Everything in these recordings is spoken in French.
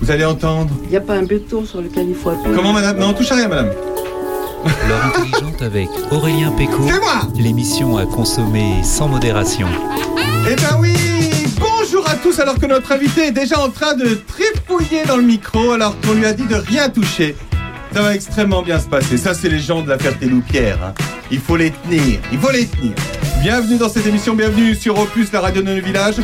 Vous allez entendre. Il n'y a pas un béton sur lequel il faut appuyer. Comment madame? Non, touche à rien madame. L'heure intelligente avec Aurélien Péco. C'est moi L'émission à consommer sans modération. Eh ben oui Bonjour à tous alors que notre invité est déjà en train de tripouiller dans le micro alors qu'on lui a dit de rien toucher. Ça va extrêmement bien se passer. Ça, c'est les gens de la Ferté-Loupière. Hein. Il faut les tenir. Il faut les tenir. Bienvenue dans cette émission. Bienvenue sur Opus, la radio de nos villages.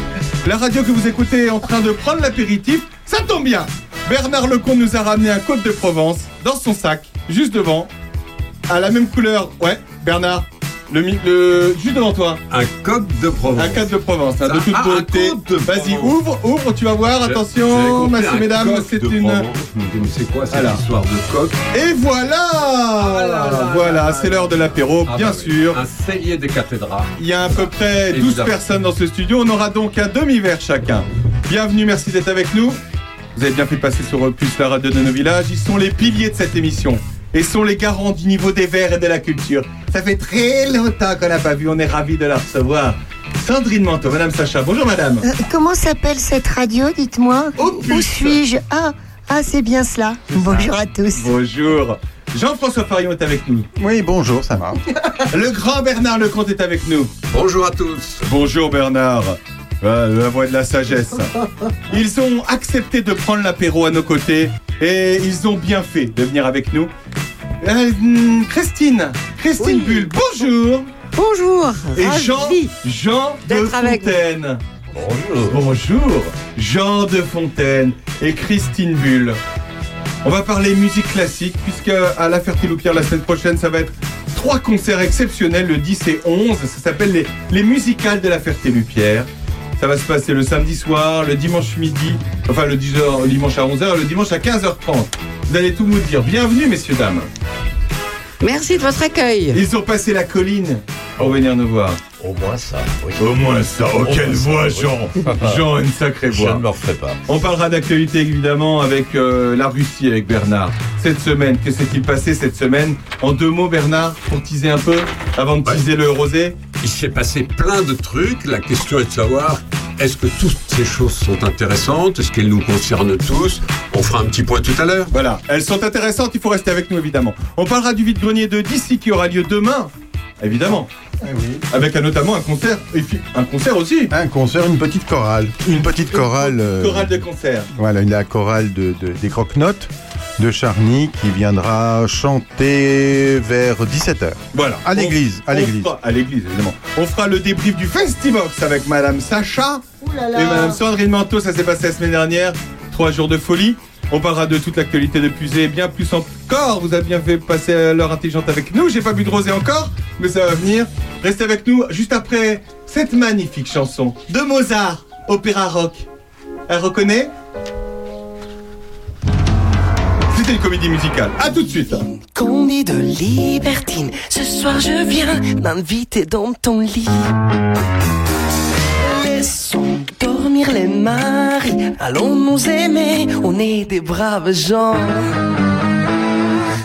La radio que vous écoutez est en train de prendre l'apéritif. Ça tombe bien. Bernard Lecomte nous a ramené un Côte de Provence dans son sac, juste devant, à la même couleur. Ouais, Bernard. Le, le juste devant toi. Un coq de Provence. Un cadre de Provence, hein, de Ah, toute ah, beauté. Vas-y, ouvre, ouvre, tu vas voir. Attention, messieurs, mesdames, coq c'est une. C'est quoi cette Alors. histoire de coq Et voilà là là Voilà, là c'est l'heure de l'apéro, Ah bien bah oui, sûr. Un cellier des cathédrales. Il y a à peu près 12 Évidemment. personnes dans ce studio. On aura donc un demi-verre chacun. Bienvenue, merci d'être avec nous. Vous avez bien fait passer sur Opus, la radio de nos villages. Ils sont les piliers de cette émission. Et sont les garants du niveau des verres et de la culture. Ça fait très longtemps qu'on n'a pas vu. On est ravis de la recevoir. Sandrine Manteau, Madame Sacha. Bonjour, Madame. Euh, comment s'appelle cette radio, dites-moi. Où suis-je Ah, ah c'est bien cela. Bonjour à tous. Bonjour. Jean-François Farion est avec nous. Oui, bonjour, ça va. Le grand Bernard Lecomte est avec nous. Bonjour à tous. Bonjour Bernard. Ah, la voix de la sagesse. Ils ont accepté de prendre l'apéro à nos côtés et ils ont bien fait de venir avec nous. Euh, hmm, Christine, Christine Oui. Bull, bonjour. Bonjour. Et. Jean, Jean de. Fontaine. Bonjour. Bonjour, Jean de Fontaine et Christine Bull. On va parler musique classique puisque à la Ferté-Loupière la semaine prochaine ça va être trois concerts exceptionnels le 10 et 11. Ça s'appelle les, les musicales de la Ferté-Loupière. Ça va se passer le samedi soir, le dimanche midi, enfin le 10 heures- le dimanche à 11h et le dimanche à 15h30. Vous allez tout nous dire. Bienvenue messieurs dames. Merci de votre accueil. Ils ont passé la colline pour venir nous voir. Au moins ça, oui. Au moins ça. Oh, quelle voix oui. Jean. Jean, une sacrée Je voix. ne me referai pas. On parlera d'actualité évidemment avec euh, la Russie avec Bernard. Cette semaine, que s'est-il passé cette semaine? En deux mots Bernard, pour teaser un peu, avant de Ouais. teaser le rosé? Il s'est passé plein de trucs. La question est de savoir est-ce que toutes ces choses sont intéressantes? Est-ce qu'elles nous concernent tous? On fera un petit point tout à l'heure. Voilà, elles sont intéressantes, il faut rester avec nous évidemment. On parlera du vide-grenier de d'ici qui aura lieu demain, évidemment, Oui. avec notamment un concert, et puis un concert aussi, Un concert, une petite chorale. Une petite chorale. euh, chorale de concert. Voilà, la chorale de, de- des croque-notes de Charny qui viendra chanter vers 17h. Voilà. À l'église, à on l'église. fera- À l'église, évidemment. On fera le débrief du Festivox avec Madame Sacha et Madame Sandrine Manteau. Ça s'est passé la semaine dernière. Trois jours de folie. On parlera de toute l'actualité de Pusée bien plus encore. Vous avez bien fait passer l'heure intelligente avec nous. J'ai pas bu de rosé encore, mais ça va venir. Restez avec nous juste après cette magnifique chanson de Mozart, opéra rock. Elle reconnaît C'était une comédie musicale. À tout de suite. Combi de libertine, ce soir je viens m'inviter dans ton lit. Maris, allons nous aimer, on est des braves gens.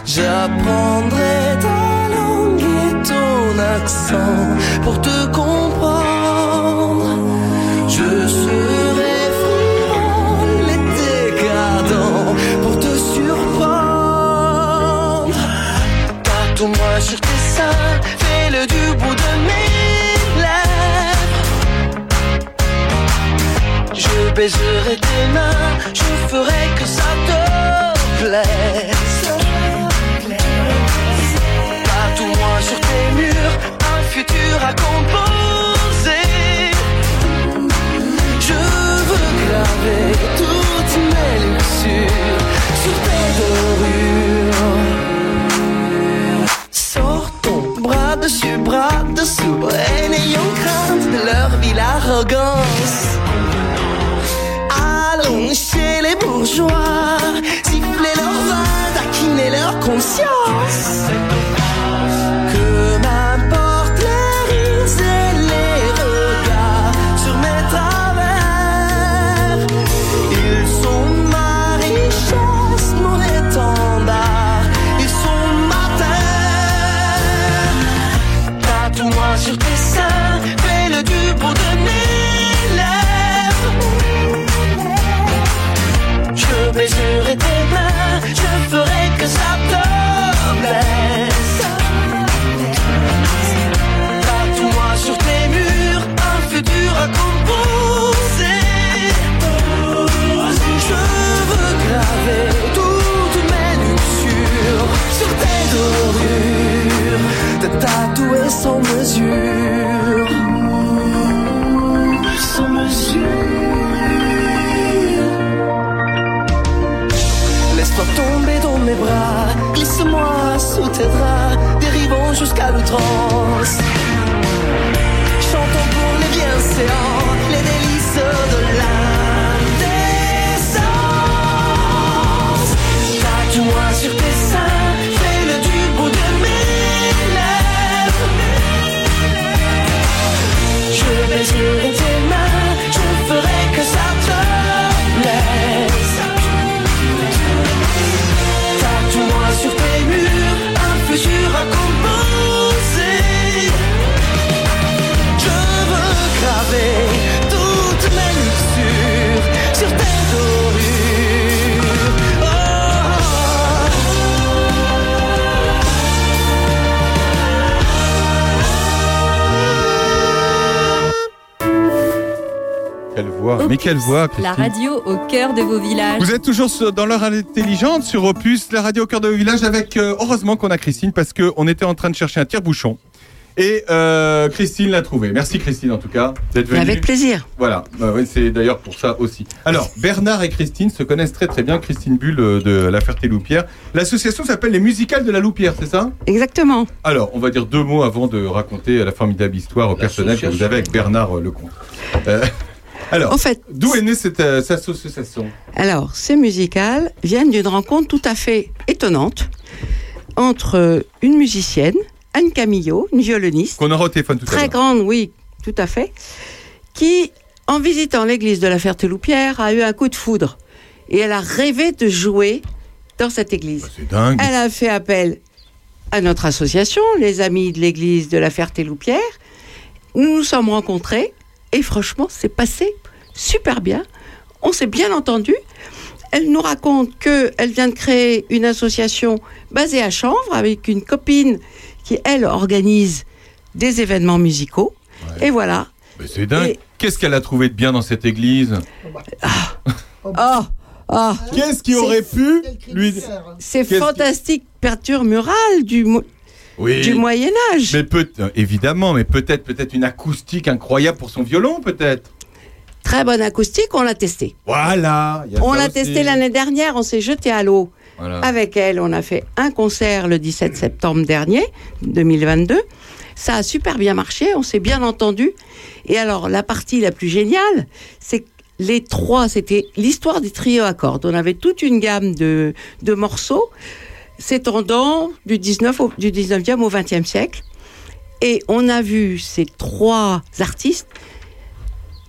J'apprendrai ta langue et ton accent pour te comprendre. Je serai baiserai tes mains, je ferai que ça te plaise. Tatoue-moi sur tes murs, un futur à composer. Je veux graver toutes mes luxures sur tes dorures. Sors ton bras dessus, bras dessous, et n'ayons crainte de leur ville arrogance. Bourgeois, siffler leur vin, taquiner leur conscience. Sans mesure. Sans mesure. Laisse-toi tomber dans mes bras, glisse-moi sous tes draps, dérivons jusqu'à l'outrance. Chantons pour les bienséants, les délices de l'indécence. Tatoue-moi sur Je ferai que ça te plaise. Tatoue-moi sur tes murs un futur Mais quelle voix, La Christine. radio au cœur de vos villages. Vous êtes toujours sur- dans l'heure intelligente sur Opus, la radio au cœur de vos villages, avec euh, heureusement qu'on a Christine parce qu'on était en train de chercher un tire-bouchon. Et euh, Christine l'a trouvé. Merci Christine en tout cas d'être venue. Avec plaisir. Voilà, Bah ouais, c'est d'ailleurs pour ça aussi. Alors, Bernard et Christine se connaissent très très bien. Christine Bulle euh, de La Ferté-Loupière. L'association s'appelle les Musicales de la Loupière, c'est ça? Exactement. Alors, on va dire deux mots avant de raconter la formidable histoire au personnel que vous avez avec Bernard Lecomte. Euh, alors, En fait, d'où est née cette, euh, cette association alors, ces musicales viennent d'une rencontre tout à fait étonnante entre une musicienne, Anne Camillo, une violoniste, Qu'on aura au téléphone tout à très l'heure. grande, oui, tout à fait, qui, en visitant l'église de la Ferté-Loupière, a eu un coup de foudre. Et elle a rêvé de jouer dans cette église. Bah, C'est dingue. Elle a fait appel à notre association, les Amis de l'église de la Ferté-Loupière. Nous nous sommes rencontrés et franchement, c'est passé super bien. On s'est bien entendu. Elle nous raconte qu'elle vient de créer une association basée à Chanvre avec une copine qui, elle, organise des événements musicaux. Et voilà. Mais c'est dingue. Et- Qu'est-ce qu'elle a trouvé de bien dans cette église Oh, oh, Qu'est-ce qui aurait pu lui c'est Qu'est-ce qui- fantastique peinture murale du, Oui. du Moyen Âge. Mais peut euh, évidemment, mais peut-être peut-être une acoustique incroyable pour son violon, peut-être. Très bonne acoustique, on l'a testé. Voilà. On l'a testé l'année dernière, on s'est jeté à l'eau. Voilà. Avec elle, on a fait un concert le 17 septembre dernier, 2022. Ça a super bien marché, on s'est bien entendu. Et alors, la partie la plus géniale, c'est que les trois, c'était l'histoire des trios à cordes. On avait toute une gamme de, de morceaux s'étendant du, 19 au, du 19e au 20e siècle. Et on a vu ces trois artistes,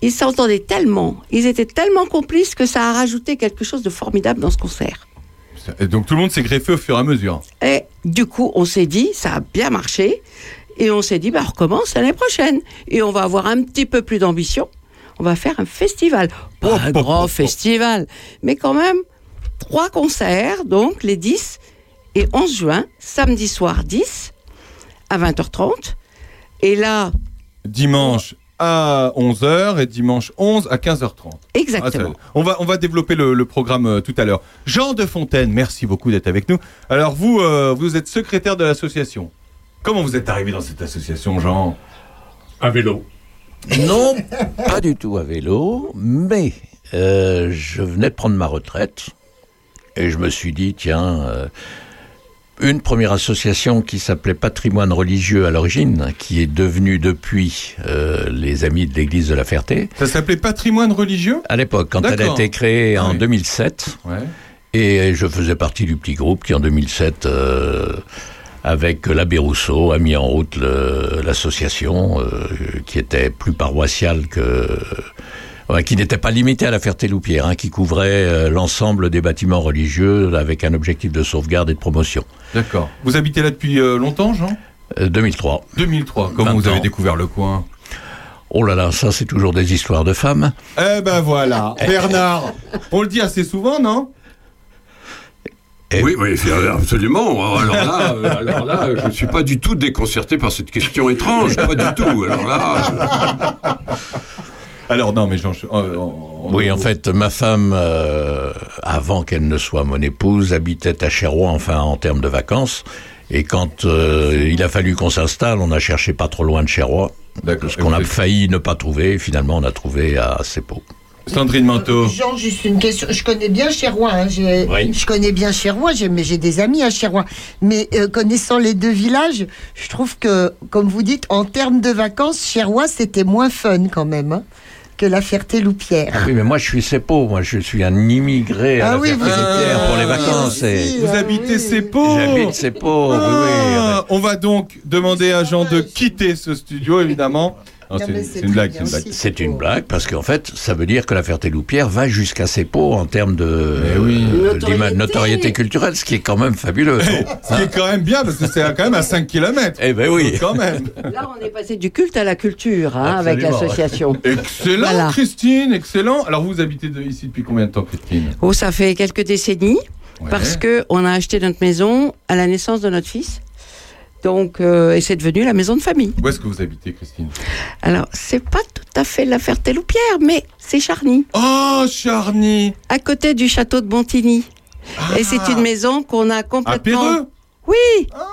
ils s'entendaient tellement, ils étaient tellement complices que ça a rajouté quelque chose de formidable dans ce concert. Et donc tout le monde s'est greffé au fur et à mesure. Et du coup, on s'est dit, ça a bien marché. Et on s'est dit, bah, on recommence l'année prochaine. Et on va avoir un petit peu plus d'ambition. On va faire un festival. Pas Oh, un oh, grand oh, festival, mais quand même trois concerts, donc les 10 et 11 juin, samedi soir 10 à 20h30. Et là, Dimanche à 11h et dimanche 11 à 15h30. Ah, exactement. ça- on, va, on va développer le, le programme euh, tout à l'heure. Jean de Fontaine, merci beaucoup d'être avec nous. Alors vous, euh, vous êtes secrétaire de l'association. Comment vous êtes arrivé dans cette association, Jean? À vélo. Non, pas du tout à vélo, mais euh, je venais de prendre ma retraite et je me suis dit, tiens, euh, une première association qui s'appelait Patrimoine religieux à l'origine, qui est devenue depuis euh, les Amis de l'Église de la Ferté, Ça s'appelait Patrimoine religieux? À l'époque, quand elle a été créée en oui. 2007, Ouais. et je faisais partie du petit groupe qui en 2007... euh, avec l'abbé Rousseau, a mis en route l'association euh, qui était plus paroissiale que. Ouais, qui n'était pas limitée à la Ferté-Loupière, hein, qui couvrait euh, l'ensemble des bâtiments religieux avec un objectif de sauvegarde et de promotion. D'accord. Vous habitez là depuis euh, longtemps, Jean? Euh, 2003. 2003. Comment 20 vous avez découvert le coin? Oh là là, ça c'est toujours des histoires de femmes. Eh ben voilà, Bernard. On le dit assez souvent, non? Oui, oui, absolument. Alors là, euh, alors là, je ne suis pas du tout déconcerté par cette question étrange, pas du tout. Alors là, Alors non, mais Jean. euh, Oui, en fait, ma femme, euh, avant qu'elle ne soit mon épouse, habitait à Chérois, enfin en termes de vacances. Et quand euh, il a fallu qu'on s'installe, on a cherché pas trop loin de Chérois. D'accord. Ce qu'on a êtes- failli ne pas trouver, finalement on a trouvé à Seppo. Sandrine Manteau. Jean, juste une question. Je connais bien Chérois. Hein. j'ai- Oui. Je connais bien Chérois, j'ai, mais j'ai des amis à Chérois. Mais euh, connaissant les deux villages, je trouve que, comme vous dites, en termes de vacances, Chérois, c'était moins fun quand même hein, que la Ferté-Loupière. Oui, mais moi je suis Seppo, moi je suis un immigré à Ah la oui, vous Ferté-Loupière êtes- pour les Ah, vacances. si, et- Vous Ah habitez oui. Seppo J'habite Seppo, oui, oui. Ah, On va donc demander à Jean de quitter ce studio, évidemment. Non, Non, c'est mais c'est c'est une blague, c'est une blague. aussi. C'est une blague parce qu'en fait, ça veut dire que la Ferté-Loupière va jusqu'à Seppo en termes de Eh oui. euh, Notoriété. culturelle, ce qui est quand même fabuleux. Ce qui est quand même bien, parce que c'est quand même à 5 km. Eh ben oui. Quand même. Là, on est passé du culte à la culture hein, avec l'association. Excellent, Voilà. Christine, excellent. Alors, vous habitez de- ici depuis combien de temps, Christine? Oh, ça fait quelques décennies Ouais. parce que on a acheté notre maison à la naissance de notre fils. Donc, euh, et c'est devenu la maison de famille. Où est-ce que vous habitez, Christine? Alors, c'est pas tout à fait la Ferté-Loupière, mais c'est Charny, Oh, Charny à côté du château de Montigny. Et c'est une maison qu'on a À complètement. Péreux? Oui, Ah,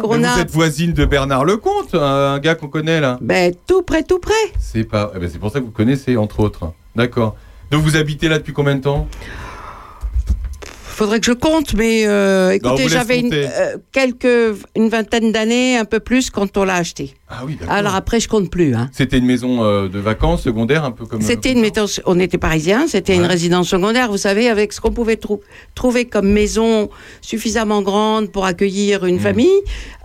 a- Vous êtes voisine de Bernard Lecomte, un gars qu'on connaît là. ben tout près, tout près. C'est pas. eh ben, c'est pour ça que vous connaissez, entre autres. D'accord. Donc vous habitez là depuis combien de temps? Faudrait que je compte, mais euh, on écoutez, j'avais une, euh, quelques une vingtaine d'années, un peu plus, quand on l'a acheté. Ah oui, d'accord. Alors après, je compte plus. Hein. C'était une maison euh, de vacances secondaire, un peu comme. C'était une maison, on était parisiens, c'était une résidence secondaire, vous savez, avec ce qu'on pouvait trou- trouver comme maison suffisamment grande pour accueillir une famille.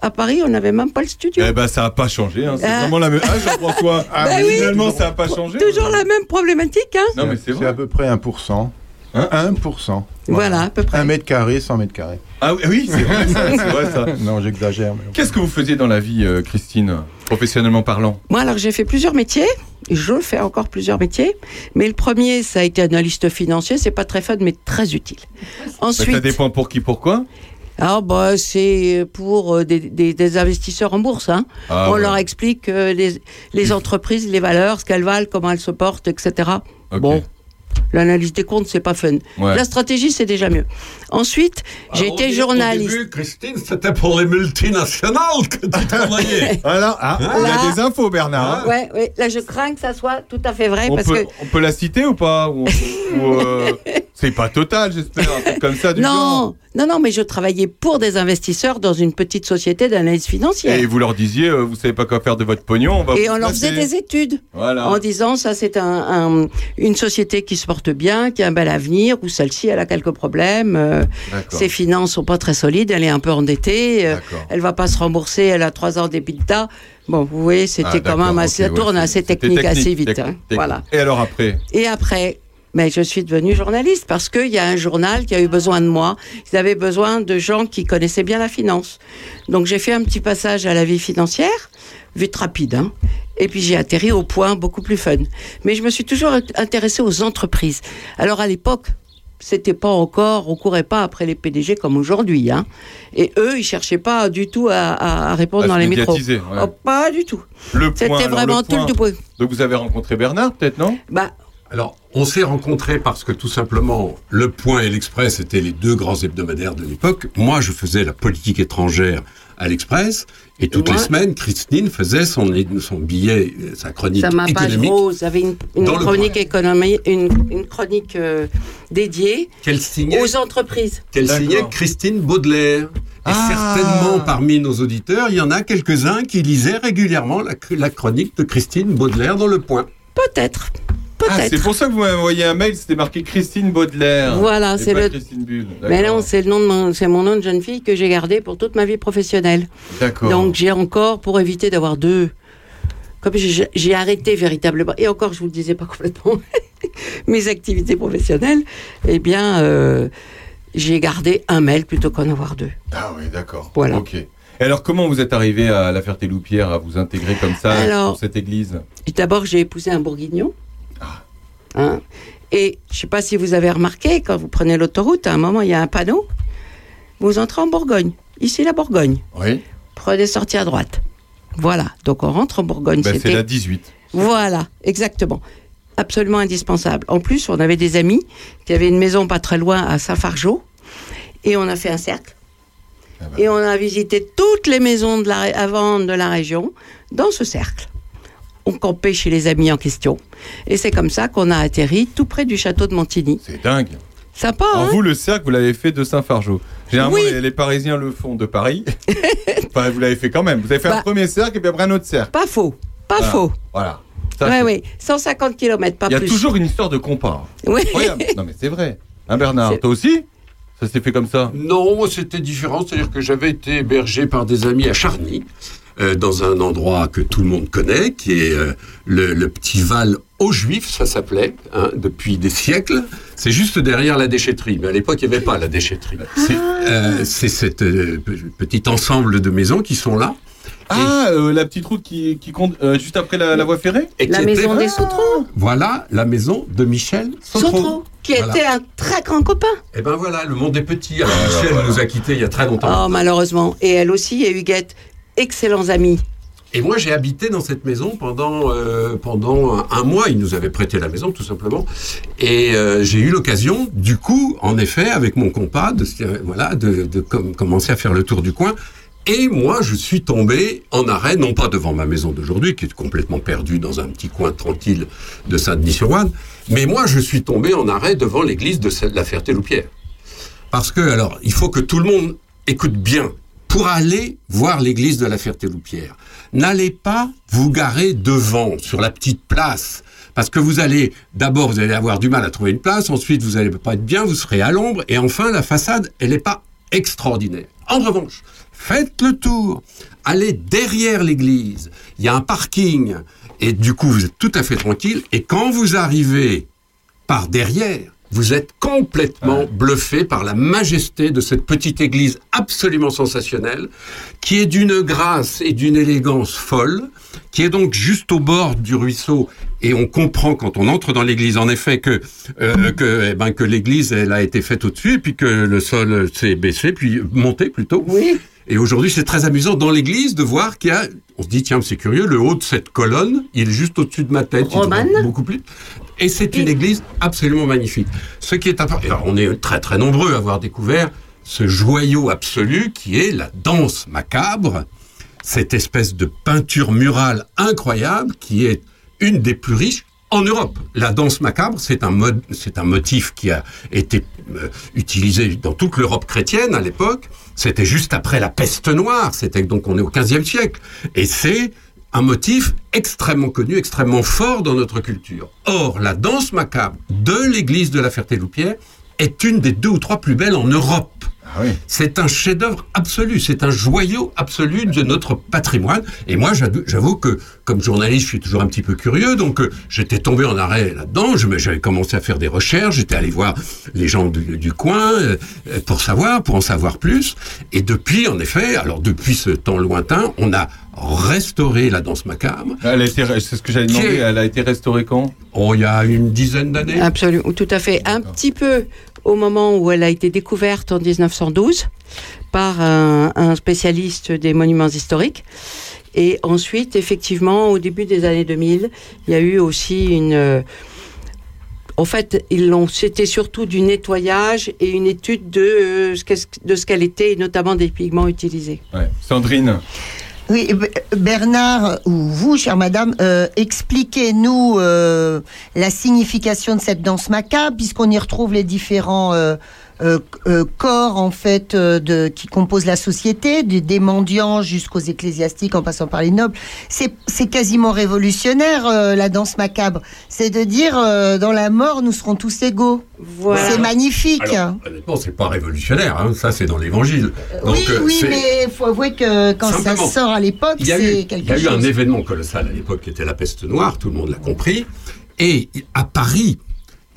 À Paris, on n'avait même pas le studio. Hmm. Eh ben, ça n'a pas changé. Hein. C'est Ah. vraiment la même. Ah, Jean-François. Ah, Bah oui. Finalement, ça n'a pas changé. Toujours la même problématique, hein Non, mais c'est à peu près 1%. Hein 1%. Voilà, à peu près. 1 mètre carré, 100 mètres carrés. Ah oui, oui, c'est vrai ça. Vrai ça. Non, j'exagère. mais- Qu'est-ce que vous faisiez dans la vie, euh, Christine, professionnellement parlant? Moi, alors j'ai fait plusieurs métiers. Je fais encore plusieurs métiers, mais le premier, ça a été analyste financier. C'est pas très fun, mais très utile. Bah, Ça Ensuite, dépend pour qui, pourquoi. alors bah c'est pour euh, des, des- des investisseurs en bourse. Hein. Ah, On ouais. leur explique euh, les, les entreprises, les valeurs, ce qu'elles valent, comment elles se portent, etc. Bon, l'analyse des comptes, c'est pas fun. Ouais. La stratégie, c'est déjà mieux. Ensuite, j'ai Alors, été journaliste. Au début, Christine, c'était pour les multinationales que tu travaillais. Voilà, ah, il y Là. a des infos, Bernard. hein. Ouais, ouais, là je crains que ça soit tout à fait vrai on, parce peut, que on peut la citer ou pas Ou- ou, euh, C'est pas total, j'espère. Un truc comme ça, du genre. Non, non, mais je travaillais pour des investisseurs dans une petite société d'analyse financière. Et vous leur disiez, euh, vous savez pas quoi faire de votre pognon, on va Et on leur faisait des études Voilà. en disant ça c'est un, un- une société qui se porte bien, qui a un bel avenir, ou celle-ci elle a quelques problèmes, euh, ses finances sont pas très solides, elle est un peu endettée, euh, elle va pas se rembourser, elle a trois ans d'EBITDA. Bon, vous voyez, c'était Ah, quand même assez, tourne assez technique, assez vite. hein. Voilà. Et alors après? Et après, mais je suis devenue journaliste parce qu'il y a un journal qui a eu besoin de moi. Ils avaient besoin de gens qui connaissaient bien la finance. Donc j'ai fait un petit passage à la vie financière, vite rapide. Hein. Et puis j'ai atterri au point beaucoup plus fun. Mais je me suis toujours intéressée aux entreprises. Alors à l'époque, c'était pas encore, on courait pas après les PDG comme aujourd'hui. Hein. Et eux, ils cherchaient pas du tout à, répondre À dans les micros. ouais. Oh, pas du tout. Le point. C'était vraiment le tout le point. Donc vous avez rencontré Bernard, peut-être, non? Bah, Alors, on s'est rencontrés parce que tout simplement, Le Point et l'Express étaient les deux grands hebdomadaires de l'époque. Moi, je faisais la politique étrangère à l'Express, et toutes les semaines, Christine faisait son, son billet, sa chronique Ça, économique, rose avait une, une chronique économie, une, une chronique euh, dédiée signait, aux entreprises. qu'elle signait Christine Baudelaire. Et Ah. certainement, parmi nos auditeurs, il y en a quelques-uns qui lisaient régulièrement la, la chronique de Christine Baudelaire dans Le Point. Peut-être. Ah, c'est pour ça que vous m'avez envoyé un mail, c'était marqué Christine Baudelaire. Voilà, c'est le- Christine. Mais non, c'est le nom de mon, c'est mon nom de jeune fille que j'ai gardé pour toute ma vie professionnelle. D'accord. Donc j'ai encore, pour éviter d'avoir deux, comme j'ai arrêté véritablement, et encore je vous le disais pas complètement, mes activités professionnelles, eh bien euh, j'ai gardé un mail plutôt qu'en avoir deux. Ah oui, d'accord. Voilà. Ok. Et alors, comment vous êtes arrivé à la Ferté-Loupière, à vous intégrer comme ça Alors- pour cette église? D'abord, j'ai épousé un bourguignon. Ah. Hein? Et je ne sais pas si vous avez remarqué, quand vous prenez l'autoroute, à un moment, il y a un panneau vous entrez en Bourgogne. Ici, la Bourgogne. Oui. Prenez sortie à droite. Voilà. Donc, on rentre en Bourgogne. Bah, c'est la 18. Voilà, exactement. Absolument indispensable. En plus, on avait des amis qui avaient une maison pas très loin à Saint-Fargeau. Et on a fait un cercle. Ah bah. Et on a visité toutes les maisons de la, avant de la région dans ce cercle. On campait chez les amis en question. Et c'est comme ça qu'on a atterri tout près du château de Montigny. C'est dingue. Sympa, Alors hein vous, le cercle, vous l'avez fait de Saint-Fargeau. Généralement, Oui. les, les Parisiens le font de Paris. enfin, vous l'avez fait quand même. Vous avez fait un Bah. premier cercle et puis après un autre cercle. Pas faux. Pas Voilà. faux. Voilà. Ça, Oui, c'est- oui. 150 km, pas Il y a plus. toujours une histoire de compas. Oui. Incroyable. non mais c'est vrai. Hein Bernard, toi aussi Ça s'est fait comme ça? Non, moi, c'était différent. C'est-à-dire que j'avais été hébergé par des amis à Charny, euh, dans un endroit que tout le monde connaît, qui est euh, le, le petit Val aux Juifs, ça s'appelait, hein, depuis des siècles. C'est juste derrière la déchetterie. Mais à l'époque, il n'y avait pas la déchetterie. C'est euh, c'est cet euh, pe- petit ensemble de maisons qui sont là. Ah, euh, la petite route qui, qui compte euh, juste après la, la voie ferrée Et La maison était- des Sauterons. Voilà la maison de Michel Sautreau. Sauterons, qui Voilà. était un très grand copain. Et ben voilà, le monde est petit. Alors Michel nous a quittés il y a très longtemps. Oh, malheureusement. Et elle aussi, et Huguette, excellents amis. Et moi, j'ai habité dans cette maison pendant euh, pendant un, mois. Ils nous avaient prêté la maison, tout simplement. Et euh, j'ai eu l'occasion, du coup, en effet, avec mon compas, de voilà, de, de com- commencer à faire le tour du coin. Et moi, je suis tombé en arrêt, non pas devant ma maison d'aujourd'hui, qui est complètement perdue dans un petit coin tranquille de Saint-Denis-sur-Ouane, mais moi, je suis tombé en arrêt devant l'église de la Ferté-Loupière. Parce que, alors, il faut que tout le monde écoute bien. Pour aller voir l'église de la Ferté-Loupière, n'allez pas vous garer devant, sur la petite place. Parce que vous allez, d'abord, vous allez avoir du mal à trouver une place, ensuite, vous allez pas être bien, vous serez à l'ombre, et enfin, la façade, elle n'est pas extraordinaire. En revanche, faites le tour, allez derrière l'église, il y a un parking, et du coup, vous êtes tout à fait tranquille, et quand vous arrivez par derrière, vous êtes complètement bluffé par la majesté de cette petite église absolument sensationnelle, qui est d'une grâce et d'une élégance folle, qui est donc juste au bord du ruisseau. Et on comprend quand on entre dans l'église, en effet, que euh, que, eh ben, que l'église elle a été faite au-dessus, et puis que le sol s'est baissé, puis monté plutôt. Oui. Et aujourd'hui, c'est très amusant dans l'église de voir qu'il y a. On se dit tiens, c'est curieux, le haut de cette colonne, il est juste au-dessus de ma tête. Romane. beaucoup plus. Et c'est une église absolument magnifique. Ce qui est important, alors, on est très très nombreux à avoir découvert ce joyau absolu qui est la danse macabre, cette espèce de peinture murale incroyable qui est une des plus riches en Europe. La danse macabre, c'est un mode, c'est un motif qui a été euh, utilisé dans toute l'Europe chrétienne à l'époque. C'était juste après la peste noire. C'était donc on est au XVe siècle, et c'est un motif extrêmement connu, extrêmement fort dans notre culture. Or, la danse macabre de l'église de la Ferté-Loupière est une des deux ou trois plus belles en Europe. Ah oui. C'est un chef-d'œuvre absolu, c'est un joyau absolu de notre patrimoine. Et moi, j'avoue que, comme journaliste, je suis toujours un petit peu curieux, donc euh, j'étais tombé en arrêt là-dedans. J'avais commencé à faire des recherches, j'étais allé voir les gens du, du coin euh, euh, pour savoir, pour en savoir plus. Et depuis, en effet, alors depuis ce temps lointain, on a restauré la danse macabre. Elle a été, c'est ce que demander. est- Elle a été restaurée quand? Oh, il y a une dizaine d'années. Absolument, tout à fait. Un petit peu au moment où elle a été découverte en 1912 par un, un spécialiste des monuments historiques. Et ensuite, effectivement, au début des années 2000, il y a eu aussi une. euh, en fait, ils l'ont. C'était surtout du nettoyage et une étude de euh, de ce qu'elle était, et notamment des pigments utilisés. Ouais. Sandrine. Oui, Bernard, ou vous, chère madame, euh, expliquez-nous euh, la signification de cette danse macabre, puisqu'on y retrouve les différents euh, euh, corps, en fait, euh, de, qui composent la société, du- des mendiants jusqu'aux ecclésiastiques, en passant par les nobles. C'est c'est quasiment révolutionnaire, euh, la danse macabre. C'est de dire, euh, dans la mort, nous serons tous égaux. Voilà. C'est magnifique. Alors, honnêtement, c'est pas révolutionnaire, hein, ça c'est dans l'évangile. Donc, oui, euh, oui, c'est- mais il faut avouer que quand ça sort à l'époque, Il y a eu, c'est il quelque y a eu un événement colossal à l'époque qui était la peste noire, tout le monde l'a compris. Et à Paris,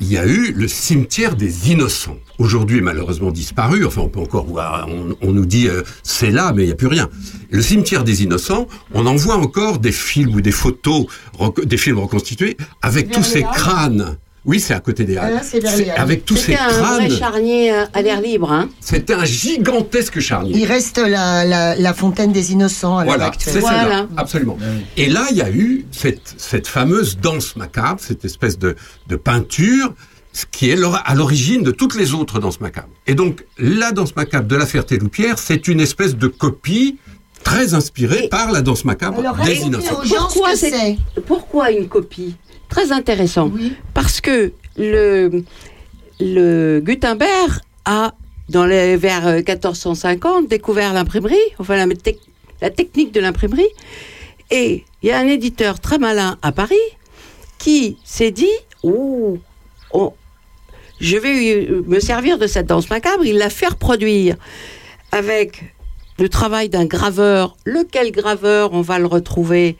il y a eu le cimetière des innocents. Aujourd'hui, malheureusement disparu. Enfin, on peut encore voir, on, on nous dit euh, c'est là, mais il n'y a plus rien. Le cimetière des innocents, on en voit encore des films ou des photos, des films reconstitués avec tous ces crânes Oui, c'est à côté des Halles. Ah, c'est. Avec tous ces C'était un vrai crânes. charnier euh, à l'air libre. Hein. C'était un gigantesque charnier. Il reste la, la, la fontaine des innocents à l'heure Voilà, actuelle. c'est Voilà. celle-là, absolument. Et là, il y a eu cette, cette fameuse danse macabre, cette espèce de, de peinture, ce qui est à l'origine de toutes les autres danses macabres. Et donc, la danse macabre de la Ferté-Loupière, c'est une espèce de copie très inspirée Et- par la danse macabre Alors, des innocents. Pourquoi c'est-. Pourquoi une copie Très intéressant. Oui. Parce que le, le Gutenberg a, dans les, vers euh, 1450, découvert l'imprimerie, enfin la, la technique de l'imprimerie. Et il y a un éditeur très malin à Paris qui s'est dit Oh, on- je vais euh, me servir de cette danse macabre. Il l'a fait reproduire avec le travail d'un graveur. Lequel graveur On va le retrouver?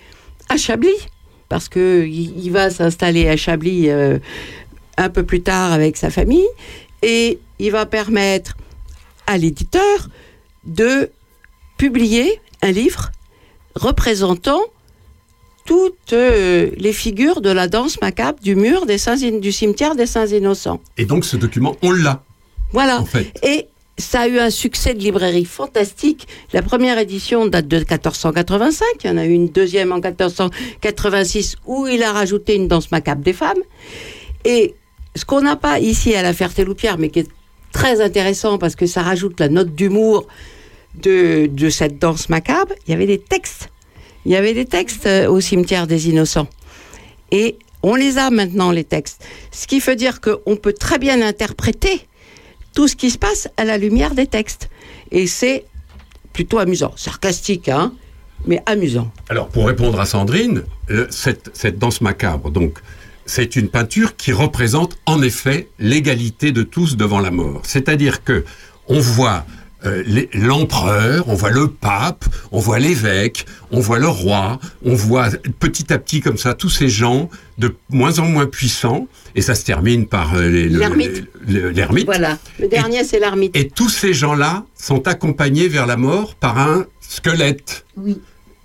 À Chablis, parce que il, va s'installer à Chablis euh, un peu plus tard avec sa famille, et il va permettre à l'éditeur de publier un livre représentant toutes euh, les figures de la danse macabre du mur des Saints, In- du cimetière des Saints Innocents. Et donc, ce document, on l'a, Voilà. en fait. Et ça a eu un succès de librairie fantastique. La première édition date de 1485. Il y en a eu une deuxième en 1486 où il a rajouté une danse macabre des femmes. Et ce qu'on n'a pas ici à la Ferté-Loupière, mais qui est très intéressant parce que ça rajoute la note d'humour de, de cette danse macabre, il y avait des textes. Il y avait des textes euh, au cimetière des innocents. Et on les a maintenant, les textes. Ce qui veut dire qu'on peut très bien interpréter tout ce qui se passe à la lumière des textes. Et c'est plutôt amusant. Sarcastique, hein, mais amusant. Alors, pour répondre à Sandrine, euh, cette, cette danse macabre, donc, c'est une peinture qui représente en effet l'égalité de tous devant la mort. C'est-à-dire que on voit euh, l'empereur, on voit le pape, on voit l'évêque, on voit le roi, on voit petit à petit comme ça tous ces gens de moins en moins puissants, et ça se termine par euh, L'ermite. le- l'ermite. Voilà. Le dernier, c'est l'ermite. Et tous ces gens-là sont accompagnés vers la mort par un squelette. Oui.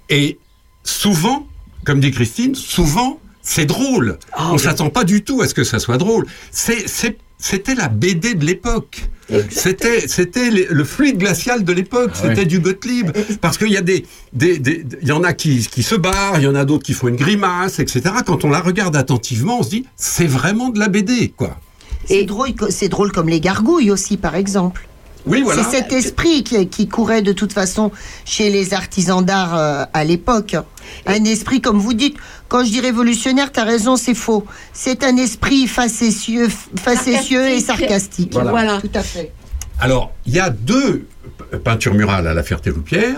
Et souvent, comme dit Christine, souvent, c'est drôle. Ah, On oui. s'attend pas du tout à ce que ça soit drôle. C'est, c'est- c'était la BD de l'époque. C'était, c'était le fluide glacial de l'époque. Ah c'était du Gottlieb. Parce qu'il y a des, des, des- il y en a qui, qui se barrent, il y en a d'autres qui font une grimace, etc. Quand on la regarde attentivement, on se dit, c'est vraiment de la BD, quoi. C'est Et- drôle, c'est drôle comme les gargouilles aussi, par exemple. Oui, voilà. C'est cet esprit qui, qui courait de toute façon chez les artisans d'art euh, à l'époque. Un esprit, comme vous dites, quand je dis révolutionnaire, t'as raison, c'est faux. C'est un esprit facétieux, facétieux et sarcastique. Voilà. Voilà. Tout à fait. Alors, il y a deux peintures murales à la Ferté-Loupière.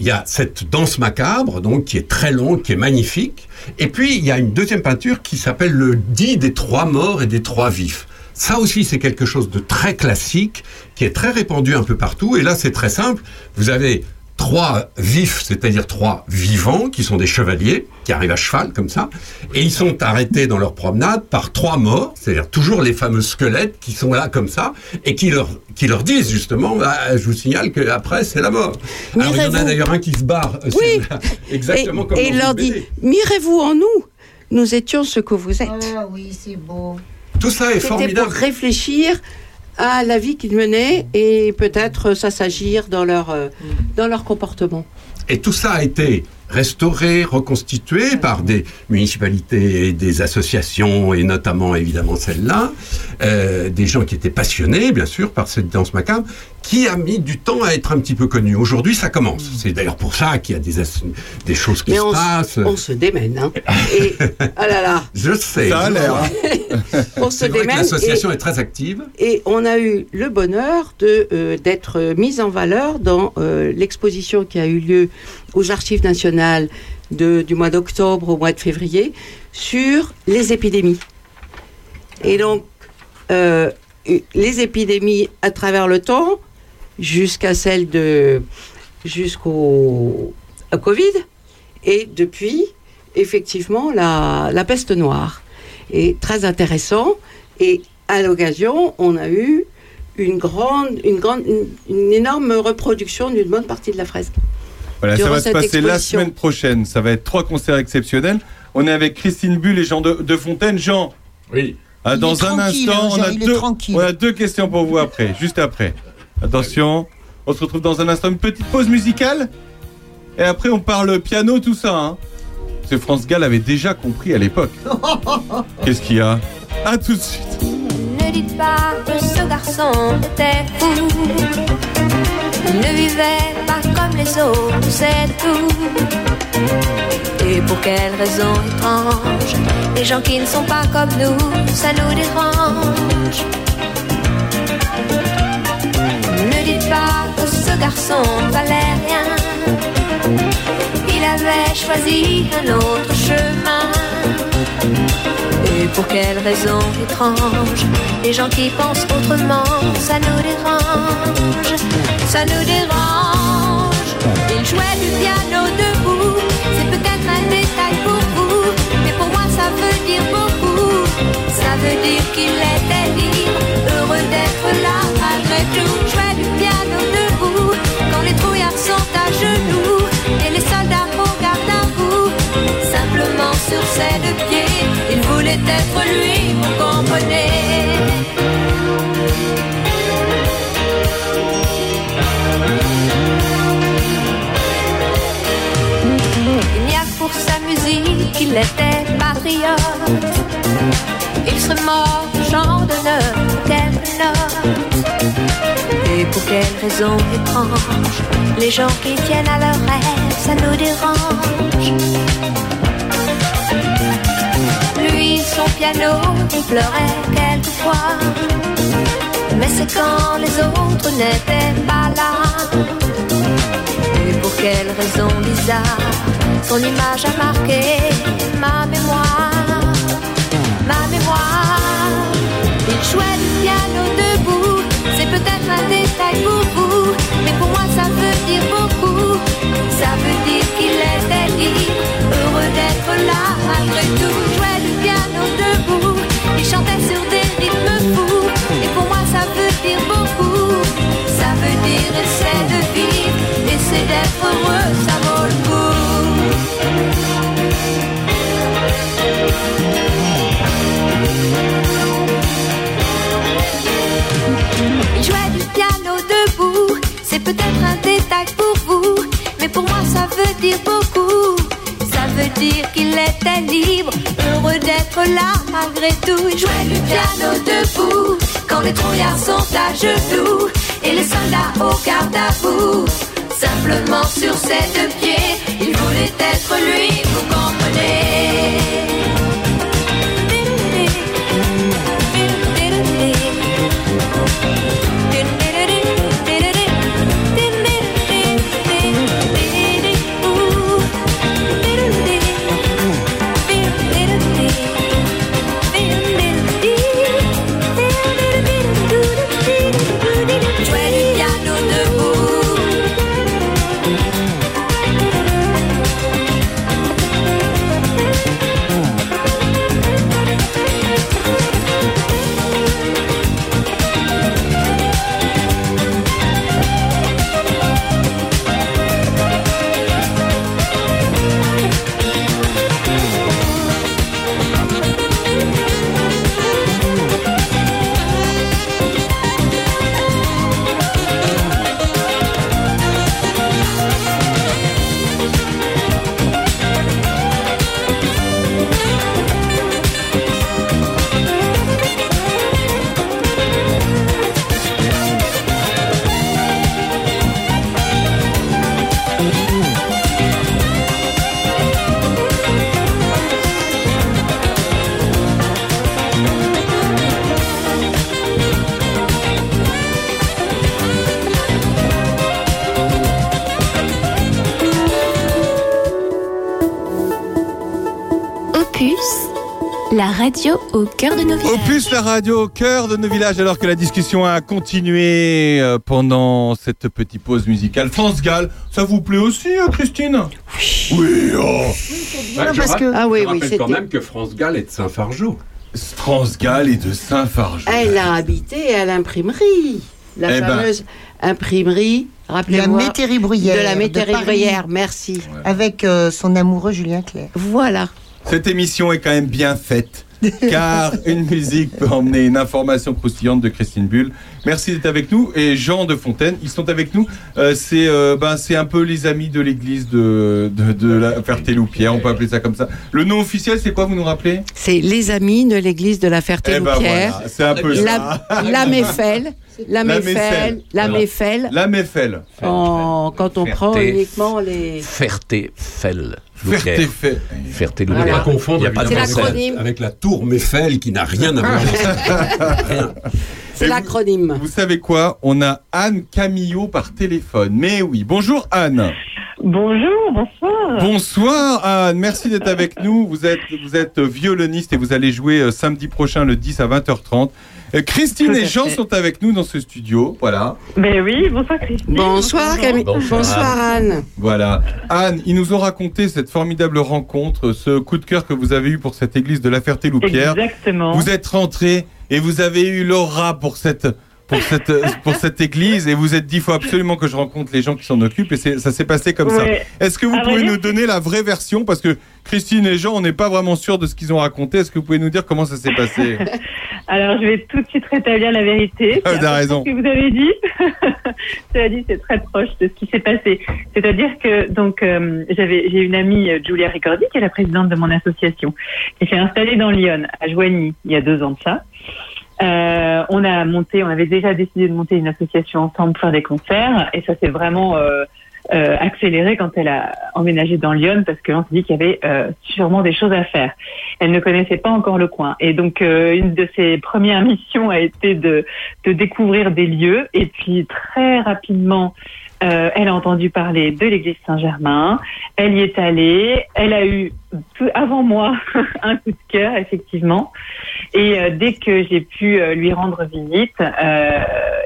Il y a cette danse macabre, donc qui est très longue, qui est magnifique. Et puis, il y a une deuxième peinture qui s'appelle le dit des trois morts et des trois vifs. Ça aussi, c'est quelque chose de très classique, qui est très répandu un peu partout. Et là, c'est très simple. Vous avez trois vifs, c'est-à-dire trois vivants, qui sont des chevaliers, qui arrivent à cheval, comme ça. Et ils sont arrêtés dans leur promenade par trois morts, c'est-à-dire toujours les fameux squelettes qui sont là comme ça, et qui leur, qui leur disent justement, Bah, je vous signale qu'après, c'est la mort. Alors, il y en a d'ailleurs un qui se barre. euh, Oui. Exactement et, comme et il leur dit. Mirez-vous en nous, nous étions ce que vous êtes. Ah oui, c'est beau. Tout ça est C'était pour formidable. réfléchir à la vie qu'ils menaient et peut-être s'assagir dans leur, euh, dans leur comportement. Et tout ça a été restauré, reconstitué par des municipalités et des associations, et notamment évidemment celle-là, euh, des gens qui étaient passionnés, bien sûr, par cette danse macabre, qui a mis du temps à être un petit peu connue. Aujourd'hui, ça commence. C'est d'ailleurs pour ça qu'il y a des, des choses qui Mais se on, s- passent. on se démène. Hein. Et, ah là là, Je sais. Ça a l'air. hein. on se vrai démène. l'association et- est très active. Et on a eu le bonheur de, euh, d'être mise en valeur dans euh, l'exposition qui a eu lieu aux Archives nationales de- du mois d'octobre au mois de février sur les épidémies. Et donc, euh, les épidémies à travers le temps, jusqu'à celle de. jusqu'au au Covid, et depuis, effectivement, la, la peste noire. Et très intéressant. Et à l'occasion, on a eu une grande, une grande, une, une énorme reproduction d'une bonne partie de la fresque. Voilà, ça va se passer la semaine prochaine. Ça va être trois concerts exceptionnels. On est avec Christine Bull et Jean de, de Fontaine. Jean, Oui. Ah, dans un instant, on Roger, a, deux, on a deux questions pour vous après, juste après. Attention, on se retrouve dans un instant, une petite pause musicale. Et après, on parle piano, tout ça. Hein. Parce que France Gall avait déjà compris à l'époque. Qu'est-ce qu'il y a? À tout de suite. Ne dites pas que ce garçon était fou. Il ne vivait pas comme les autres, c'est tout. Et pour quelle raison étrange Les gens qui ne sont pas comme nous, ça nous dérange. Que ce garçon valait rien. Il avait choisi un autre chemin. Et pour quelle raison étrange Les gens qui pensent autrement, ça nous dérange, ça nous dérange. Il jouait du piano debout, c'est peut-être un détail pour vous, mais pour moi ça veut dire beaucoup. Ça veut dire qu'il était libre, il voulait être lui, vous comprenez. Il n'y a pour sa musique qu'il était patriote. Il serait mort genre d'honneur, quelque note. Et pour quelle raison étrange Les gens qui tiennent à leurs rêves, ça nous dérange. Son piano, il pleurait quelquefois. Mais c'est quand les autres n'étaient pas là. Et pour quelle raison bizarre Son image a marqué ma mémoire? Ma mémoire. Il jouait du piano debout C'est peut-être un détail pour vous. Mais pour moi ça veut dire beaucoup. Ça veut dire qu'il était libre là. Malgré tout Jouait du piano debout. Il chantait sur des rythmes fous. Et pour moi ça veut dire beaucoup. Ça veut dire essaie de vivre. Essaie d'être heureux, ça vaut le coup. Il jouait du piano debout, c'est peut-être un détail pour vous, mais pour moi ça veut dire beaucoup. Veut dire qu'il était libre, heureux d'être là malgré tout. Il jouait du piano debout, quand les trouillards sont à genoux et les soldats au garde à vous. Simplement sur ses deux pieds, il voulait être lui, vous comprenez. Radio au cœur de nos villages. Opus la radio au cœur de nos villages alors que la discussion a continué euh, pendant cette petite pause musicale. France Gall, ça vous plaît aussi euh, Christine? Oui. oh. Bah, je parce que- Ah oui, je oui, rappelle quand même que France Gall est de Saint-Fargeau. France Gall est de Saint-Fargeau. Elle a habité à l'imprimerie. La Eh ben. fameuse imprimerie, La rappelez-moi. métairie bruyère. de la Paris, métairie bruyère, merci. Avec euh, son amoureux Julien Clerc. Voilà. Cette émission est quand même bien faite. car une musique peut emmener une information croustillante de Christine Bull. Merci d'être avec nous. Et Jean de Fontaine, ils sont avec nous. Euh, c'est euh, ben, c'est un peu les amis de l'église de, de, de la Ferté-Loupière, on peut appeler ça comme ça. Le nom officiel, c'est quoi, vous nous rappelez? C'est les amis de l'église de la Eh ben Ferté-Loupière. voilà, c'est un peu ça. la, la Méfel. La. Méfel. La Méfel. La Méfel. En- quand on prend uniquement les. Ferté-Fel. Ferté-Fel. Ferté Ne pas confondre Il a pas de C'est évidemment, l'acronyme. avec, la tour Méfel qui n'a rien à voir. Rien. C'est l'acronyme. Vous savez quoi? On a Anne Camillot par téléphone. Mais oui, bonjour Anne. Bonjour, bonsoir. Bonsoir Anne, merci d'être avec nous. Vous êtes, vous êtes violoniste et vous allez jouer euh, samedi prochain le 10 à 20h30. Euh, Christine et Jean sont avec nous dans ce studio. Voilà. Ben oui, bonsoir Christine. Bonsoir. Camille. Bonsoir. Bonsoir Anne. Voilà. Anne, ils nous ont raconté cette formidable rencontre, ce coup de cœur que vous avez eu pour cette église de la Ferté-Loupière. Exactement. Vous êtes rentré et vous avez eu l'aura pour cette pour cette pour cette église et vous êtes dit il faut absolument que je rencontre les gens qui s'en occupent et ça s'est passé comme ça. Est-ce que vous vrai pouvez nous donner la vraie version? Parce que Christine et Jean on n'est pas vraiment sûrs de ce qu'ils ont raconté. Est-ce que vous pouvez nous dire comment ça s'est passé? Alors je vais tout de suite rétablir la vérité. Ah, un peu raison. Ce que vous avez dit, cela dit, c'est très proche de ce qui s'est passé. C'est-à-dire que donc euh, j'avais j'ai une amie euh, Julia Ricordi qui est la présidente de mon association qui s'est installée dans Lyon à Joigny il y a deux ans de ça. Euh, on a monté, on avait déjà décidé de monter une association ensemble pour faire des concerts. Et ça s'est vraiment euh, euh, accéléré quand elle a emménagé dans Lyon parce que l'on s'est dit qu'il y avait euh, sûrement des choses à faire. Elle ne connaissait pas encore le coin. Et donc euh, une de ses premières missions a été de, de découvrir des lieux. Et puis très rapidement euh, elle a entendu parler de l'église Saint-Germain, elle y est allée, elle a eu avant moi un coup de cœur effectivement. Et euh, dès que j'ai pu euh, lui rendre visite,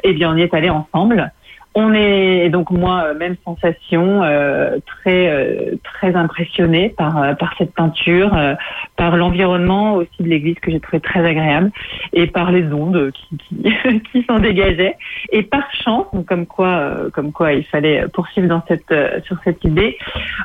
eh bien on y est allé ensemble. On est donc moi euh, même sensation euh, très euh, très impressionnée par euh, par cette peinture, euh, par l'environnement aussi de l'église que j'ai trouvé très agréable et par les ondes qui qui, qui s'en dégageaient et par chance donc comme quoi euh, comme quoi il fallait poursuivre dans cette sur cette idée.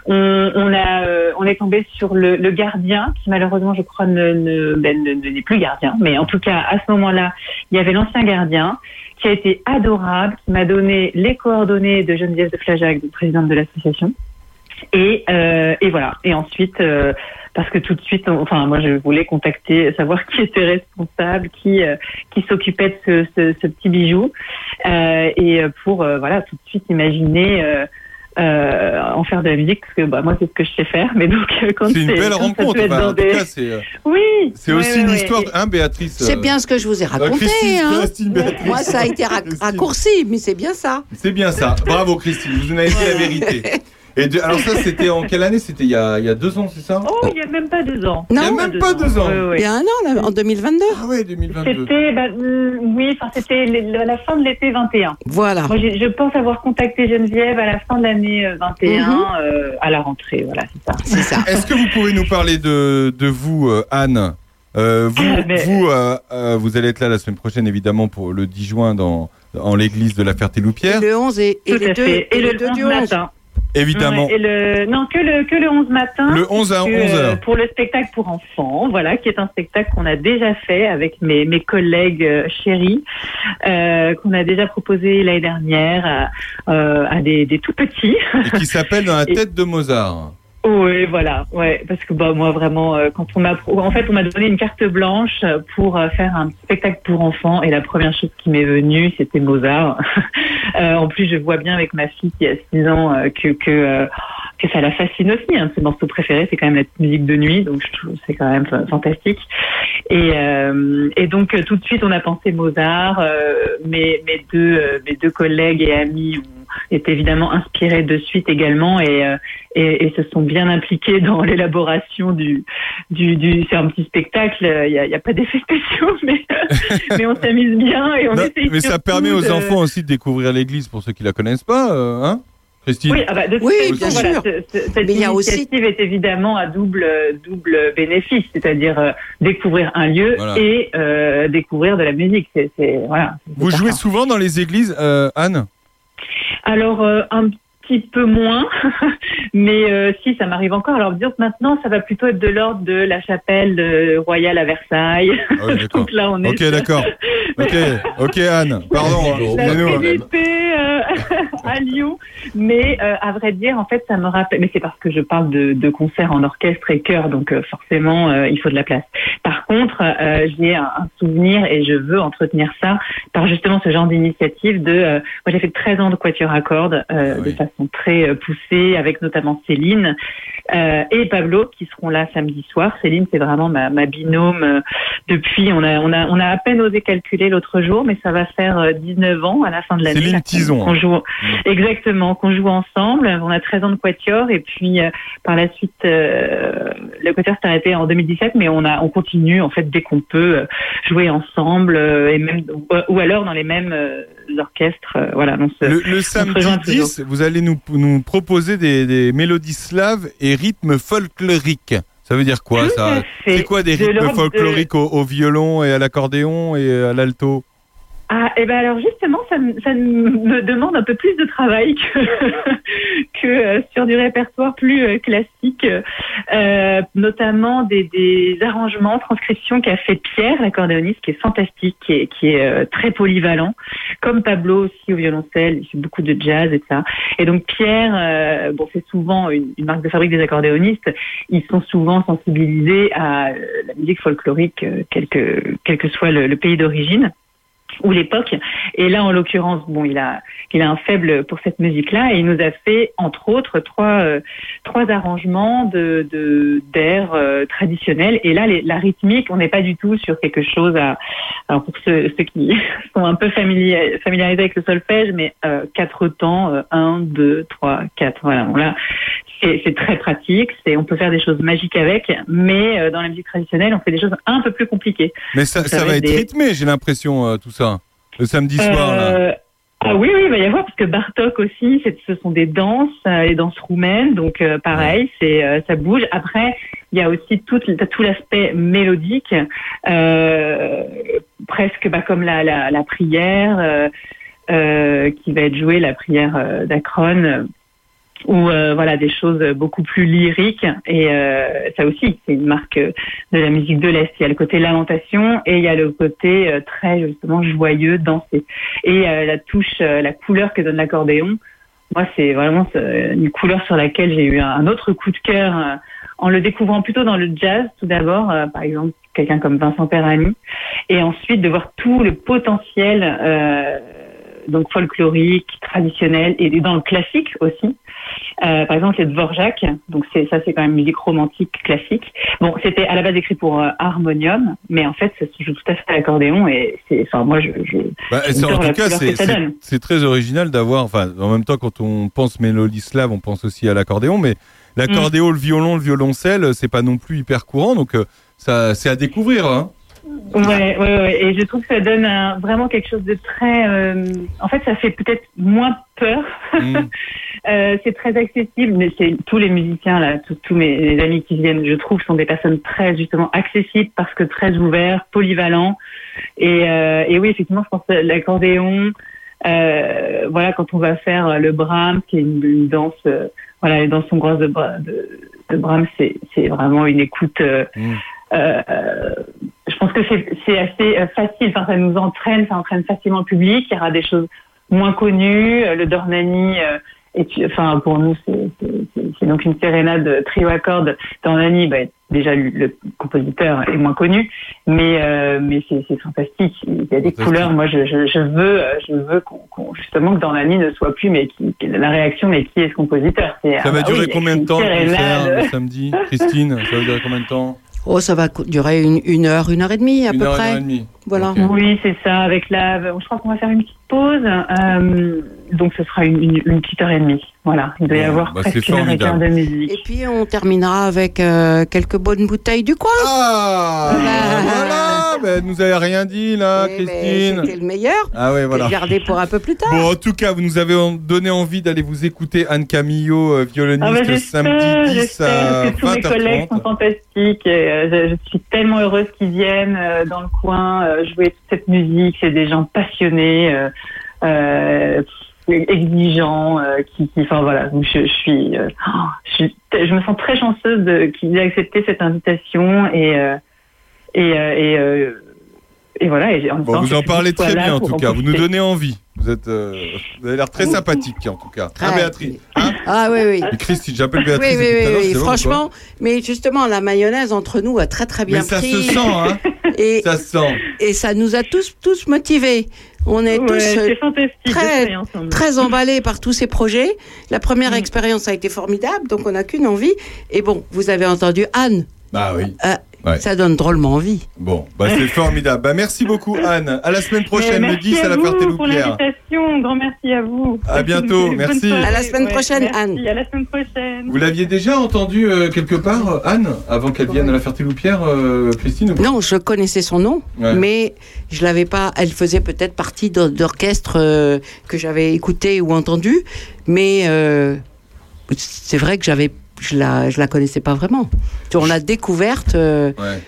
On, on a on est tombé sur le, le gardien qui malheureusement je crois ne ne, ben, ne- n'est plus gardien mais en tout cas à ce moment-là il y avait l'ancien gardien qui a été adorable qui m'a donné les coordonnées de Geneviève de Flajac présidente de l'association et, euh, et voilà. Et ensuite, euh, parce que tout de suite, enfin, moi, je voulais contacter, savoir qui était responsable, qui euh, qui s'occupait de ce, ce, ce petit bijou, euh, et pour euh, voilà, tout de suite imaginer. Euh, en faire de la musique parce que bah, moi c'est ce que je sais faire mais donc euh, quand C'est une belle rencontre. Enfin, en tout des- cas, c'est euh, oui c'est aussi une histoire, hein, Béatrice. C'est euh, bien ce que je vous ai raconté. Christine, hein. Christine, Béatrice. Moi, ça a été rac- raccourci, mais c'est bien ça. C'est bien ça. Bravo Christine, vous nous avez dit la vérité. Et de- alors ça, c'était en quelle année C'était il, y a- il y a deux ans, c'est ça oh il y a même pas deux ans Non. Il y a même pas deux ans. Il y a un an, là, en 2022. Ah ouais, 2022. C'était, bah, mm, oui, enfin, c'était le- le- la fin de l'été 21. Voilà. Moi, je pense avoir contacté Geneviève à la fin de l'année euh, 21, Mhm. euh, à la rentrée, voilà, c'est ça. C'est ça. Est-ce que vous pouvez nous parler de, de vous, euh, Anne Euh, Vous, Ah, mais- vous, euh, euh, vous allez être là la semaine prochaine, évidemment, pour le 10 juin dans, en l'église de la Ferté-Loupière. Le 11 et, et les deux, le deux 11 du 11. matin. Évidemment. Ouais, et le, non, que le, que le 11 matin. Le 11 à que, 11 euh, heures. pour le spectacle pour enfants, voilà, qui est un spectacle qu'on a déjà fait avec mes, mes collègues euh, chéris, euh, qu'on a déjà proposé l'année dernière à, euh, à des, des tout petits. Et qui s'appelle Dans la Et- tête de Mozart. Oui, voilà, ouais, parce que bah moi vraiment, euh, quand on m'a, en fait, on m'a donné une carte blanche euh, pour euh, faire un spectacle pour enfants, et la première chose qui m'est venue, c'était Mozart. Euh, en plus, je vois bien avec ma fille qui a 6 ans euh, que que que ça la fascine aussi. Hein. Ses morceaux préférés, c'est quand même la musique de nuit, donc je trouve c'est quand même fa- fantastique. Et et donc tout de suite, on a pensé Mozart. Mes mes deux mes deux collègues et amis été évidemment inspirés de suite également et euh, et, et se sont bien impliqués dans l'élaboration du, du, du c'est un petit spectacle, il n'y a, il y a pas d'effets spéciaux, mais, mais on s'amuse bien et on Non, essaye mais ça permet aux de- enfants aussi de découvrir l'église pour ceux qui la connaissent pas, euh, hein Christine Oui, ah bah, de Oui, façon, bien voilà, sûr. ce- ce- cette Mais il y a aussi- initiative est évidemment à double, double bénéfice, c'est-à-dire euh, découvrir un lieu Voilà. et euh, découvrir de la musique. C'est, c'est- voilà, Vous jouez souvent dans les églises, euh, Anne? Alors, euh, un petit peu moins, mais euh, si ça m'arrive encore. Alors disons que maintenant, ça va plutôt être de l'ordre de la chapelle euh, royale à Versailles. Ah oui. Donc là, on est. Ok, d'accord. Ok, ok, Anne, pardon. hein, La. Trinité, euh, à Lyon, mais euh, à vrai dire, en fait, ça me rappelle. Mais c'est parce que je parle de, de concerts en orchestre et chœur, donc euh, forcément, euh, il faut de la place. Par contre, euh, j'ai un, un souvenir et je veux entretenir ça par justement ce genre d'initiative. De, euh, moi, j'ai fait 13 ans de quatuor à cordes euh, de façon très euh, poussée, avec notamment Céline euh, et Pablo qui seront là samedi soir. Céline, c'est vraiment ma, ma binôme euh, depuis. On a, on a, on a à peine osé calculer l'autre jour, mais ça va faire euh, 19 ans à la fin de l'année. Céline Tison. qu'on joue, exactement, qu'on joue ensemble. On a 13 ans de quatuor et puis euh, par la suite, euh, le quatuor s'est arrêté en 2017, mais on a, on continue en fait dès qu'on peut euh, jouer ensemble euh, et même ou, alors dans les mêmes euh, orchestres. euh, voilà, on se, Le, on le se samedi rejoint toujours. 10, vous allez nous, nous proposer des, des mélodies slaves et rythmes folkloriques. Ça veut dire quoi Tout ça. C'est quoi des De rythmes de- folkloriques au, au violon et à l'accordéon et à l'alto? Ah, et ben alors justement, ça, me- ça me demande un peu plus de travail que, euh, sur du répertoire plus euh, classique, euh, notamment des, des arrangements, transcriptions qu'a fait Pierre, l'accordéoniste, qui est fantastique, qui est, qui est très polyvalent, comme Pablo aussi au violoncelle, il fait beaucoup de jazz et ça. Et donc Pierre, bon, c'est souvent une, marque de fabrique des accordéonistes, ils sont souvent sensibilisés à la musique folklorique, quel que, quel que soit le pays d'origine ou l'époque. Et là, en l'occurrence, bon, il a, il a un faible pour cette musique-là et il nous a fait, entre autres, trois, euh, trois arrangements de, de d'airs euh, traditionnels. Et là, les- la rythmique, on n'est pas du tout sur quelque chose à, alors pour ceux, ceux qui sont un peu familiers, familiarisés avec le solfège, mais euh, quatre temps, un, deux, trois, quatre. Voilà. Bon, là, c'est, c'est très pratique. C'est, on peut faire des choses magiques avec, mais dans la musique traditionnelle, on fait des choses un peu plus compliquées. Mais ça, Ça ça va être des- rythmé, j'ai l'impression, tout ça. Le samedi soir, là. Euh, Ah oui, oui, il va y avoir, parce que Bartok aussi, ce sont des danses, euh, les danses roumaines, donc euh, pareil, c'est euh, ça bouge. Après, il y a aussi tout, tout l'aspect mélodique, euh, presque bah, comme la, la, la prière, euh, euh, qui va être jouée, la prière euh, d'Akron, ou euh, voilà des choses beaucoup plus lyriques. Et euh, ça aussi, c'est une marque de la musique de l'Est. Il y a le côté lamentation et il y a le côté euh, très justement joyeux, dansé. Et euh, la touche, euh, la couleur que donne l'accordéon, moi, c'est vraiment euh, une couleur sur laquelle j'ai eu un, autre coup de cœur euh, en le découvrant plutôt dans le jazz tout d'abord, euh, par exemple quelqu'un comme Vincent Perrani, et ensuite de voir tout le potentiel euh, donc folklorique, traditionnel et dans le classique aussi. Euh, par exemple les Dvorak, donc c'est ça c'est quand même musique romantique classique. Bon, c'était à la base écrit pour euh, harmonium, mais en fait ça se joue tout à fait à l'accordéon et c'est enfin moi je, je Bah, c'est- en tout cas, c'est très original d'avoir. Enfin, en même temps, quand on pense mélodie slave, on pense aussi à l'accordéon, mais l'accordéon, le violon, le violoncelle, c'est pas non plus hyper courant, donc euh, ça, c'est à découvrir. Hein. Ouais, ouais, ouais, et je trouve que ça donne un- vraiment quelque chose de très. euh, en fait, ça fait peut-être moins peur. Euh, c'est très accessible, mais c'est tous les musiciens là, tous, mes les amis qui viennent, je trouve, sont des personnes très justement accessibles parce que très ouverts, polyvalents. Et, euh, et oui, effectivement, je pense que l'accordéon. Euh, voilà, quand on va faire le Brahms, qui est une, une danse, euh, voilà, les danses hongroises de, Bra- de, de Brahms, c'est vraiment une écoute. euh, je pense que c'est assez euh, facile. Enfin, ça nous entraîne, ça entraîne facilement le public. Il y aura des choses moins connues. Euh, Le Dornani, euh, et puis, enfin, pour nous, c'est- donc une sérénade trio à cordes. Dornani, bah, déjà le, le compositeur est moins connu, mais euh, mais c'est fantastique. Il y a des couleurs. Moi, je, je, je veux euh, je veux qu'on qu'on- justement que Dornani ne soit plus, mais qui, la réaction, mais qui est ce compositeur? Ça ah va bah durer oui, combien de temps le concert sérénade. le samedi? Christine, ça va durer combien de temps? Oh, ça va durer une, une heure, une heure et demie à Une peu heure, une près. heure et demie. Voilà. Oui, c'est ça, avec la. Je crois qu'on va faire une petite pause. euh, donc, ce sera une, une- une petite heure et demie. Voilà. Il doit y avoir bah, presque une heure et quart de musique. Et puis on terminera avec euh, quelques bonnes bouteilles du coin. Ah Voilà ben, Vous nous avez rien dit là, Christine C'était le meilleur. Ah ouais, voilà. Gardé pour un peu plus tard. Bon, en tout cas, vous nous avez donné envie d'aller vous écouter Anne Camillo, euh, violoniste, Ah bah, samedi 10 j'espère, à que tous mes collègues 20h30. sont fantastiques. Et, euh, je, je suis tellement heureuse qu'ils viennent euh, dans le coin euh, jouer toute cette musique. C'est des gens passionnés. euh, euh, exigeant, euh, qui, qui- enfin voilà. Je, suis, euh, je me sens très chanceuse de qu'il ait accepté cette invitation euh, et, et, voilà. Et en même Bon, temps, vous en parlez très bien en tout en cas. Vous nous donnez envie. Vous êtes, euh, vous avez l'air très sympathique en tout cas. Hein, Ouais. Béatrice Hein Ah oui, oui. Et Christine, j'appelle Béatrice. oui, oui, oui, bon, franchement, mais justement, la mayonnaise entre nous a très très bien Mais ça pris. se sent, hein Et, Ça se sent. et ça nous a tous, tous motivés. On est Ouais, tous euh, très, ensemble. très emballés par tous ces projets. La première Mm. expérience a été formidable, donc on n'a qu'une envie. Et bon, vous avez entendu Anne. Bah oui. Euh, Ouais. Ça donne drôlement envie. Bon, bah c'est formidable. Bah merci beaucoup Anne. À la semaine prochaine, le merci 10 à la vous pour l'invitation. Grand merci à vous. À bientôt, merci. À la semaine prochaine, merci. Anne. À la semaine prochaine. Vous l'aviez déjà entendu euh, quelque part, euh, Anne, avant qu'elle vienne à la Ferté-Loupière, euh, Christine Non, je connaissais son nom, Ouais. mais je l'avais pas. Elle faisait peut-être partie d'or- d'orchestres euh, que j'avais écouté ou entendu, mais euh, c'est vrai que j'avais, je la, je la connaissais pas vraiment. On l'a découverte euh, Ouais.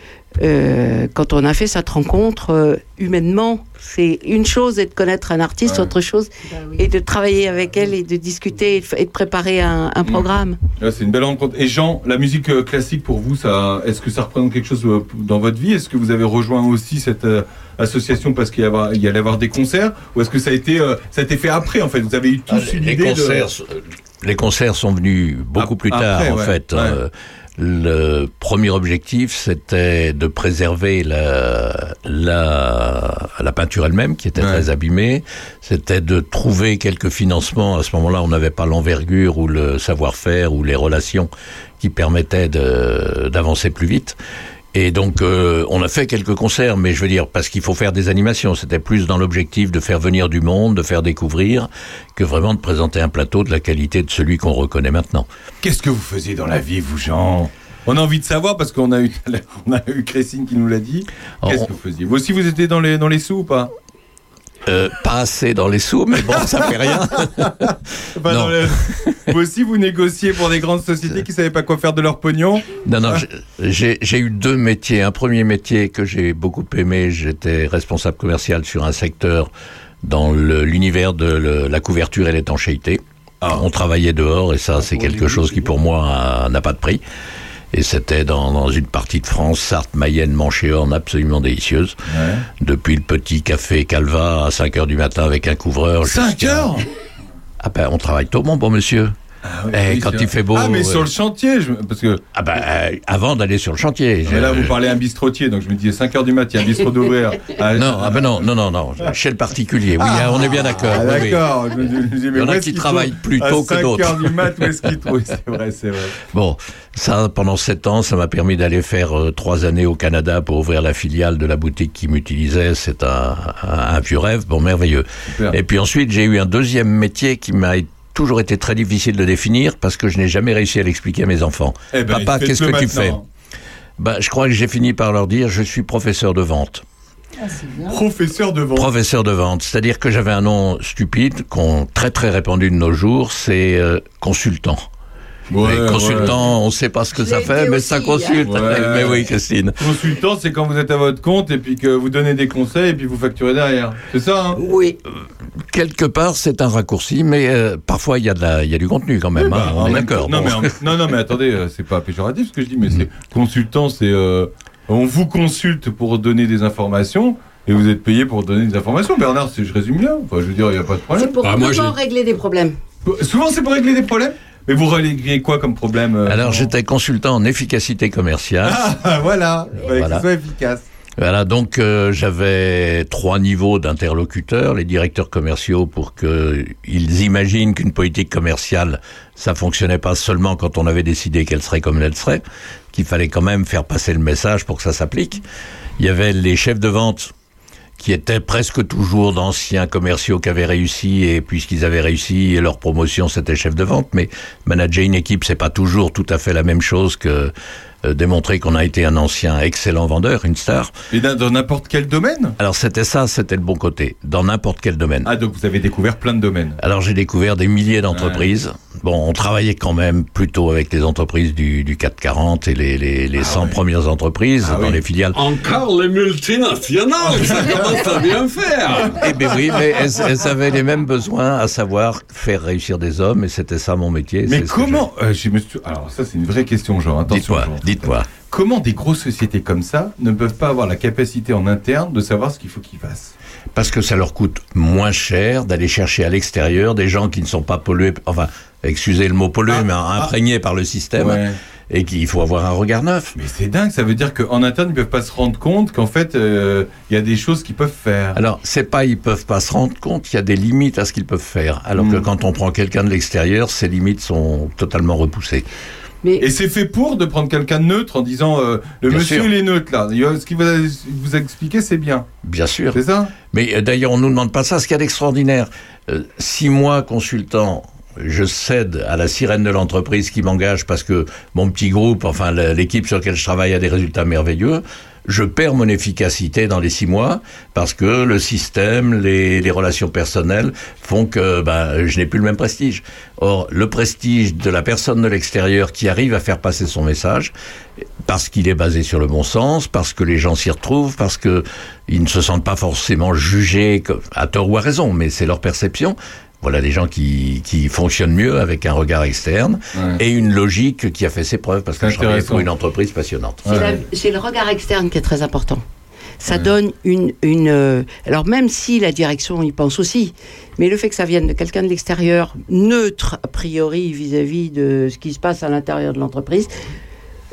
euh, quand on a fait cette rencontre euh, humainement. C'est une chose de connaître un artiste, Ouais. autre chose est de travailler avec elle et de discuter et de, et de préparer un, un programme. C'est une belle rencontre. Et Jean, la musique classique pour vous, ça, est-ce que ça représente quelque chose dans votre vie? Est-ce que vous avez rejoint aussi cette euh, association parce qu'il y, il y allait avoir des concerts? Ou est-ce que ça a été, euh, ça a été fait après en fait? Vous avez eu tous Ah, une les, idée de- concerts, euh, les concerts sont venus beaucoup plus tard, en fait. ouais. Euh, le premier objectif, c'était de préserver la, la, la peinture elle-même, qui était Ouais. très abîmée. C'était de trouver quelques financements. À ce moment-là, on n'avait pas l'envergure ou le savoir-faire ou les relations qui permettaient d'avancer plus vite. Et donc, euh, on a fait quelques concerts, mais je veux dire, parce qu'il faut faire des animations. C'était plus dans l'objectif de faire venir du monde, de faire découvrir, que vraiment de présenter un plateau de la qualité de celui qu'on reconnaît maintenant. Qu'est-ce que vous faisiez dans la vie, vous, Jean? On a envie de savoir parce qu'on a eu, on a eu Christine qui nous l'a dit. Qu'est-ce on- que vous faisiez? Vous aussi, vous étiez dans les, dans les sous ou pas? Euh, pas assez dans les sous, mais bon, ça fait rien. Non. Vous aussi, vous négociez pour des grandes sociétés qui savaient pas quoi faire de leur pognon Non, non, j'ai- j'ai eu deux métiers. Un premier métier que j'ai beaucoup aimé, j'étais responsable commercial sur un secteur dans l'univers de le- la couverture et l'étanchéité. On travaillait dehors et ça, c'est quelque chose qui pour moi a- n'a pas de prix. Et c'était dans, dans une partie de France, Sarthe, Mayenne, Manchéorne, absolument délicieuse. Depuis le petit café Calva à 5 heures du matin avec un couvreur. 5 jusqu'à- heures Ah ben, on travaille tôt, mon bon monsieur. Eh, Oui, quand il fait beau. Ah, mais euh, sur le chantier, je- parce que. Ah ben, euh, avant d'aller sur le chantier. Mais là, vous parlez à un bistrotier, donc je me disais 5 heures du mat, il y a un bistrot d'ouvrir. Ah, Non, ah ben non, non, non, non, chez le particulier. Oui, Ah, on est bien d'accord. ah, oui, oui. d'accord. Je me dis- mais Il y en a qui travaillent plus tôt que À 5 d'autres. heures du mat, où est-ce qu'il trouve? C'est vrai, c'est vrai. Bon, ça, pendant sept ans, ça m'a permis d'aller faire euh, trois années au Canada pour ouvrir la filiale de la boutique qui m'utilisait. C'est un, un, un vieux rêve, bon, merveilleux. Super. Et puis ensuite, j'ai eu un deuxième métier qui m'a toujours été très difficile de définir parce que je n'ai jamais réussi à l'expliquer à mes enfants. Eh ben, Papa, qu'est-ce que tu fais? Ben, Je crois que j'ai fini par leur dire, je suis professeur de vente. Professeur de vente. Professeur de vente, c'est-à-dire que j'avais un nom stupide, qu'on très très répandu de nos jours, c'est euh, consultant. Ouais, Mais consultant, on ne sait pas ce que ça fait, mais ça consulte. Ouais. Mais oui, Christine. Consultant, c'est quand vous êtes à votre compte et puis que vous donnez des conseils et puis vous facturez derrière. C'est ça, hein? Oui. Quelque part, c'est un raccourci, mais euh, parfois il y a de la, il y a du contenu quand même. Bah, hein, en on est même d'accord. Non, bon. non, non, mais attendez, euh, c'est pas péjoratif ce que je dis, mais Mm. c'est consultant, c'est euh, on vous consulte pour donner des informations et vous êtes payé pour donner des informations. Bernard, c'est- je résume bien. Enfin, je veux dire, il n'y a pas de problème. C'est pour Ah, moi, régler des problèmes? Souvent, c'est pour régler des problèmes. Mais vous réglez quoi comme problème euh, Alors j'étais consultant en efficacité commerciale. Ah, voilà, fallait que Voilà. ce soit efficace. Voilà, donc euh, j'avais trois niveaux d'interlocuteurs, les directeurs commerciaux pour que ils imaginent qu'une politique commerciale, ça fonctionnait pas seulement quand on avait décidé qu'elle serait comme elle serait, qu'il fallait quand même faire passer le message pour que ça s'applique. Il y avait les chefs de vente qui étaient presque toujours d'anciens commerciaux qui avaient réussi et puisqu'ils avaient réussi leur promotion c'était chef de vente. Mais manager une équipe c'est pas toujours tout à fait la même chose que euh, démontrer qu'on a été un ancien excellent vendeur, une star. Et dans n'importe quel domaine? Alors c'était ça, c'était le bon côté, dans n'importe quel domaine. Ah, donc vous avez découvert plein de domaines. Alors j'ai découvert des milliers d'entreprises. Bon, on travaillait quand même plutôt avec les entreprises du, du 440 et les, les, les 100 premières entreprises Ah dans les filiales. Encore les multinationales, ça commence à bien faire. Eh bien oui, mais elles, elles avaient les mêmes besoins, à savoir faire réussir des hommes, et c'était ça mon métier. Mais comment euh, je me suis- Alors ça c'est une vraie question, Jean. Attention. Dites-moi. Dites-moi. Comment des grosses sociétés comme ça ne peuvent pas avoir la capacité en interne de savoir ce qu'il faut qu'ils fassent? Parce que ça leur coûte moins cher d'aller chercher à l'extérieur des gens qui ne sont pas pollués, enfin, excusez le mot pollué, mais imprégnés par le système, Ah, Ouais. et qu'il faut avoir un regard neuf. Mais c'est dingue, ça veut dire qu'en interne ils peuvent pas se rendre compte qu'en fait euh, il y a des choses qu'ils peuvent faire. Alors, c'est pas ils peuvent pas se rendre compte, il y a des limites à ce qu'ils peuvent faire. Alors que Mm. quand on prend quelqu'un de l'extérieur, ces limites sont totalement repoussées. Et c'est fait pour de prendre quelqu'un de neutre en disant euh, le Bien monsieur sûr. il est neutre là. Ce qu'il vous a, expliqué c'est bien. Bien sûr. C'est ça Mais euh, d'ailleurs, on nous demande pas ça. Ce qu'il y a d'extraordinaire, euh, si moi, consultant, je cède à la sirène de l'entreprise qui m'engage parce que mon petit groupe, enfin l'équipe sur laquelle je travaille a des résultats merveilleux, je perds mon efficacité dans les six mois parce que le système, les, relations personnelles font que ben, je n'ai plus le même prestige. Or, le prestige de la personne de l'extérieur qui arrive à faire passer son message, parce qu'il est basé sur le bon sens, parce que les gens s'y retrouvent, parce que ils ne se sentent pas forcément jugés à tort ou à raison, mais c'est leur perception. Voilà des gens qui, qui fonctionnent mieux avec un regard externe Ouais. et une logique qui a fait ses preuves parce que je travaille pour une entreprise passionnante. C'est le regard externe qui est très important. Ça donne une, une euh, alors même si la direction y pense aussi, mais le fait que ça vienne de quelqu'un de l'extérieur, neutre a priori vis-à-vis de ce qui se passe à l'intérieur de l'entreprise,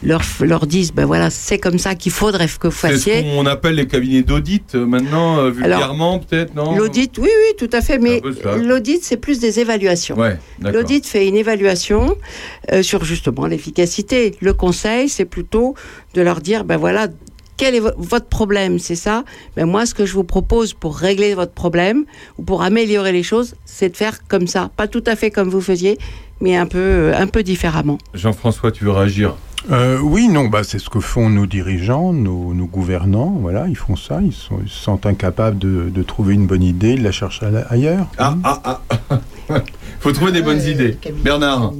leur, leur disent ben voilà c'est comme ça qu'il faudrait que vous C'est ce fassiez. qu'on appelle les cabinets d'audit euh, maintenant euh, vulgairement peut-être non L'audit, oui, oui, tout à fait, mais l'audit, c'est plus des évaluations. Ouais. L'audit fait une évaluation euh, sur justement l'efficacité. Le conseil, c'est plutôt de leur dire, ben voilà, quel est vo- votre problème, c'est ça? Ben moi, ce que je vous propose pour régler votre problème ou pour améliorer les choses, c'est de faire comme ça, pas tout à fait comme vous faisiez, mais un peu, un peu différemment. Jean-François, tu veux réagir? Euh, oui, non, bah, c'est ce que font nos dirigeants, nos, nos gouvernants. Voilà, ils font ça. Ils, sont, ils se sentent incapables de, de trouver une bonne idée, ils la cherchent ailleurs. Ah, ah, ah. Faut trouver des bonnes idées. Bernard.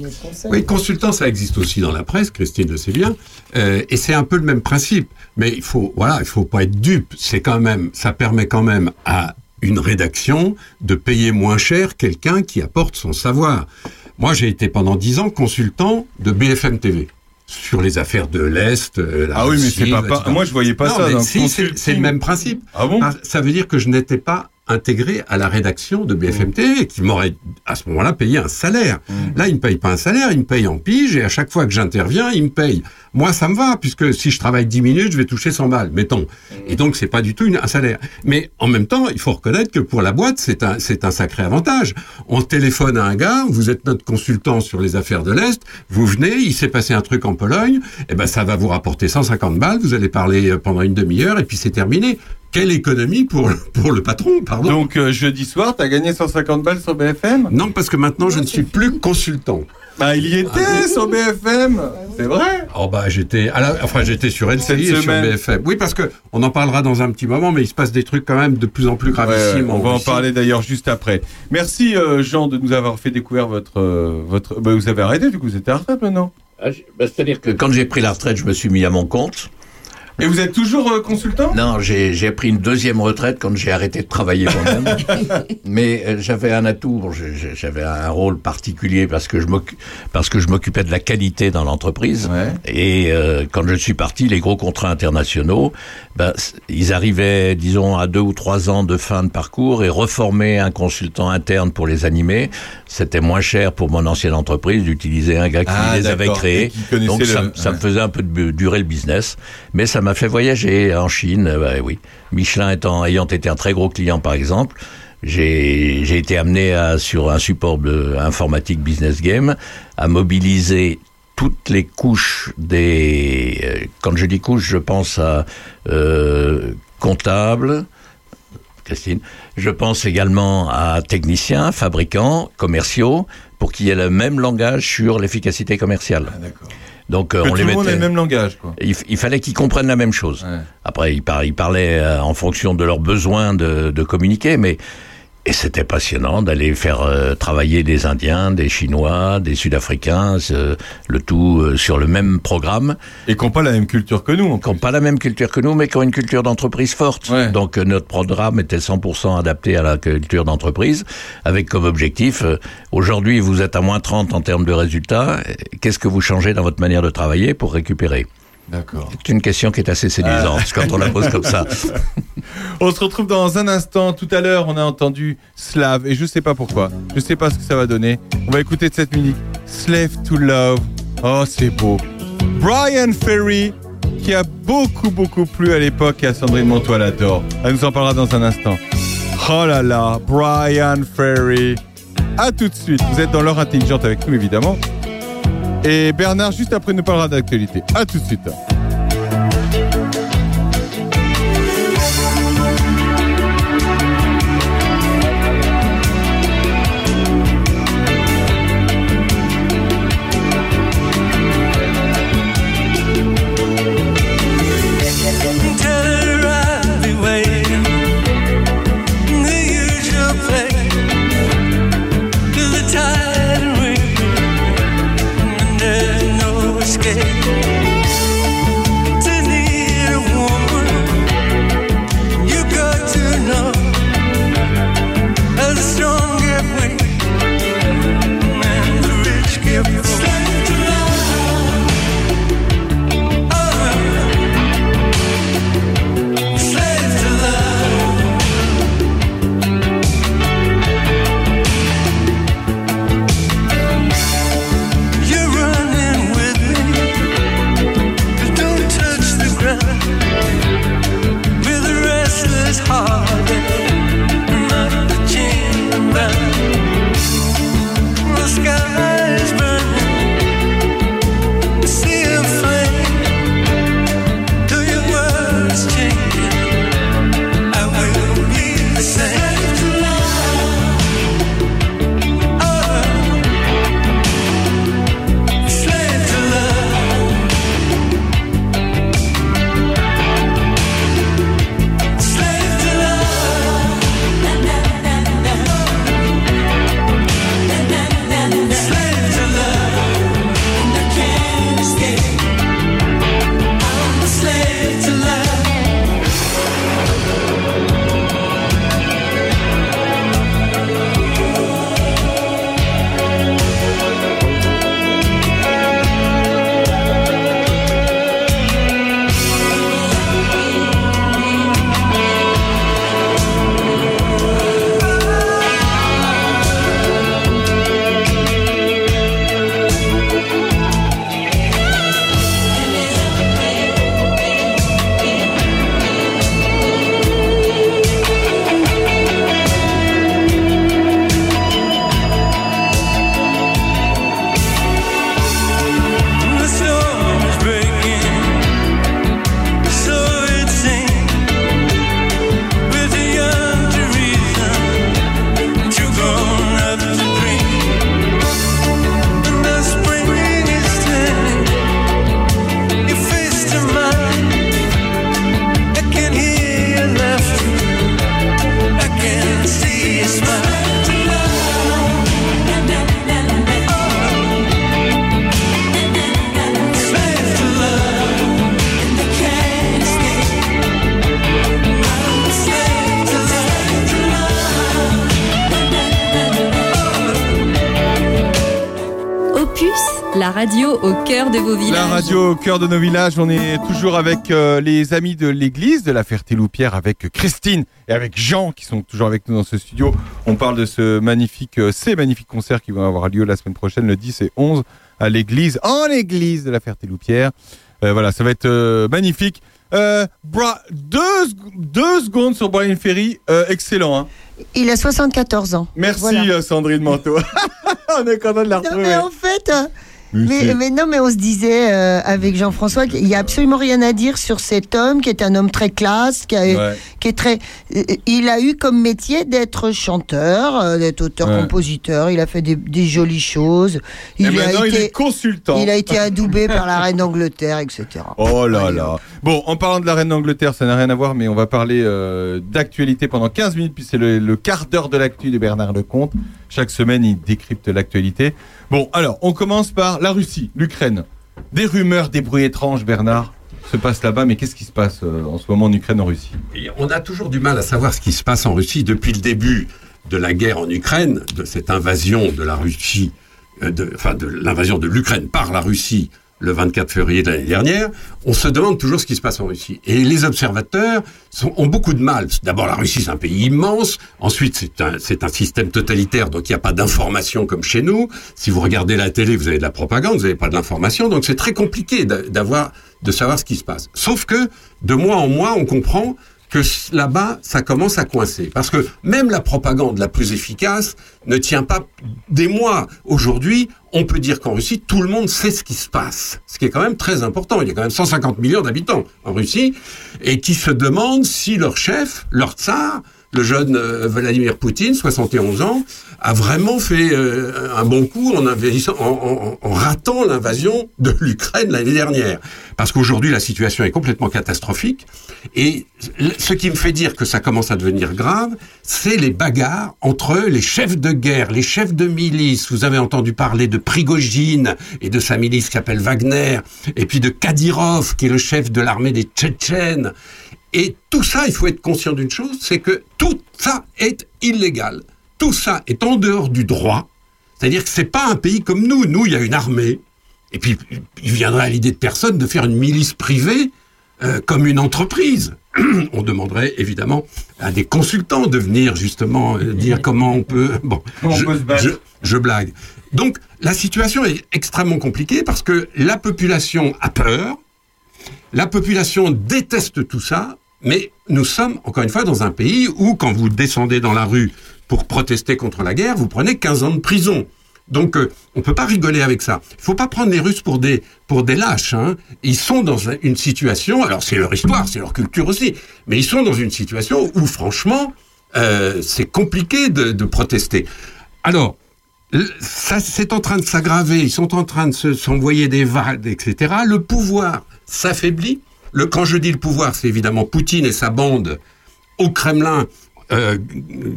Oui, consultant, ça existe aussi dans la presse, Christine le sait bien, euh, et c'est un peu le même principe. Mais il faut, voilà, il faut pas être dupe. C'est quand même, ça permet quand même à une rédaction de payer moins cher quelqu'un qui apporte son savoir. Moi, j'ai été pendant dix ans consultant de BFM TV sur les affaires de l'Est. euh, la Ah oui, mais c'est pas- pas- moi, je voyais pas Non, ça c'est- le même principe. Ah bon? Ça veut dire que je n'étais pas intégré à la rédaction de BFM TV et qui m'aurait à ce moment-là payé un salaire. Là, il me paye pas un salaire, il me paye en pige et à chaque fois que j'interviens, il me paye. Moi, ça me va puisque si je travaille 10 minutes, je vais toucher 100 balles, mettons. Et donc, c'est pas du tout une- un salaire. Mais en même temps, il faut reconnaître que pour la boîte, c'est un, c'est un sacré avantage. On téléphone à un gars, vous êtes notre consultant sur les affaires de l'Est, vous venez, il s'est passé un truc en Pologne, et ben ça va vous rapporter 150 balles, vous allez parler euh, pendant une demi-heure et puis c'est terminé. Quelle économie pour, pour le patron, pardon. Donc euh, jeudi soir, t'as gagné 150 balles sur BFM Non, parce que maintenant je ne suis plus consultant. Bah il y était sur BFM, c'est vrai? Oh bah j'étais, enfin j'étais sur LCI et sur. BFM. Oui, parce que on en parlera dans un petit moment, mais il se passe des trucs quand même de plus en plus Ouais, gravissimes. on va en parler d'ailleurs juste après. Merci euh, Jean de nous avoir fait découvrir votre euh, votre. Bah, vous avez arrêté du coup, vous êtes à la retraite maintenant. Ah, bah, C'est-à-dire que quand j'ai pris la retraite, je me suis mis à mon compte. Et vous êtes toujours euh, consultant? Non, j'ai pris une deuxième retraite quand j'ai arrêté de travailler moi-même. Mais euh, j'avais un atout, j'avais un rôle particulier parce que je m'occu- parce que je m'occupais de la qualité dans l'entreprise. Et euh, quand je suis parti, les gros contrats internationaux, ben, ils arrivaient, disons, à deux ou trois ans de fin de parcours et reformer un consultant interne pour les animer, c'était moins cher pour mon ancienne entreprise d'utiliser un gars qui Ah, les avait créés. Donc ça, le- ça me ouais. faisait un peu de durer le business, mais ça m'a fait voyager en Chine. euh, ouais, oui, Michelin ayant été un très gros client par exemple, j'ai été amené sur un support de informatique business game à mobiliser toutes les couches des. euh, Quand je dis couches, je pense à euh, comptable. Christine. Je pense également à techniciens, fabricants, commerciaux, pour qu'il y ait le même langage sur l'efficacité commerciale. Donc euh, Que on tout les le monde mettait. ait le même langage, quoi. Il, fallait qu'ils comprennent la même chose. Après, ils parlaient euh, en fonction de leurs besoins de, de communiquer, mais et c'était passionnant d'aller faire euh, travailler des Indiens, des Chinois, des Sud-Africains, ce- le tout euh, sur le même programme. Et qui n'ont pas la même culture que nous. Qui n'ont pas la même culture que nous, mais qui ont une culture d'entreprise forte. Donc euh, notre programme était 100% adapté à la culture d'entreprise, avec comme objectif, euh, aujourd'hui vous êtes à moins 30 en termes de résultats, euh, qu'est-ce que vous changez dans votre manière de travailler pour récupérer? D'accord. C'est une question qui est assez séduisante Ah. quand on la pose comme ça. On se retrouve dans un instant. Tout à l'heure, on a entendu Slave et je sais pas pourquoi. Je sais pas ce que ça va donner. On va écouter de cette musique. Slave to Love. Oh, c'est beau. Brian Ferry, qui a beaucoup, beaucoup plu à l'époque et à Sandrine Montois elle adore. Elle nous en parlera dans un instant. Oh là là, Brian Ferry. À tout de suite. Vous êtes dans l'heure intelligente avec nous, évidemment. Et Bernard, juste après, nous parlera d'actualité. À tout de suite. De vos villages. La radio au cœur de nos villages, on est toujours avec euh, les amis de l'église de la Ferté-Loupière, avec Christine et avec Jean qui sont toujours avec nous dans ce studio. On parle de ce magnifique, euh, ces magnifiques concerts qui vont avoir lieu la semaine prochaine, le 10 et 11, à l'église, en église de la Ferté-Loupière. Euh, voilà, ça va être euh, magnifique. Euh, Bra- deux, sec- deux secondes sur Brian Ferry, euh, excellent. Hein. Il a 74 ans. Merci Voilà. Sandrine Manteau. on est content de la Non, retrouver. mais en fait, euh, Mais non, mais on se disait euh, avec Jean-François qu'il y a absolument rien à dire sur cet homme qui est un homme très classe, qui a, Ouais. Qui est très. euh, Il a eu comme métier d'être chanteur, euh, d'être auteur-compositeur. Il a fait des, des jolies choses. Et Il a il été. est consultant. Il a été adoubé par la reine d'Angleterre, etc. Oh là là. Bon, en parlant de la reine d'Angleterre, ça n'a rien à voir, mais on va parler euh, d'actualité pendant 15 minutes, puis c'est le, le quart d'heure de l'actu de Bernard Lecomte. Chaque semaine, il décrypte l'actualité. Bon, alors, on commence par la Russie, l'Ukraine. Des rumeurs, des bruits étranges, Bernard, se passent là-bas, mais qu'est-ce qui se passe euh, en ce moment en Ukraine, en Russie? On a toujours du mal à savoir ce qui se passe en Russie depuis le début de la guerre en Ukraine, de cette invasion de la Russie, euh, enfin de l'invasion de l'Ukraine par la Russie le 24 février de l'année dernière, on se demande toujours ce qui se passe en Russie. Et les observateurs ont beaucoup de mal. D'abord, la Russie, c'est un pays immense. Ensuite, c'est un, un système totalitaire, donc il n'y a pas d'information comme chez nous. Si vous regardez la télé, vous avez de la propagande, vous n'avez pas de l'information. Donc c'est très compliqué d'a- d'avoir, de savoir ce qui se passe. Sauf que, de mois en mois, on comprend que là-bas, ça commence à coincer. Parce que même la propagande la plus efficace ne tient pas des mois. Aujourd'hui, on peut dire qu'en Russie, tout le monde sait ce qui se passe. Ce qui est quand même très important. Il y a quand même 150 millions d'habitants en Russie et qui se demandent si leur chef, leur tsar, le jeune euh, Vladimir Poutine, 71 ans, a vraiment fait euh, un bon coup en, ratant l'invasion de l'Ukraine l'année dernière. Parce qu'aujourd'hui, la situation est complètement catastrophique. Et ce qui me fait dire que ça commence à devenir grave, c'est les bagarres entre les chefs de guerre, les chefs de milice. Vous avez entendu parler de Prigogine et de sa milice qui Wagner, et puis de Kadyrov, qui est le chef de l'armée des Tchétchènes. Et tout ça, il faut être conscient d'une chose, c'est que tout ça est illégal. Tout ça est en dehors du droit. C'est-à-dire que c'est pas un pays comme nous. Nous, il y a une armée. Et puis, il viendrait à l'idée de personne de faire une milice privée euh, comme une entreprise. on demanderait évidemment à des consultants de venir justement euh, dire comment on peut. Bon, Comment on je, peut se battre. je- je blague. Donc, la situation est extrêmement compliquée parce que la population a peur, la population déteste tout ça, mais nous sommes, encore une fois, dans un pays où, quand vous descendez dans la rue pour protester contre la guerre, vous prenez 15 ans de prison. Donc, euh, on peut pas rigoler avec ça. Il faut pas prendre les Russes pour des pour des lâches. Hein. Ils sont dans un- une situation. Alors, c'est leur histoire, c'est leur culture aussi, mais ils sont dans une situation où, franchement, euh, c'est compliqué de, de protester. Alors, c'est en train de s'aggraver. Ils sont en train de se- s'envoyer des vagues, etc. Le pouvoir s'affaiblit. Le, quand je dis le pouvoir, c'est évidemment Poutine et sa bande au Kremlin, euh,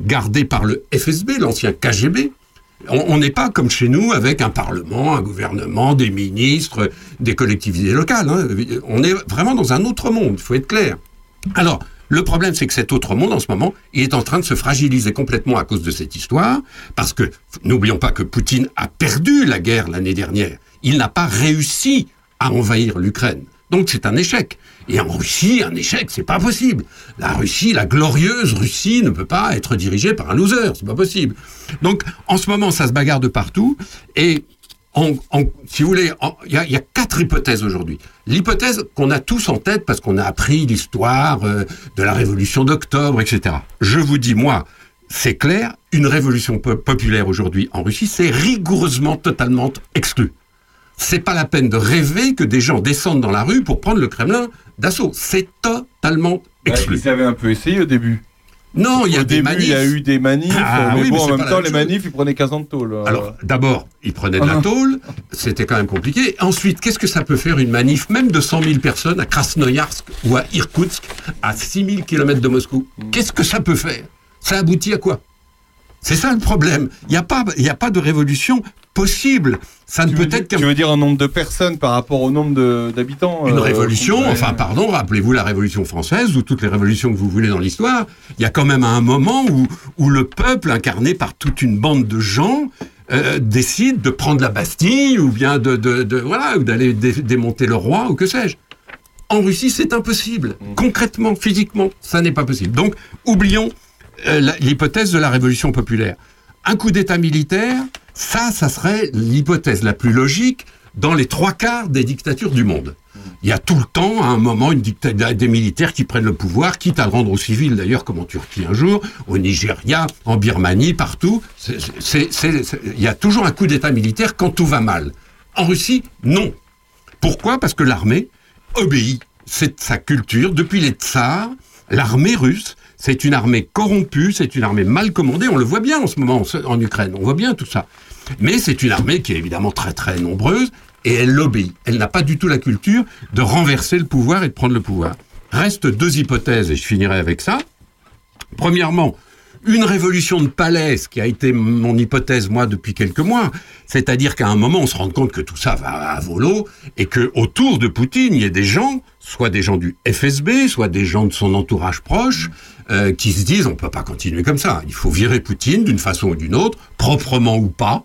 gardés par le FSB, l'ancien KGB. On on n'est pas comme chez nous avec un parlement, un gouvernement, des ministres, des collectivités locales. hein. On est vraiment dans un autre monde, il faut être clair. Alors, le problème, c'est que cet autre monde, en ce moment, il est en train de se fragiliser complètement à cause de cette histoire, parce que, n'oublions pas que Poutine a perdu la guerre l'année dernière. Il n'a pas réussi à envahir l'Ukraine. Donc c'est un échec. Et en Russie, un échec, c'est pas possible. La Russie, la glorieuse Russie, ne peut pas être dirigée par un loser, c'est pas possible. Donc en ce moment, ça se bagarre de partout. Et en- si vous voulez, il y, a- quatre hypothèses aujourd'hui. L'hypothèse qu'on a tous en tête parce qu'on a appris l'histoire euh, de la révolution d'octobre, etc. Je vous dis, moi, c'est clair, une révolution po- populaire aujourd'hui en Russie, c'est rigoureusement, totalement exclu. C'est pas la peine de rêver que des gens descendent dans la rue pour prendre le Kremlin d'assaut. C'est totalement exclu. Ils avaient un peu essayé au début. Non, il y a Au des début, manifs. il y a eu des manifs, Ah mais oui, bon, mais en même temps, les chose. manifs, ils prenaient 15 ans de tôle. euh. Alors, d'abord, ils prenaient de la Ah. tôle, c'était quand même compliqué. Ensuite, qu'est-ce que ça peut faire une manif, même de 100 000 personnes, à Krasnoyarsk ou à Irkoutsk, à 6 000 km de Moscou? Qu'est-ce que ça peut faire? Ça aboutit à quoi? C'est ça le problème. Il n'y a, pas- y a pas de révolution possible. Ça ne peut être qu'un Tu veux dire en nombre de personnes par rapport au nombre d'habitants une euh, révolution, enfin pardon, rappelez-vous la révolution française ou toutes les révolutions que vous voulez dans l'histoire, il y a quand même un moment où, où le peuple, incarné par toute une bande de gens, euh, décide de prendre la Bastille ou bien de, de, de- voilà ou d'aller dé- démonter le roi ou que sais-je. En Russie, c'est impossible. Concrètement, physiquement, ça n'est pas possible. Donc, oublions l'hypothèse de la révolution populaire. Un coup d'État militaire, ça, ça serait l'hypothèse la plus logique dans les trois quarts des dictatures du monde. Il y a tout le temps, à un moment, une des militaires qui prennent le pouvoir, quitte à le rendre aux civils, d'ailleurs, comme en Turquie un jour, au Nigeria, en Birmanie, partout. Il y a toujours un coup d'État militaire quand tout va mal. En Russie, non. Pourquoi? Parce que l'armée obéit. C'est sa culture. Depuis les tsars, L'armée russe, c'est une armée corrompue, c'est une armée mal commandée. On le voit bien en ce moment en- Ukraine. On voit bien tout ça. Mais c'est une armée qui est évidemment très très nombreuse et elle l'obéit. Elle n'a pas du tout la culture de renverser le pouvoir et de prendre le pouvoir. Restent deux hypothèses et je finirai avec ça. Premièrement, une révolution de palais, ce qui a été mon hypothèse moi depuis quelques mois, c'est-à-dire qu'à un moment on se rend compte que tout ça va à volo et que autour de Poutine il y a des gens, soit des gens du FSB, soit des gens de son entourage proche, euh, qui se disent on peut pas continuer comme ça, il faut virer Poutine d'une façon ou d'une autre, proprement ou pas,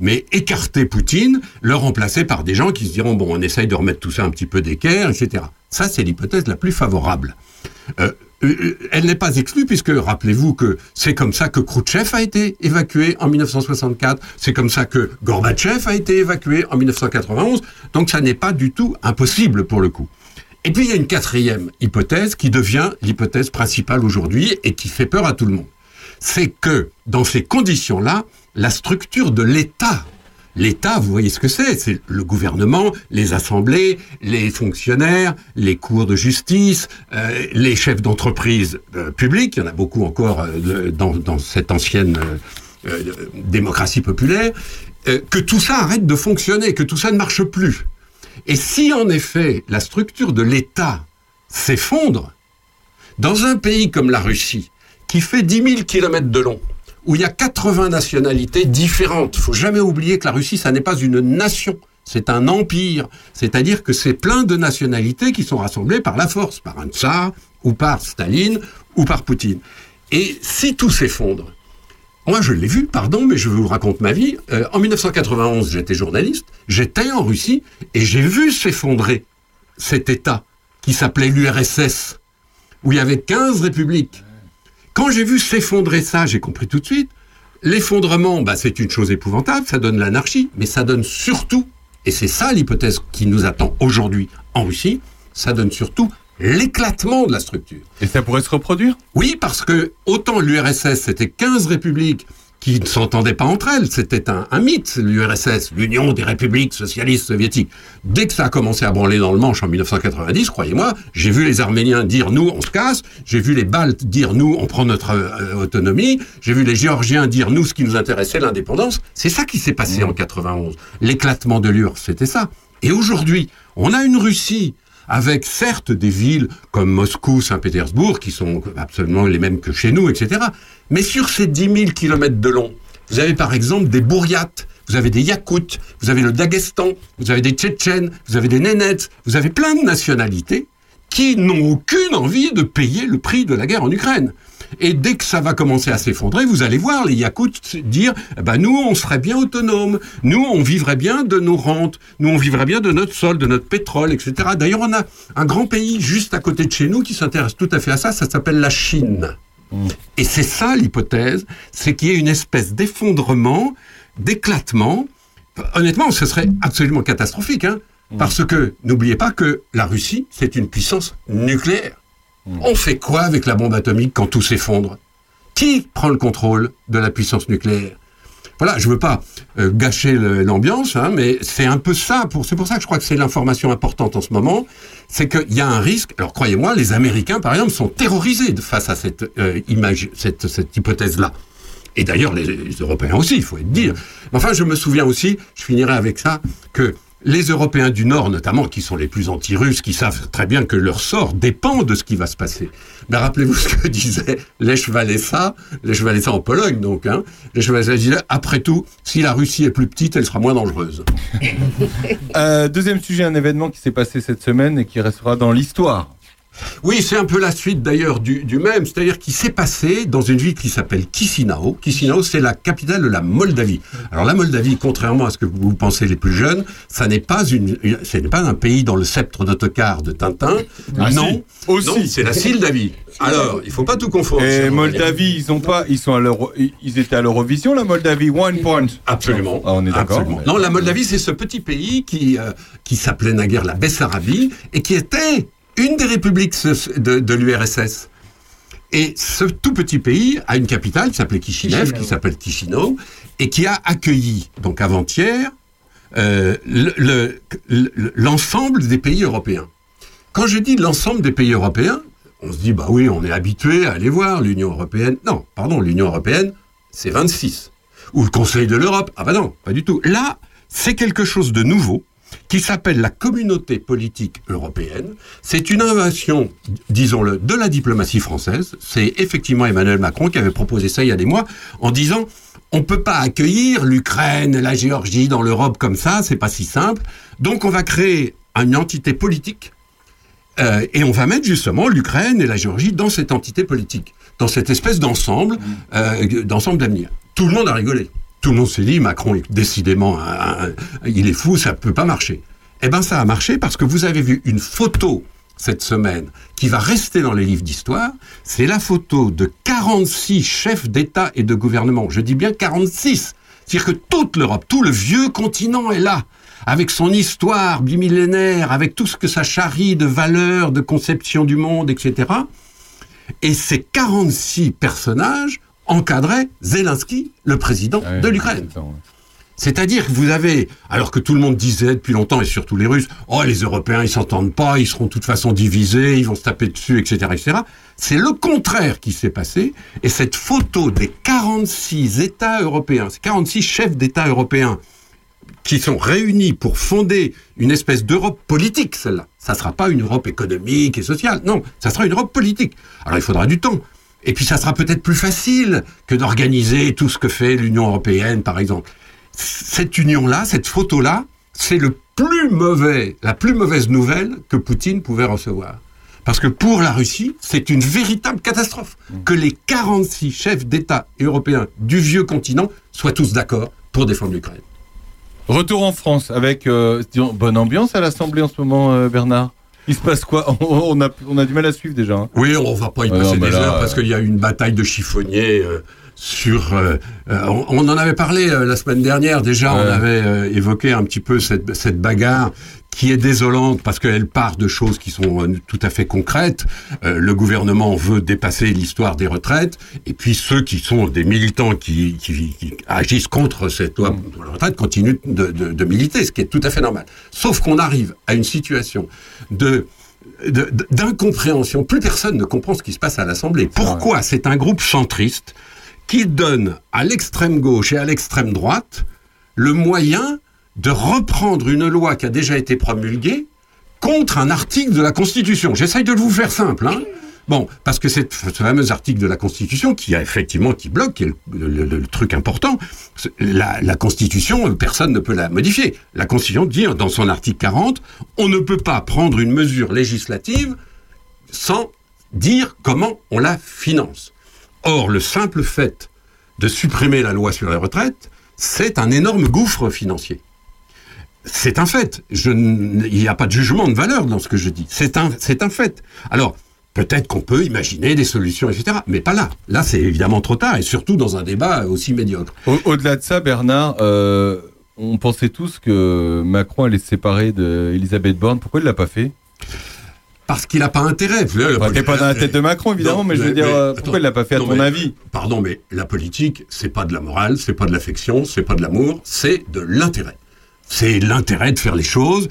mais écarter Poutine, le remplacer par des gens qui se diront bon on essaye de remettre tout ça un petit peu d'équerre, etc. Ça c'est l'hypothèse la plus favorable. Euh, euh, elle n'est pas exclue puisque rappelez-vous que c'est comme ça que Khrouchtchev a été évacué en 1964, c'est comme ça que Gorbatchev a été évacué en 1991, donc ça n'est pas du tout impossible pour le coup. Et puis il y a une quatrième hypothèse qui devient l'hypothèse principale aujourd'hui et qui fait peur à tout le monde. C'est que dans ces conditions-là, la structure de l'État L'État, vous voyez ce que c'est, c'est le gouvernement, les assemblées, les fonctionnaires, les cours de justice, euh, les chefs d'entreprise euh, publiques, il y en a beaucoup encore euh, dans, cette ancienne euh, démocratie populaire, que tout ça arrête de fonctionner, que tout ça ne marche plus. Et si en effet la structure de l'État s'effondre, dans un pays comme la Russie, qui fait 10 000 kilomètres de long, où il y a 80 nationalités différentes, faut jamais oublier que la Russie, ça n'est pas une nation, c'est un empire. C'est-à-dire que c'est plein de nationalités qui sont rassemblées par la force, par un tsar, ou par Staline, ou par Poutine. Et si tout s'effondre, moi, je l'ai vu, pardon, mais je vous raconte ma vie. Euh, en 1991, j'étais journaliste, j'étais en Russie, et j'ai vu s'effondrer cet État qui s'appelait l'URSS, où il y avait 15 républiques. Quand j'ai vu s'effondrer ça, j'ai compris tout de suite. L'effondrement, bah, c'est une chose épouvantable, ça donne l'anarchie, mais ça donne surtout, et c'est ça l'hypothèse qui nous attend aujourd'hui en Russie, ça donne surtout l'éclatement de la structure. Et ça pourrait se reproduire? Oui, parce que autant l'URSS, c'était 15 républiques qui ne s'entendaient pas entre elles, c'était un, un mythe, l'URSS, l'Union des républiques socialistes soviétiques. Dès que ça a commencé à branler dans le manche en 1990, croyez-moi, j'ai vu les Arméniens dire nous, on se casse, j'ai vu les Baltes dire nous, on prend notre euh, autonomie, j'ai vu les Géorgiens dire nous, ce qui nous intéressait, l'indépendance. C'est ça qui s'est passé en 91. L'éclatement de l'URSS, c'était ça. Et aujourd'hui, on a une Russie avec certes des villes comme Moscou, Saint-Pétersbourg, qui sont absolument les mêmes que chez nous, etc. Mais sur ces 10 000 kilomètres de long, vous avez par exemple des Bouriates, vous avez des Yakoutes, vous avez le Daghestan, vous avez des Tchétchènes, vous avez des Nénètes, vous avez plein de nationalités qui n'ont aucune envie de payer le prix de la guerre en Ukraine. Et dès que ça va commencer à s'effondrer, vous allez voir les Yakoutes dire eh ben nous on serait bien autonomes, nous on vivrait bien de nos rentes, nous on vivrait bien de notre sol, de notre pétrole, etc. D'ailleurs on a un grand pays juste à côté de chez nous qui s'intéresse tout à fait à ça, ça s'appelle la Chine. Et c'est ça l'hypothèse, c'est qu'il y ait une espèce d'effondrement, d'éclatement. Honnêtement, ce serait absolument catastrophique, hein, parce que n'oubliez pas que la Russie, c'est une puissance nucléaire. On fait quoi avec la bombe atomique quand tout s'effondre? Qui prend le contrôle de la puissance nucléaire? Voilà, je veux pas euh, gâcher l'ambiance, hein, mais c'est un peu ça. C'est pour ça que je crois que c'est l'information importante en ce moment. C'est qu'il y a un risque. Alors croyez-moi, les Américains, par exemple, sont terrorisés face à cette euh, image, cette, hypothèse-là. Et d'ailleurs, les, Européens aussi, il faut être dire. Enfin, je me souviens aussi, je finirai avec ça, que les Européens du Nord, notamment, qui sont les plus anti-russes, qui savent très bien que leur sort dépend de ce qui va se passer. Mais rappelez-vous ce que disait Lech Walesa, Lech Walesa en Pologne, donc, hein. Lech Walesa disait, après tout, si la Russie est plus petite, elle sera moins dangereuse. Euh, deuxième sujet, un événement qui s'est passé cette semaine et qui restera dans l'histoire. Oui, c'est un peu la suite d'ailleurs du, du même, c'est-à-dire qu'il s'est passé dans une ville qui s'appelle Chisinau. Chisinau, c'est la capitale de la Moldavie. Alors la Moldavie, contrairement à ce que vous pensez les plus jeunes, ça n'est pas une, une- ce n'est pas un pays dans le sceptre d'autocar de Tintin. Ah, non, si. Aussi. c'est la Sildavie. Alors, il faut pas tout confondre. Et Moldavie, ils sont pas, ils sont à ils étaient à l'Eurovision, la Moldavie, one point. Absolument. Ah, on est d'accord. Non, la Moldavie, c'est ce petit pays qui, euh, qui s'appelait naguère la Bessarabie et qui était une des républiques de, de l'URSS. Et ce tout petit pays a une capitale qui s'appelait Kishinev, qui s'appelle Chisinau, et qui a accueilli, donc avant-hier, euh, le- le- le- l'ensemble des pays européens. Quand je dis l'ensemble des pays européens, on se dit, bah oui, on est habitué à aller voir l'Union européenne. Non, pardon, l'Union européenne, c'est 26. Ou le Conseil de l'Europe. Ah bah non, pas du tout. Là, c'est quelque chose de nouveau qui s'appelle la communauté politique européenne. C'est une innovation, disons-le, de la diplomatie française. C'est effectivement Emmanuel Macron qui avait proposé ça il y a des mois en disant on peut pas accueillir l'Ukraine, la Géorgie dans l'Europe comme ça, c'est pas si simple. Donc on va créer une entité politique euh, et on va mettre justement l'Ukraine et la Géorgie dans cette entité politique, dans cette espèce d'ensemble, euh, d'ensemble d'avenir. Tout le monde a rigolé. Tout le monde s'est dit Macron est décidément, il est fou, ça peut pas marcher. Eh ben ça a marché parce que vous avez vu une photo cette semaine qui va rester dans les livres d'histoire. C'est la photo de 46 chefs d'État et de gouvernement. Je dis bien 46. C'est-à-dire que toute l'Europe, tout le vieux continent est là, avec son histoire bimillénaire, avec tout ce que ça charrie de valeurs, de conception du monde, etc. Et ces 46 personnages encadraient Zelensky, le président de l'Ukraine. C'est-à-dire que vous avez, alors que tout le monde disait depuis longtemps, et surtout les Russes, oh les Européens ils s'entendent pas, ils seront de toute façon divisés, ils vont se taper dessus, etc., etc. C'est le contraire qui s'est passé, et cette photo des 46 États européens, ces 46 chefs d'État européens qui sont réunis pour fonder une espèce d'Europe politique, celle-là. Ça sera pas une Europe économique et sociale, non, ça sera une Europe politique. Alors il faudra du temps. Et puis ça sera peut-être plus facile que d'organiser tout ce que fait l'Union européenne, par exemple. Cette union-là, cette photo-là, c'est le plus mauvais, la plus mauvaise nouvelle que Poutine pouvait recevoir. Parce que pour la Russie, c'est une véritable catastrophe que les 46 chefs d'État européens du vieux continent soient tous d'accord pour défendre l'Ukraine. Retour en France avec euh, bonne ambiance à l'Assemblée en ce moment, euh, Bernard. Il se passe quoi on, a, on a du mal à suivre déjà. hein. Oui, on va pas y Ouais, passer non, des là, heures parce qu'il y a eu une bataille de chiffonniers euh, sur. euh, euh, on, on en avait parlé euh, la semaine dernière déjà. On avait évoqué un petit peu cette, cette bagarre qui est désolante parce qu'elle part de choses qui sont euh, tout à fait concrètes. Euh, le gouvernement veut dépasser l'histoire des retraites et puis ceux qui sont des militants qui, qui- qui agissent contre cette loi pour la retraite continuent de, de- de militer, ce qui est tout à fait normal. Sauf qu'on arrive à une situation de- d'incompréhension. Plus personne ne comprend ce qui se passe à l'Assemblée. Pourquoi c'est un groupe centriste qui donne à l'extrême gauche et à l'extrême droite le moyen de reprendre une loi qui a déjà été promulguée contre un article de la Constitution. J'essaye de vous faire simple. Hein Bon, parce que c'est ce fameux article de la Constitution qui a effectivement qui bloque, qui est le, truc important. La, Constitution, personne ne peut la modifier. La Constitution dit dans son article 40, on ne peut pas prendre une mesure législative sans dire comment on la finance. Or, le simple fait de supprimer la loi sur les retraites, c'est un énorme gouffre financier. C'est un fait. Je il n'y a pas de jugement de valeur dans ce que je dis. C'est un, c'est un fait. Alors, peut-être qu'on peut imaginer des solutions, etc. Mais pas là. Là, c'est évidemment trop tard, et surtout dans un débat aussi médiocre. Au- Au-delà de ça, Bernard, euh, on pensait tous que Macron allait se séparer d'Elisabeth Borne. Pourquoi il l'a pas fait? Parce qu'il n'a pas intérêt. Enfin, pas dans la tête de Macron, évidemment, mais je veux dire, euh, pourquoi il l'a pas fait à non, ton mais- avis? Pardon, mais la politique, c'est pas de la morale, c'est pas de l'affection, c'est pas de l'amour, c'est de l'intérêt. C'est l'intérêt de faire les choses.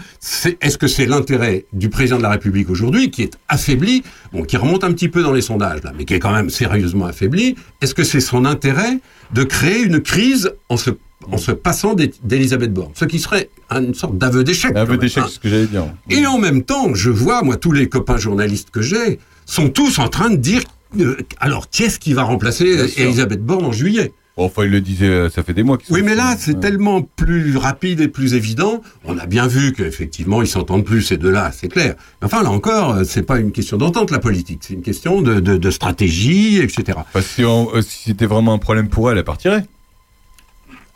Est-ce que c'est l'intérêt du président de la République aujourd'hui, qui est affaibli, bon, qui remonte un petit peu dans les sondages, là, mais qui est quand même sérieusement affaibli Est-ce que c'est son intérêt de créer une crise en se, en se passant d'Elisabeth Borne? Ce qui serait une sorte d'aveu d'échec. Même, d'échec, hein. c'est ce que j'allais dire. Et en même temps, je vois, moi, tous les copains journalistes que j'ai sont tous en train de dire euh, alors, qui est-ce qui va remplacer. Elisabeth Borne en juillet? Enfin, il le disait, euh, ça fait des mois Oui, mais là, c'est tellement plus rapide et plus évident. On a bien vu qu'effectivement, ils s'entendent plus, ces deux-là, c'est clair. Mais enfin, là encore, euh, c'est pas une question d'entente, la politique. C'est une question de, de- de stratégie, etc. Parce que si, on- euh, si c'était vraiment un problème pour elle, elle partirait.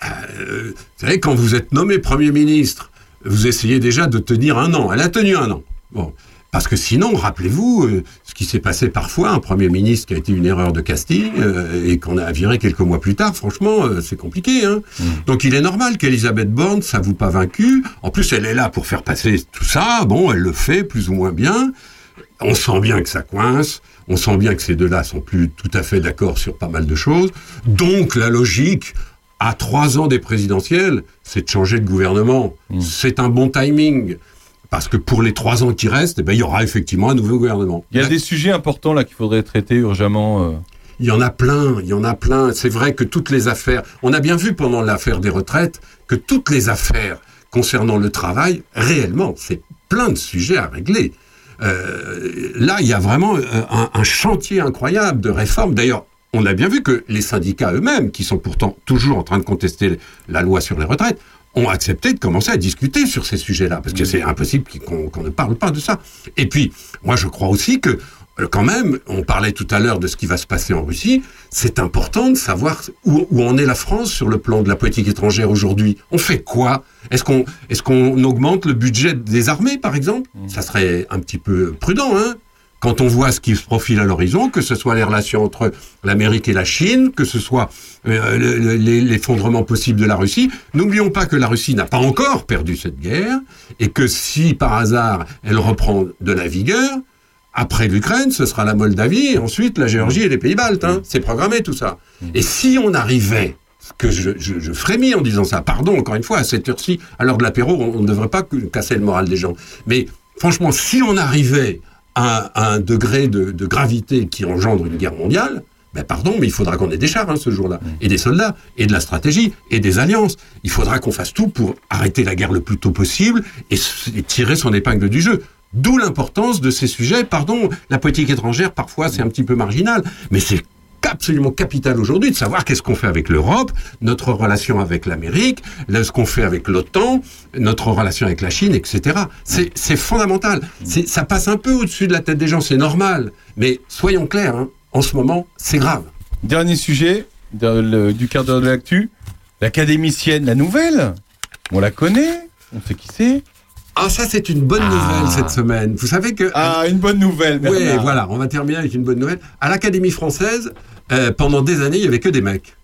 Euh, vous savez, quand vous êtes nommé Premier ministre, vous essayez déjà de tenir un an. Elle a tenu un an. Bon. Parce que sinon, rappelez-vous, euh, ce qui s'est passé parfois, un Premier ministre qui a été une erreur de casting euh, et qu'on a viré quelques mois plus tard, franchement, euh, c'est compliqué. Hein Donc il est normal qu'Elisabeth Borne s'avoue pas vaincue. En plus, elle est là pour faire passer tout ça. Bon, elle le fait plus ou moins bien. On sent bien que ça coince. On sent bien que ces deux-là sont plus tout à fait d'accord sur pas mal de choses. Donc la logique, à trois ans des présidentielles, c'est de changer de gouvernement. C'est un bon timing. Parce que pour les trois ans qui restent, eh ben, il y aura effectivement un nouveau gouvernement. Il y a des sujets importants là qu'il faudrait traiter urgemment. euh. Il y en a plein, il y en a plein. C'est vrai que toutes les affaires, on a bien vu pendant l'affaire des retraites que toutes les affaires concernant le travail, réellement, c'est plein de sujets à régler. Euh, là, il y a vraiment euh, un, un chantier incroyable de réforme. D'ailleurs, on a bien vu que les syndicats eux-mêmes, qui sont pourtant toujours en train de contester la loi sur les retraites, ont accepté de commencer à discuter sur ces sujets-là, parce que c'est impossible qu'on ne parle pas de ça. Et puis, moi, je crois aussi que euh, quand même, on parlait tout à l'heure de ce qui va se passer en Russie, c'est important de savoir où, où en est la France sur le plan de la politique étrangère aujourd'hui. On fait quoi? Est-ce qu'on est qu'on augmente le budget des armées, par exemple? Ça serait un petit peu prudent, hein? Quand on voit ce qui se profile à l'horizon, que ce soit les relations entre l'Amérique et la Chine, que ce soit euh, l'effondrement possible de la Russie, n'oublions pas que la Russie n'a pas encore perdu cette guerre, et que si par hasard elle reprend de la vigueur, après l'Ukraine, ce sera la Moldavie, et ensuite la Géorgie et les Pays-Baltes. Hein. C'est programmé tout ça. Et si on arrivait, que je, je, je frémis en disant ça, pardon encore une fois, à cette heure-ci, à l'heure de l'apéro, on ne devrait pas casser le moral des gens. Mais franchement, si on arrivait à, à un degré de, de gravité qui engendre une guerre mondiale, ben pardon, mais il faudra qu'on ait des chars hein, ce jour-là, et des soldats, et de la stratégie, et des alliances. Il faudra qu'on fasse tout pour arrêter la guerre le plus tôt possible et, et tirer son épingle du jeu. D'où l'importance de ces sujets. Pardon, la politique étrangère, parfois, c'est un petit peu marginal, mais c'est absolument capital aujourd'hui de savoir qu'est-ce qu'on fait avec l'Europe, notre relation avec l'Amérique, ce qu'on fait avec l'OTAN, notre relation avec la Chine, etc. C'est fondamental. Ça passe un peu au-dessus de la tête des gens, c'est normal. Mais soyons clairs, hein, en ce moment, c'est grave. Dernier sujet du quart d'heure de l'actu. L'académicienne, la nouvelle. On la connaît. On sait qui c'est. Ah, ça, c'est une bonne nouvelle cette semaine. Vous savez que. Ah, une bonne nouvelle, Oui, voilà, on va terminer avec une bonne nouvelle. À l'Académie française, euh, pendant des années, il n'y avait que des mecs.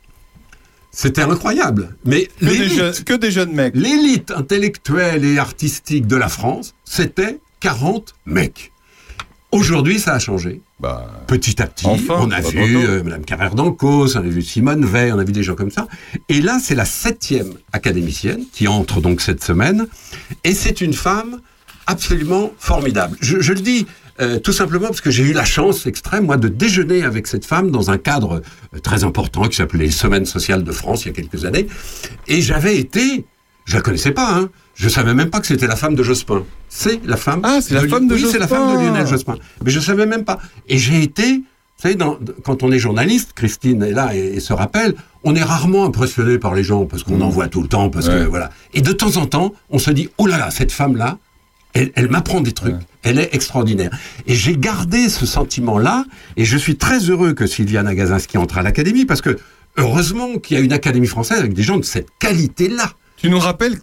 C'était incroyable. Mais Que des, l'élite- jeunes, que des jeunes mecs. l'élite intellectuelle et artistique de la France, c'était 40 mecs. Aujourd'hui, ça a changé. Bah, Petit à petit, Enfin, on a vu euh, Madame Carrère d'Ancos, on a vu Simone Veil, on a vu des gens comme ça. Et là, c'est la septième académicienne qui entre donc cette semaine. Et c'est une femme absolument formidable. Je, je le dis euh, tout simplement parce que j'ai eu la chance extrême, moi, de déjeuner avec cette femme dans un cadre euh, très important qui s'appelait les Semaines sociales de France il y a quelques années. Et j'avais été, je la connaissais pas, hein. Je savais même pas que c'était la femme de Jospin. C'est la femme. Ah, c'est la femme de oui, c'est la Jospin. femme de Lionel Jospin. Mais je savais même pas. Et j'ai été, vous savez, dans- quand on est journaliste, Christine est là et, et se rappelle, on est rarement impressionné par les gens parce qu'on en voit tout le temps, parce que voilà. Et de temps en temps, on se dit, oh là là, cette femme-là, elle, elle m'apprend des trucs. Elle est extraordinaire. Et j'ai gardé ce sentiment-là, et je suis très heureux que Sylviane Agazinski entre à l'Académie, parce que heureusement qu'il y a une Académie française avec des gens de cette qualité-là. Tu nous rappelles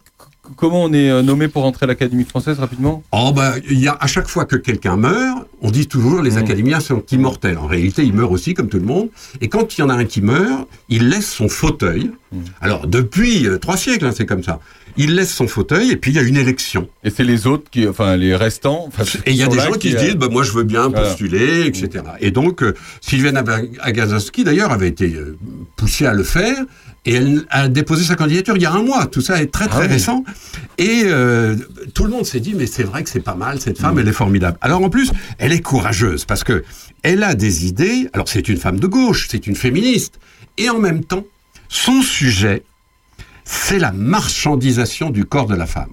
comment on est euh, nommé pour entrer à l'Académie française rapidement? Oh bah, il y a à chaque fois que quelqu'un meurt, on dit toujours les académiens sont immortels. En réalité, ils meurent aussi comme tout le monde. Et quand il y en a un qui meurt, il laisse son fauteuil. Alors depuis euh, trois siècles, hein, c'est comme ça. Il laisse son fauteuil et puis il y a une élection. Et c'est les autres qui, enfin les restants. enfin, Et il y a des gens qui, se euh, disent, bah, moi je veux bien Voilà. postuler, etc. Et donc, euh, Sylviane Agazinski, d'ailleurs, avait été euh, poussée à le faire, et elle a déposé sa candidature il y a un mois. Tout ça est très très Ah oui. récent. Et euh, tout le monde s'est dit, mais c'est vrai que c'est pas mal, cette femme, elle est formidable. Alors en plus, elle est courageuse, parce que elle a des idées, alors c'est une femme de gauche, c'est une féministe, et en même temps, son sujet, c'est la marchandisation du corps de la femme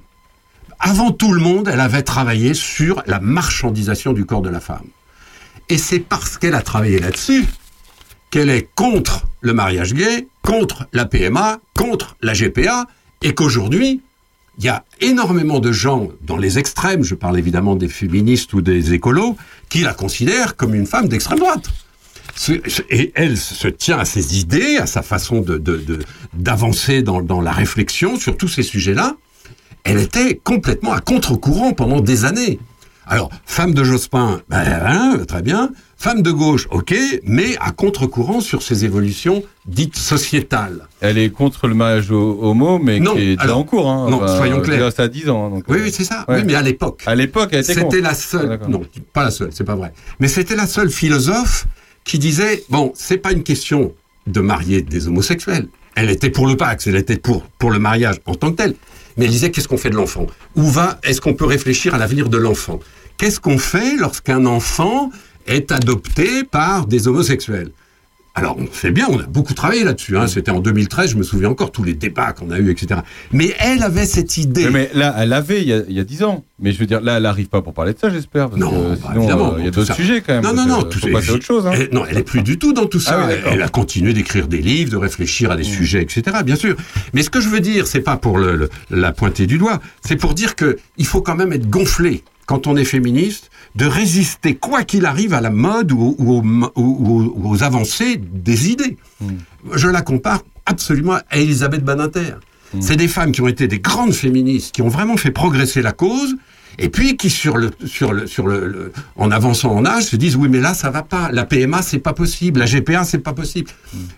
avant tout le monde, elle avait travaillé sur la marchandisation du corps de la femme. Et c'est parce qu'elle a travaillé là-dessus qu'elle est contre le mariage gay, contre la PMA, contre la GPA, et qu'aujourd'hui, il y a énormément de gens dans les extrêmes, je parle évidemment des féministes ou des écolos, qui la considèrent comme une femme d'extrême droite. Et elle se tient à ses idées, à sa façon de- de- de- d'avancer dans, dans la réflexion sur tous ces sujets-là. Elle était complètement à contre-courant pendant des années. Alors, femme de Jospin, ben, hein, très bien. Femme de gauche, ok, mais à contre-courant sur ces évolutions dites sociétales. Elle est contre le mariage ho- homo, mais Non, qui est déjà alors, en cours. Hein. non, soyons clairs. Ça a 10 ans. donc, Oui, euh, oui, c'est ça. ouais. Oui, mais à l'époque. À l'époque, elle était C'était la Ah, seule, d'accord. non, pas la seule, c'est pas vrai. Mais c'était la seule philosophe qui disait, bon, c'est pas une question de marier des homosexuels, Elle était pour le Pax, elle était pour, pour le mariage en tant que tel. Mais elle disait qu'est-ce qu'on fait de l'enfant? Où va Est-ce qu'on peut réfléchir à l'avenir de l'enfant? Qu'est-ce qu'on fait lorsqu'un enfant est adopté par des homosexuels? Alors, on fait bien, on a beaucoup travaillé là-dessus. Hein. C'était en 2013, je me souviens encore, tous les débats qu'on a eus, etc. Mais elle avait cette idée. Mais, mais là, elle avait il y, a, il y a 10 ans. Mais je veux dire, là, elle n'arrive pas pour parler de ça, j'espère. parce Non, que bah, sinon, évidemment, euh, il y a d'autres ça. sujets quand même. Non, non, non, tout ça- à autre chose. Hein. Elle- non, elle est plus du tout dans tout ça. Ah oui, elle, a continué d'écrire des livres, de réfléchir à des sujets, etc. Bien sûr. Mais ce que je veux dire, c'est pas pour le- le- la pointer du doigt, c'est pour dire que il faut quand même être gonflé quand on est féministe, de résister quoi qu'il arrive à la mode ou, ou aux, ou- ou- ou aux avancées des idées. Je la compare absolument à Elisabeth Badinter. C'est des femmes qui ont été des grandes féministes, qui ont vraiment fait progresser la cause, et puis qui sur le sur le sur le, le- en avançant en âge se disent oui mais là ça va pas, la PMA c'est pas possible, la GPA c'est pas possible.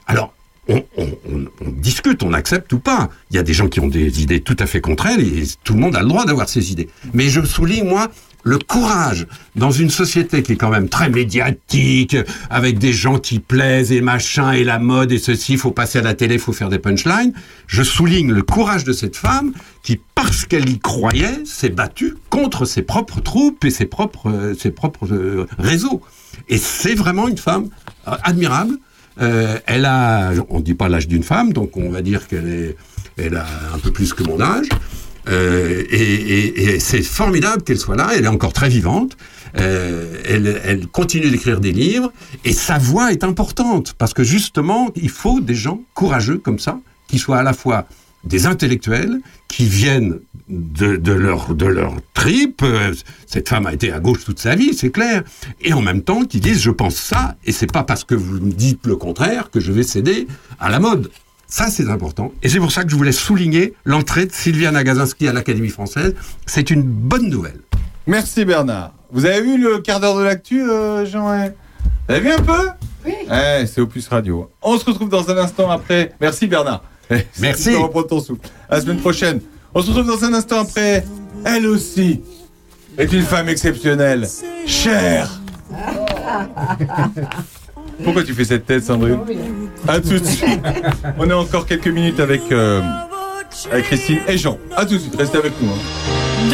Alors on, on- on- on discute, on accepte ou pas. Il y a des gens qui ont des idées tout à fait contraires et tout le monde a le droit d'avoir ses idées. Mais je souligne moi le courage dans une société qui est quand même très médiatique, avec des gens qui plaisent et machin et la mode et ceci, faut passer à la télé, faut faire des punchlines. Je souligne le courage de cette femme qui, parce qu'elle y croyait, s'est battue contre ses propres troupes et ses propres, euh, ses propres euh, réseaux. Et c'est vraiment une femme euh, admirable. Elle a, on ne dit pas l'âge d'une femme, donc on va dire qu'elle est, elle a un peu plus que mon âge. Euh, et c'est formidable qu'elle soit là. Elle est encore très vivante. Euh, elle, continue d'écrire des livres et sa voix est importante parce que justement, il faut des gens courageux comme ça qui soient à la fois des intellectuels qui viennent de, de leur de leur tripe. Euh, Cette femme a été à gauche toute sa vie, c'est clair. Et en même temps, qui disent je pense ça et c'est pas parce que vous me dites le contraire que je vais céder à la mode. Ça, c'est important. Et c'est pour ça que je voulais souligner l'entrée de Sylvia Nagasinski à l'Académie française. C'est une bonne nouvelle. Merci Bernard. Vous avez vu le quart d'heure de l'actu, euh, Jean hein? Vous avez vu un peu? Oui. c'est Opus Radio. On se retrouve dans un instant après. Merci Bernard. Merci. Tu peux reprendre ton souffle. À la semaine prochaine. On se retrouve dans un instant après. Elle aussi est une femme exceptionnelle. Chère. Pourquoi tu fais cette tête, Sandrine À tout de suite. On est encore quelques minutes avec, euh, avec Christine et Jean. À tout de suite. Restez avec nous. hein.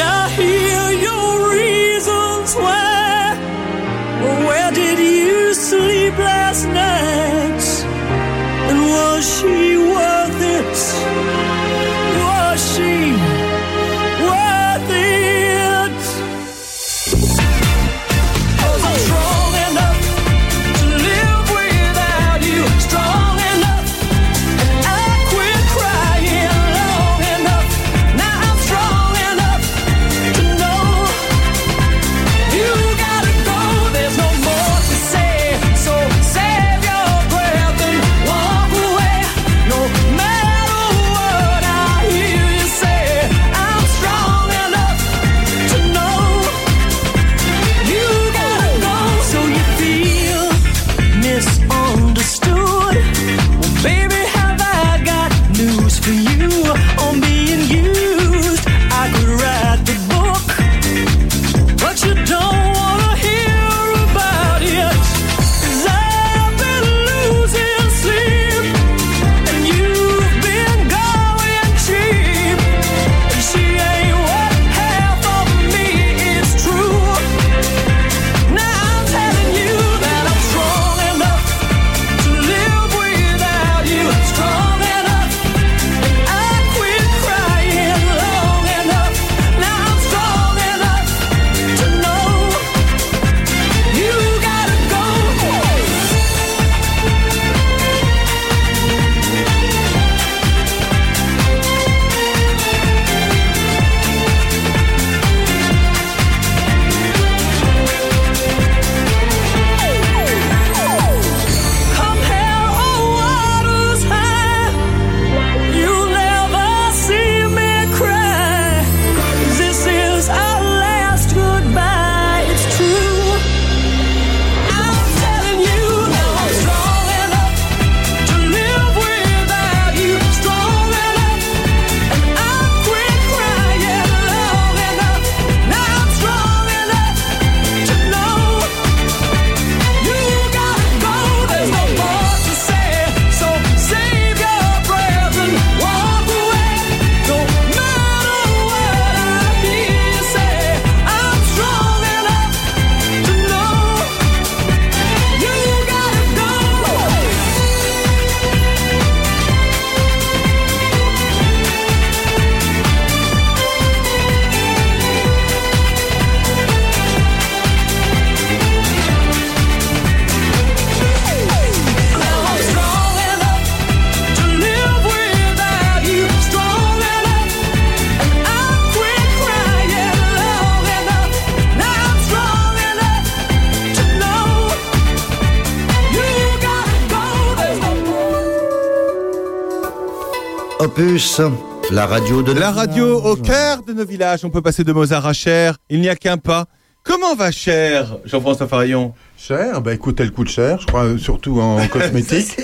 La radio de La radio au cœur de nos villages. On peut passer de Mozart à Cher. Il n'y a qu'un pas. Comment va Cher, Jean-François Farion? Cher Bah écoute, elle coûte cher, je crois, surtout en cosmétique.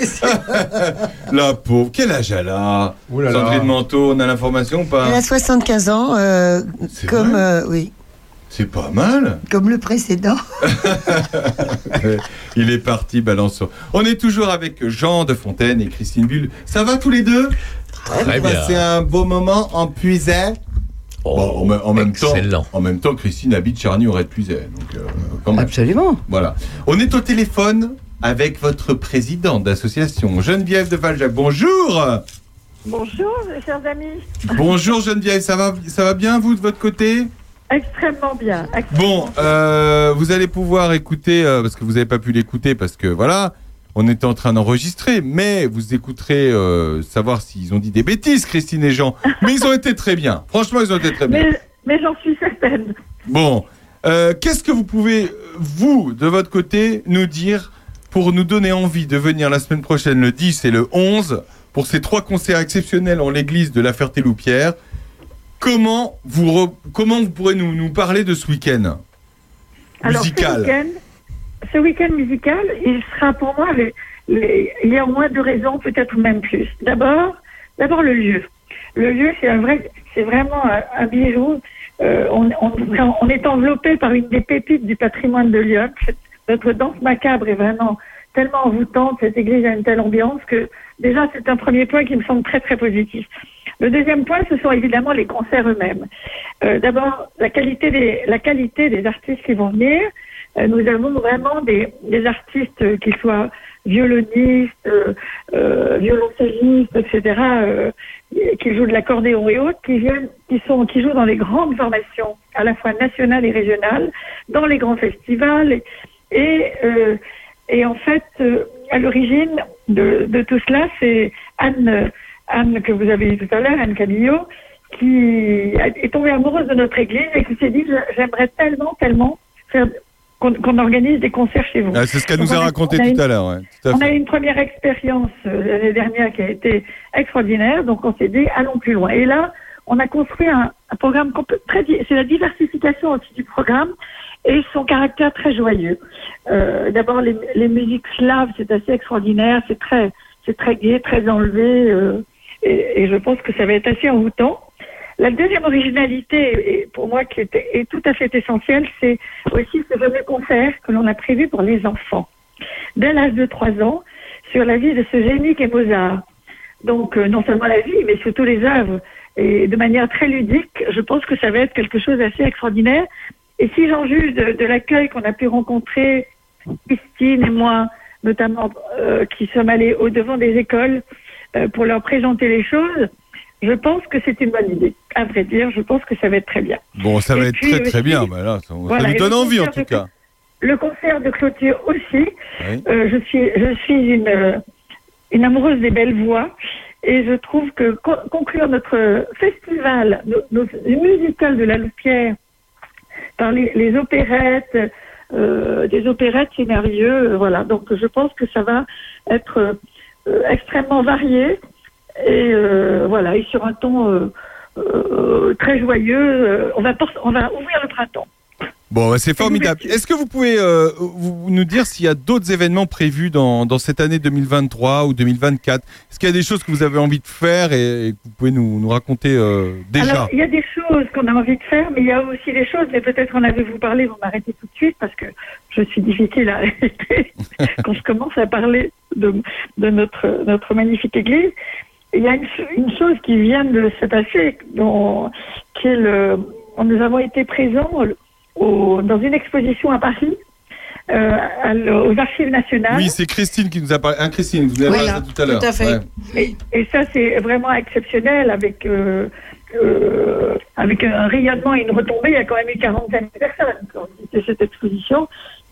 La pauvre, quel âge elle a? Ouh là là. Sandrine Manteau, on a l'information ou pas? Elle a 75 ans, euh, comme, euh, oui, C'est pas mal. comme le précédent. Il est parti, balançon. On est toujours avec Jean de Fontaine et Christine Bulle. Ça va tous les deux? Très bien. passez un beau moment en puisait Oh, Bon, en, même- en même temps, excellent. en même temps, Christine habite Charny au Red. Donc, euh. Absolument. Voilà. On est au téléphone avec votre président d'association, Geneviève de Valjac. Bonjour Bonjour, chers amis. Bonjour Geneviève, ça va, ça va bien vous de votre côté? Extrêmement bien. Bon, euh, vous allez pouvoir écouter, euh, parce que vous n'avez pas pu l'écouter, parce que voilà, on était en train d'enregistrer, mais vous écouterez euh, savoir s'ils ont dit des bêtises, Christine et Jean. Mais ils ont été très bien. Franchement, ils ont été très bien. Mais, mais j'en suis certaine. Bon, euh, qu'est-ce que vous pouvez, vous, de votre côté, nous dire pour nous donner envie de venir la semaine prochaine, le 10 et le 11, pour ces trois concerts exceptionnels en l'église de la Ferté-Loupière Comment vous, re- comment vous pourrez nous, nous parler de ce week-end musical? ce ce week-end musical, il sera pour moi, il y a au moins deux raisons, peut-être même plus. D'abord, d'abord le lieu. Le lieu, c'est un vrai, c'est vraiment un, un. Euh, on, est enveloppé par une des pépites du patrimoine de Lyon. Notre danse macabre est vraiment tellement envoûtante. Cette église a une telle ambiance que déjà, c'est un premier point qui me semble très très positif. Le deuxième point, ce sont évidemment les concerts eux-mêmes. Euh, D'abord, la qualité des la qualité des artistes qui vont venir. Euh, nous avons vraiment des, artistes euh, qui soient violonistes, euh, violoncellistes, etc., qui jouent de l'accordéon et autres, qui jouent dans les grandes formations, à la fois nationales et régionales, dans les grands festivals. Et, en fait, à l'origine de, de tout cela, c'est Anne, Anne que vous avez dit tout à l'heure, Anne Camillot, qui est tombée amoureuse de notre église et qui s'est dit j'aimerais tellement, tellement faire qu'on organise des concerts chez vous. Ah, C'est ce qu'elle nous a on raconté on tout à l'heure. ouais, on a eu une première expérience euh, l'année dernière qui a été extraordinaire, donc on s'est dit allons plus loin. Et là, on a construit un, un programme très, c'est la diversification aussi du programme et son caractère très joyeux. Euh, D'abord les, les musiques slaves, c'est assez extraordinaire, c'est très, c'est très gai, très enlevé, euh, et, et je pense que ça va être assez envoûtant. La deuxième originalité, pour moi qui est, est tout à fait essentielle, c'est aussi ce fameux concert que l'on a prévu pour les enfants dès l'âge de 3 ans sur la vie de ce génie qu'est Mozart. Donc, euh, non seulement la vie, mais surtout les œuvres. Et de manière très ludique, je pense que ça va être quelque chose d'assez extraordinaire. Et si j'en juge de, de l'accueil qu'on a pu rencontrer, Christine et moi, notamment, euh, qui sommes allés au-devant des écoles euh, pour leur présenter les choses, je pense que c'est une bonne idée. À vrai dire, je pense que ça va être très bien. Bon, ça va Et être puis très très aussi- bien. Bah là, ça, ça Voilà, nous et donne envie en tout de- cas. Le concert de clôture aussi. Oui. Euh, je suis, je suis une, euh, une amoureuse des belles voix et je trouve que co- conclure notre festival, nos, nos musicales de la Loupière par les, les opérettes, euh, des opérettes, c'est merveilleux. euh, voilà, donc je pense que ça va être euh, extrêmement varié et euh, voilà, et sur un ton euh, très joyeux. euh, on va por- on va ouvrir le printemps. Bon, bah, c'est formidable. Est-ce que vous pouvez euh, vous, nous dire s'il y a d'autres événements prévus dans, dans cette année 2023 ou 2024 Est-ce qu'il y a des choses que vous avez envie de faire et, et que vous pouvez nous, nous raconter euh, déjà? Alors, il y a des choses qu'on a envie de faire, mais il y a aussi des choses, mais peut-être en avez-vous parlé, vous m'arrêtez tout de suite parce que je suis difficile à arrêter quand je commence à parler de, de notre, notre magnifique église. Il y a une, ch- une chose qui vient de se passer, dont, qui est le, nous avons été présents au- dans une exposition à Paris, euh, aux Archives nationales. Oui, c'est Christine qui nous a parlé. Hein, Christine, vous avez Voilà, parlé de ça tout à l'heure. tout à fait. Ouais. Et, et ça, c'est vraiment exceptionnel avec, euh, euh, avec un rayonnement et une retombée. Il y a quand même eu 45 000 personnes qui ont visité cette exposition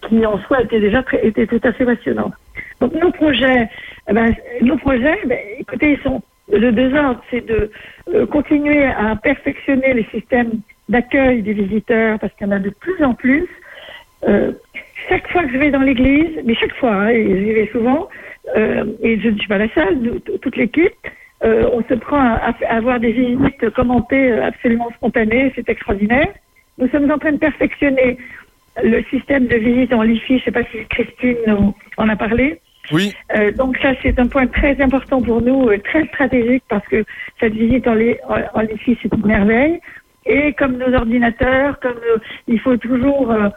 qui, en soi, était déjà très, était tout à fait passionnante. Donc, nos projets, eh ben, nos projets, ben, écoutez, ils sont de deux ordres. C'est de euh, continuer à perfectionner les systèmes d'accueil des visiteurs parce qu'il y en a de plus en plus. Euh, chaque fois que je vais dans l'église, mais chaque fois, hein, j'y vais souvent, euh, et je ne suis pas la seule, toute l'équipe, on se prend à, à avoir des visites commentées absolument spontanées, c'est extraordinaire. Nous sommes en train de perfectionner le système de visite en LIFI, je ne sais pas si Christine en a parlé. Oui. Euh, donc ça, c'est un point très important pour nous, euh, très stratégique, parce que cette visite en, en, en LIFI, c'est une merveille. Et comme nos ordinateurs, comme euh, il faut toujours euh,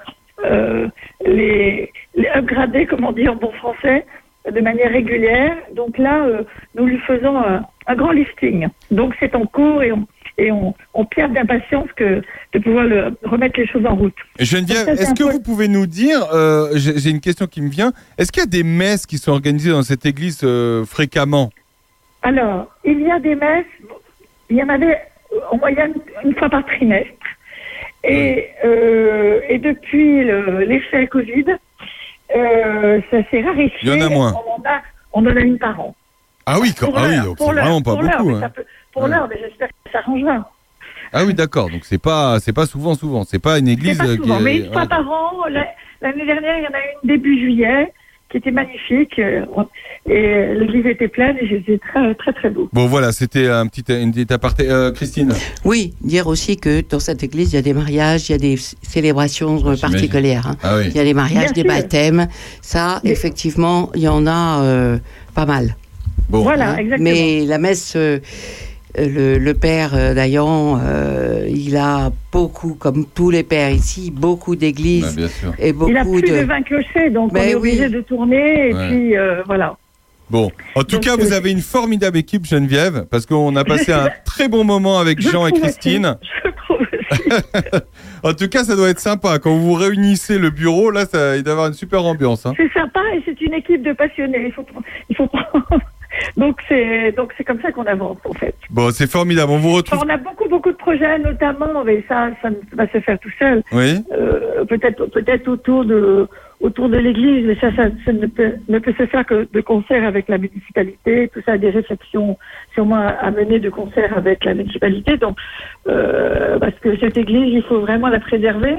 euh, les, les upgrader, comme on dit en bon français, de manière régulière. Donc là, nous lui faisons un, un grand lifting. Donc c'est en cours et on, et on, on perd d'impatience que de pouvoir le, remettre les choses en route. Geneviève, est-ce que vous pouvez nous dire, euh, j'ai une question qui me vient, est-ce qu'il y a des messes qui sont organisées dans cette église euh, fréquemment? Alors, il y a des messes, il y en avait euh, en moyenne une fois par trimestre. Et, euh, et depuis le- l'effet Covid, ça s'est raréfié. Il y en a moins. On en a, on en a une par an. Ah oui, quand- ah oui, donc c'est vraiment pas beaucoup. mais hein. peut- Pour Ouais. l'heure, mais j'espère que ça s'arrangera. Ah oui, d'accord. Donc c'est pas, c'est pas souvent, souvent. C'est pas une église pas souvent, qui mais est. une fois ouais. par an. la- L'année dernière, il y en a une début juillet qui était magnifique. euh, Et l'église était pleine et c'était très, très, très beau. Bon voilà, c'était un petit, une petite aparté. Euh, Christine. Oui, dire aussi que dans cette église, il y a des mariages, il y a des célébrations euh, particulières. hein. Ah oui. Il y a des mariages, Bien des sûr. baptêmes. Ça, effectivement, il y en a euh, pas mal. Bon. Voilà, Hein, exactement. Mais la messe, euh, le, le père euh, Dayan, euh, il a beaucoup, comme tous les pères ici, beaucoup d'églises Bah, bien sûr. et beaucoup il a plus de... de. 20 clochers, donc Ben on est obligé oui. de tourner. Et Ouais. puis, euh, voilà. Bon, en tout Donc, cas, euh, vous avez une formidable équipe, Geneviève, parce qu'on a passé un très bon moment avec Je Jean et Christine. aussi, Je trouve aussi. En tout cas, ça doit être sympa. Quand vous réunissez le bureau, là, ça, il doit y avoir une super ambiance. hein. c'est sympa et c'est une équipe de passionnés. Il faut, il faut prendre- Donc c'est donc c'est comme ça qu'on avance en fait. Bon, c'est formidable. On vous retrouve. On a beaucoup beaucoup de projets, notamment, mais ça ça ne va se faire tout seul. Oui. Euh, peut-être peut-être autour de autour de l'église, mais ça, ça, ça ne, peut, ne peut se faire que de concert avec la municipalité. Tout ça, des réflexions sûrement à, mener de concert avec la municipalité. Donc, euh, parce que cette église, il faut vraiment la préserver.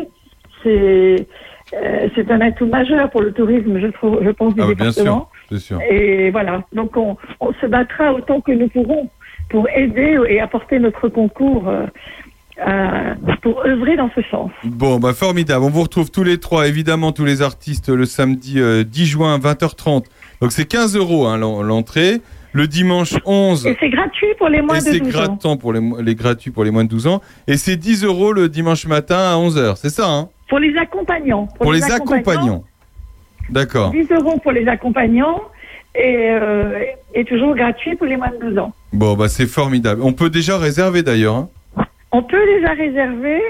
C'est euh, c'est un atout majeur pour le tourisme, je trouve, je pense, du Ah, bien département. Sûr, c'est sûr. Et voilà. Donc, on, on se battra autant que nous pourrons pour aider et apporter notre concours. euh, pour œuvrer dans ce sens. Bon, bah formidable. On vous retrouve tous les trois, évidemment, tous les artistes, le samedi euh, 10 juin, 20h30. Donc c'est 15 euros hein, l'en- l'entrée. Le dimanche 11. Et c'est gratuit pour les moins de c'est 12 ans. gratuit pour les, les gratuits pour les moins de 12 ans. Et c'est 10 euros le dimanche matin à 11h. C'est ça, hein? Pour les accompagnants. Pour, les accompagnants. D'accord. 10 euros pour les accompagnants et, euh, et toujours gratuit pour les moins de 12 ans. Bon, bah c'est formidable. On peut déjà réserver d'ailleurs. hein. On peut déjà réserver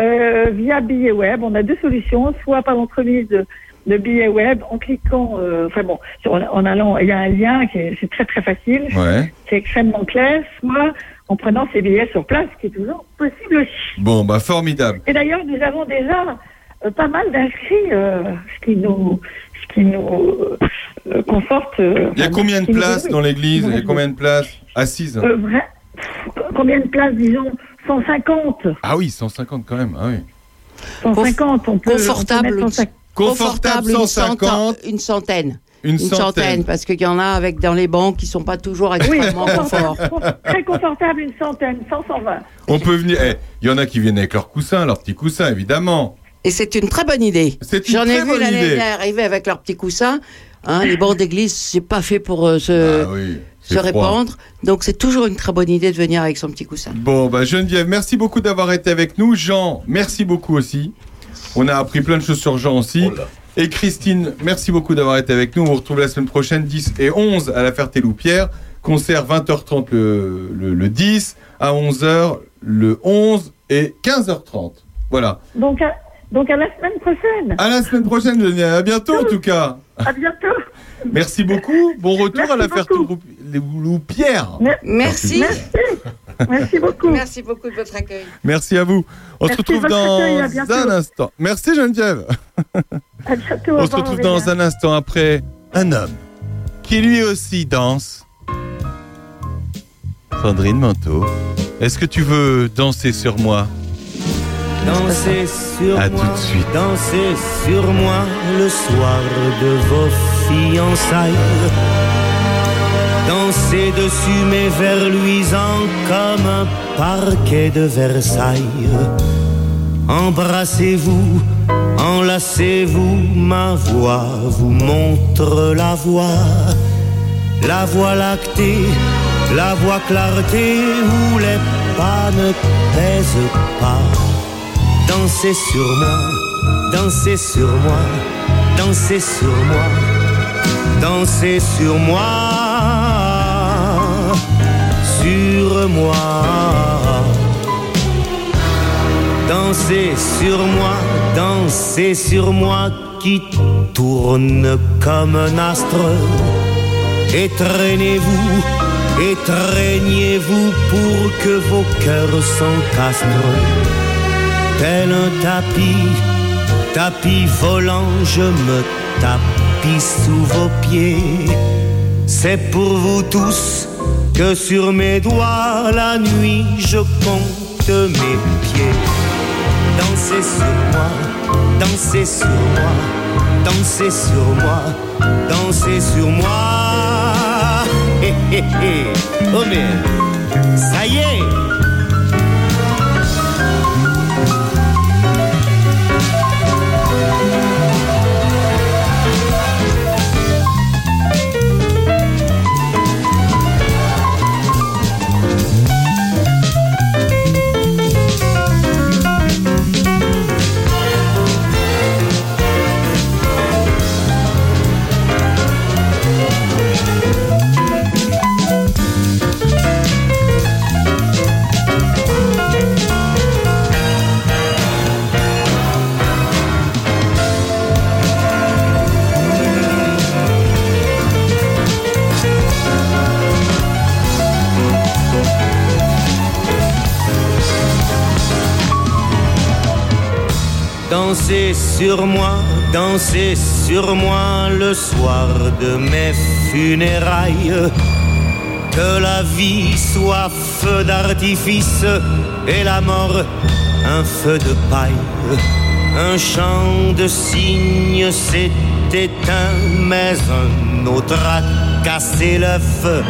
euh, via billet web. On a deux solutions, soit par l'entremise de, de billets web en cliquant, euh, enfin bon, sur- en, allant, il y a un lien qui est, c'est très très facile, Ouais. c'est extrêmement clair, soit en prenant ses billets sur place, ce qui est toujours possible aussi. Bon, bah formidable. Et d'ailleurs, nous avons déjà pas mal d'inscrits, euh, ce qui nous, ce qui nous euh, conforte. euh, Il y a combien de places dans l'église Il y a combien de places Assises Euh, vrai- Combien de places, disons 150. Ah oui, 150 quand même. Ah oui. 150, on peut, Confortable, on peut mettre 150. Confortable, une 150. centaine- Une centaine. Une centaine. parce qu'il y en a avec dans les bancs qui sont pas toujours Oui, extrêmement confort. confortable, très confortable, une centaine, 100, 120. On peut venir. eh, Il y en a qui viennent avec leurs coussins, leurs petits coussins, évidemment. Et c'est une très bonne idée. C'est une J'en ai vu l'année arriver avec leurs petits coussins. Hein, les bancs d'église, c'est pas fait pour euh, se, Ah oui, se répandre. Donc c'est toujours une très bonne idée de venir avec son petit coussin. Bon, bah Geneviève, merci beaucoup d'avoir été avec nous. Jean, merci beaucoup aussi. On a appris plein de choses sur Jean aussi. Et Christine, merci beaucoup d'avoir été avec nous. On vous retrouve la semaine prochaine, 10 et 11 à la Ferté-Loupière. Concert 20h30 le, le, le 10, à 11h le 11 et 15h30. Voilà. Donc à, donc à la semaine prochaine. À la semaine prochaine, Geneviève. À bientôt en tout cas. À bientôt. Merci beaucoup. Bon retour Merci à la beaucoup. Ferté-Loupière. Merci. Merci. Merci beaucoup. Merci beaucoup de votre accueil. Merci à vous. On Merci se retrouve dans un instant. Merci Geneviève. À bientôt. On se retrouve dans un instant après un homme qui lui aussi danse. Sandrine Manteau, est-ce que tu veux danser sur moi? Dansez sur À moi, tout de suite. dansez sur moi le soir de vos fiançailles. Dansez dessus mes vers luisants comme un parquet de Versailles. Embrassez-vous, enlacez-vous, ma voix vous montre la voie. La voie lactée, la voie clarté où les pas ne pèsent pas. Dansez sur moi, dansez sur moi, dansez sur moi, dansez sur moi, sur moi. Dansez sur moi, dansez sur moi qui tourne comme un astre. Et traînez-vous pour que vos cœurs s'encastrent. Tel un tapis, tapis volant, je me tapis sous vos pieds. C'est pour vous tous que sur mes doigts la nuit je compte mes pieds. Dansez sur moi, dansez sur moi, dansez sur moi, dansez sur moi. Hé hé hé, oh ça y est. Dansez sur moi, dansez sur moi le soir de mes funérailles. Que la vie soit feu d'artifice et la mort un feu de paille. Un chant de cygne s'est éteint, mais un autre a cassé feu.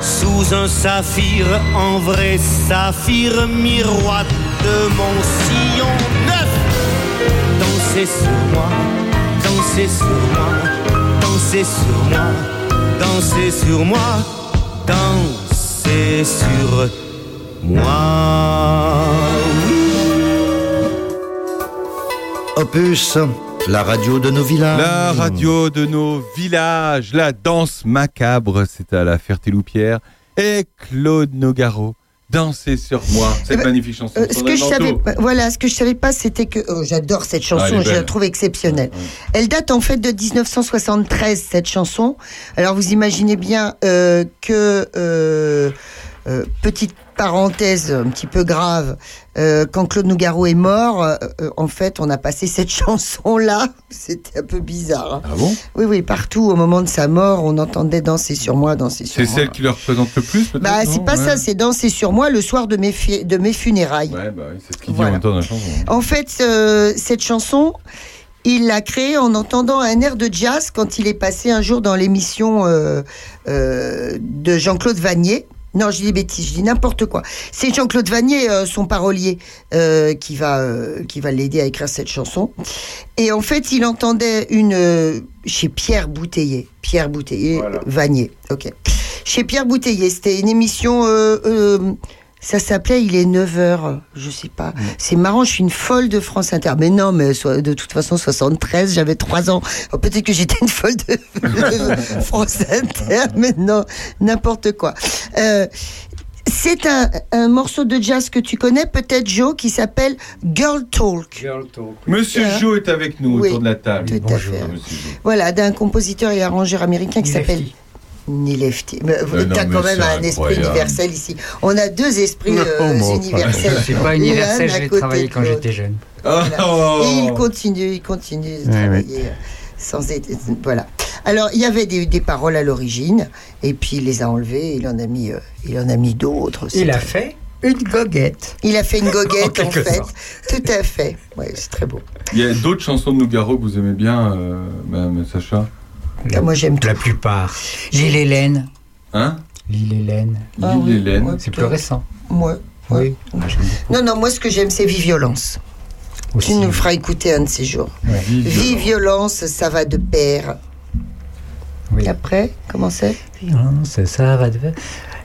Sous un saphir, en vrai saphir, miroir de mon neuf. Dansez sur moi, dansez sur moi, dansez sur moi, dansez sur moi, dansez sur moi. Opus, la radio de nos villages. La radio de nos villages, la danse macabre, c'est à la Ferté-Loupière. Et Claude Nogaro, dansez sur moi. Cette Eh ben, magnifique chanson. Euh, ce que je savais, pas- voilà, ce que je savais pas, c'était que oh, j'adore cette Ah, chanson, je la trouve exceptionnelle. Elle date en fait de 1973 cette chanson. Alors vous imaginez bien euh, que euh, euh, petite parenthèse un petit peu grave, euh, quand Claude Nougaro est mort, euh, en fait, on a passé cette chanson-là. C'était un peu bizarre. hein. Ah bon? Oui, oui, partout au moment de sa mort, on entendait danser sur moi, danser sur C'est moi. celle qui le représente le plus, peut-être Bah, c'est pas Ouais. ça, c'est danser sur moi le soir de mes, fi- de mes funérailles. Ouais, bah oui, c'est ce qu'il dit Voilà. en même temps dans la chanson. En fait, cette chanson, il l'a créée en entendant un air de jazz quand il est passé un jour dans l'émission euh, euh, de Jean-Claude Vanier. Non, je dis des bêtises, je dis n'importe quoi. C'est Jean-Claude Vanier, euh, son parolier, euh, qui va euh, qui va l'aider à écrire cette chanson. Et en fait, il entendait une chez Pierre Bouteiller, Pierre Bouteiller, Vanier, ok. Chez Pierre Bouteiller, c'était une émission. Ça s'appelait Il est 9h, je sais pas. C'est marrant, je suis une folle de France Inter. Mais non, mais so- de toute façon, 73, j'avais 3 ans. Oh, Peut-être que j'étais une folle de, de France Inter, mais non, n'importe quoi. Euh, c'est un, un morceau de jazz que tu connais, peut-être, Joe, qui s'appelle Girl Talk. Monsieur Euh, Joe est avec nous oui, autour de la table. tout à Bonjour, fait. monsieur Joe. Voilà, d'un compositeur et arrangeur américain qui s'appelle Nilefti. Mais Euh, non, t'as mais quand même un esprit incroyable. universel ici. On a deux esprits euh, Non, mais universels. C'est pas universel, j'ai travaillé quand j'étais jeune. Oh. Et il continue, il continue de Oui, travailler euh, sans être. Voilà. Alors, il y avait des, des paroles à l'origine, et puis il les a enlevées, il en a mis, euh, il en a mis d'autres. Il a fait une goguette. Il a fait une goguette, en, fait. sorte. Tout à fait. Ouais, c'est très beau. Il y a d'autres chansons de Nougaro que vous aimez bien, euh, Madame Sacha? Ah, moi, j'aime La plupart. L'île Hélène. Hein L'île Hélène. Ah L'île oui, Hélène. ouais, C'est plus récent. Ouais. Oui. Non, non, moi ce que j'aime c'est Viviolence. Tu nous feras écouter un de ces jours. Viviolence, ça va de pair. Et après, comment c'est? Violence, ça va de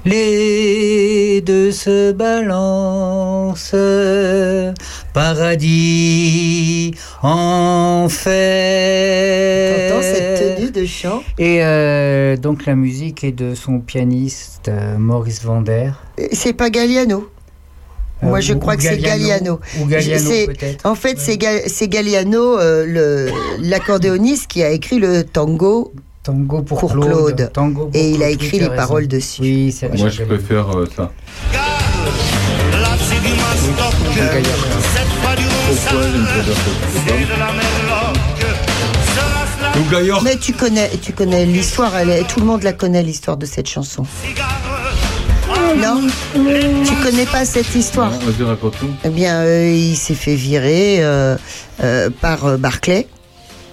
Les deux se balancent, paradis, enfer. T'entends cette tenue de chant? Et euh, donc la musique est de son pianiste euh, Maurice Vander. C'est pas Galliano Moi, je Euh, crois que c'est Galliano. Ou Galliano. En fait, c'est Ga- c'est Galliano, euh, l'accordéoniste, qui a écrit le tango. Tango pour, Claude. Claude. Tango pour Et il a écrit les raison. paroles dessus. Oui, c'est Moi, je préfère euh, ça. Mais tu connais, tu connais l'histoire, tout le monde la connaît, l'histoire de cette chanson. Non? Tu connais pas cette histoire? Non. Eh bien, euh, il s'est fait virer euh, euh, par Barclay.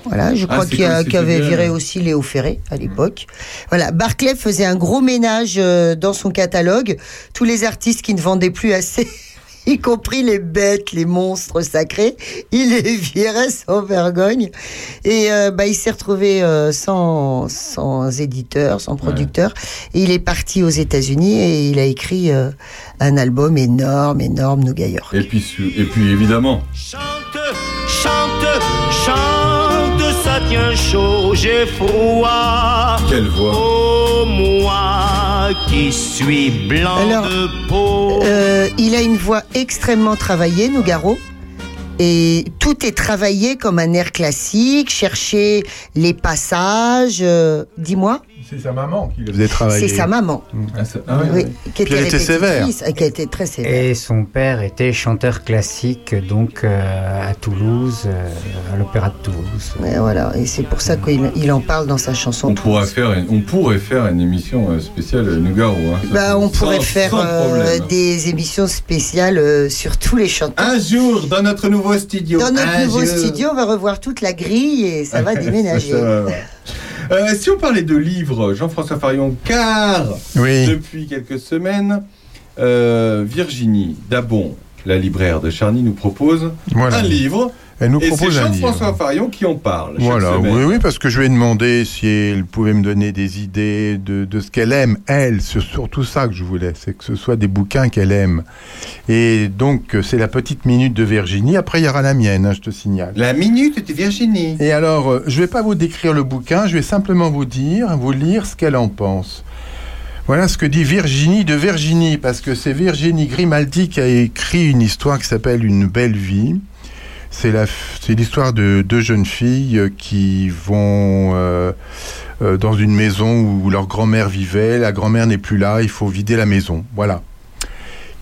Voilà, je Ah, crois qu'il c'était avait bien, viré aussi Léo Ferré à l'époque. Voilà, Barclay faisait un gros ménage euh, dans son catalogue. Tous les artistes qui ne vendaient plus assez, y compris les bêtes, les monstres sacrés, il les virait sans vergogne. Et euh, bah, il s'est retrouvé euh, sans, sans éditeur, sans producteur. Et il est parti aux États-Unis et il a écrit euh, un album énorme, énorme, Nougat York. Et puis, et puis évidemment, Chante, chante, ça tient chaud, j'ai froid. quelle voix. Oh, moi qui suis blanc Alors, de peau. Euh, il a une voix extrêmement travaillée, Nougaro. Et tout est travaillé comme un air classique, chercher les passages. euh, Dis-moi. C'est sa maman qui le faisait travailler. C'est sa maman. Ah, ça- ah Oui, qui Puis elle était sévère. qui très sévère. Et son père était chanteur classique, donc euh, à Toulouse, euh, à l'Opéra de Toulouse. Et voilà, et c'est pour ça qu'il il en parle dans sa chanson. On pourrait faire, une, on pourrait faire une émission euh, spéciale Nougaro. Hein, Bah, on sans- pourrait faire euh, des émissions spéciales euh, sur tous les chanteurs. Un jour, dans notre nouveau studio. Dans notre Un nouveau jour. studio, on va revoir toute la grille et ça va déménager. Ça va, ouais. Euh, si on parlait de livres, Jean-François Farion, car Oui. depuis quelques semaines, euh, Virginie Dabon, la libraire de Charny, nous propose Voilà. un livre. Elle nous et c'est propose Jean-François. Farion qui en parle. Voilà, oui, oui, parce que je lui ai demandé si elle pouvait me donner des idées de, de ce qu'elle aime, elle, c'est surtout ça que je voulais, c'est que ce soit des bouquins qu'elle aime. Et donc, c'est la petite minute de Virginie, après il y aura la mienne, hein, je te signale. La minute de Virginie. Et alors, euh, je vais pas vous décrire le bouquin, je vais simplement vous dire, vous lire ce qu'elle en pense. Voilà ce que dit Virginie de Virginie, parce que c'est Virginie Grimaldi qui a écrit une histoire qui s'appelle Une belle vie. C'est l'histoire de deux jeunes filles euh, qui vont euh, euh, dans une maison où leur grand-mère vivait. La grand-mère n'est plus là, il faut vider la maison. Voilà.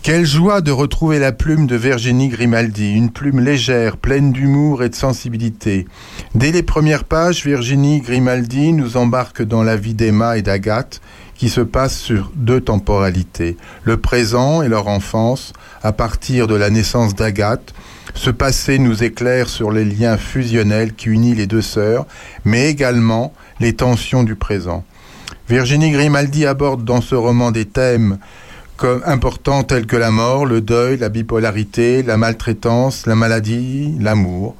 Quelle joie de retrouver la plume de Virginie Grimaldi, une plume légère, pleine d'humour et de sensibilité. Dès les premières pages, Virginie Grimaldi nous embarque dans la vie d'Emma et d'Agathe, qui se passe sur deux temporalités, le présent et leur enfance, à partir de la naissance d'Agathe. Ce passé nous éclaire sur les liens fusionnels qui unissent les deux sœurs, mais également les tensions du présent. Virginie Grimaldi aborde dans ce roman des thèmes importants tels que la mort, le deuil, la bipolarité, la maltraitance, la maladie, l'amour.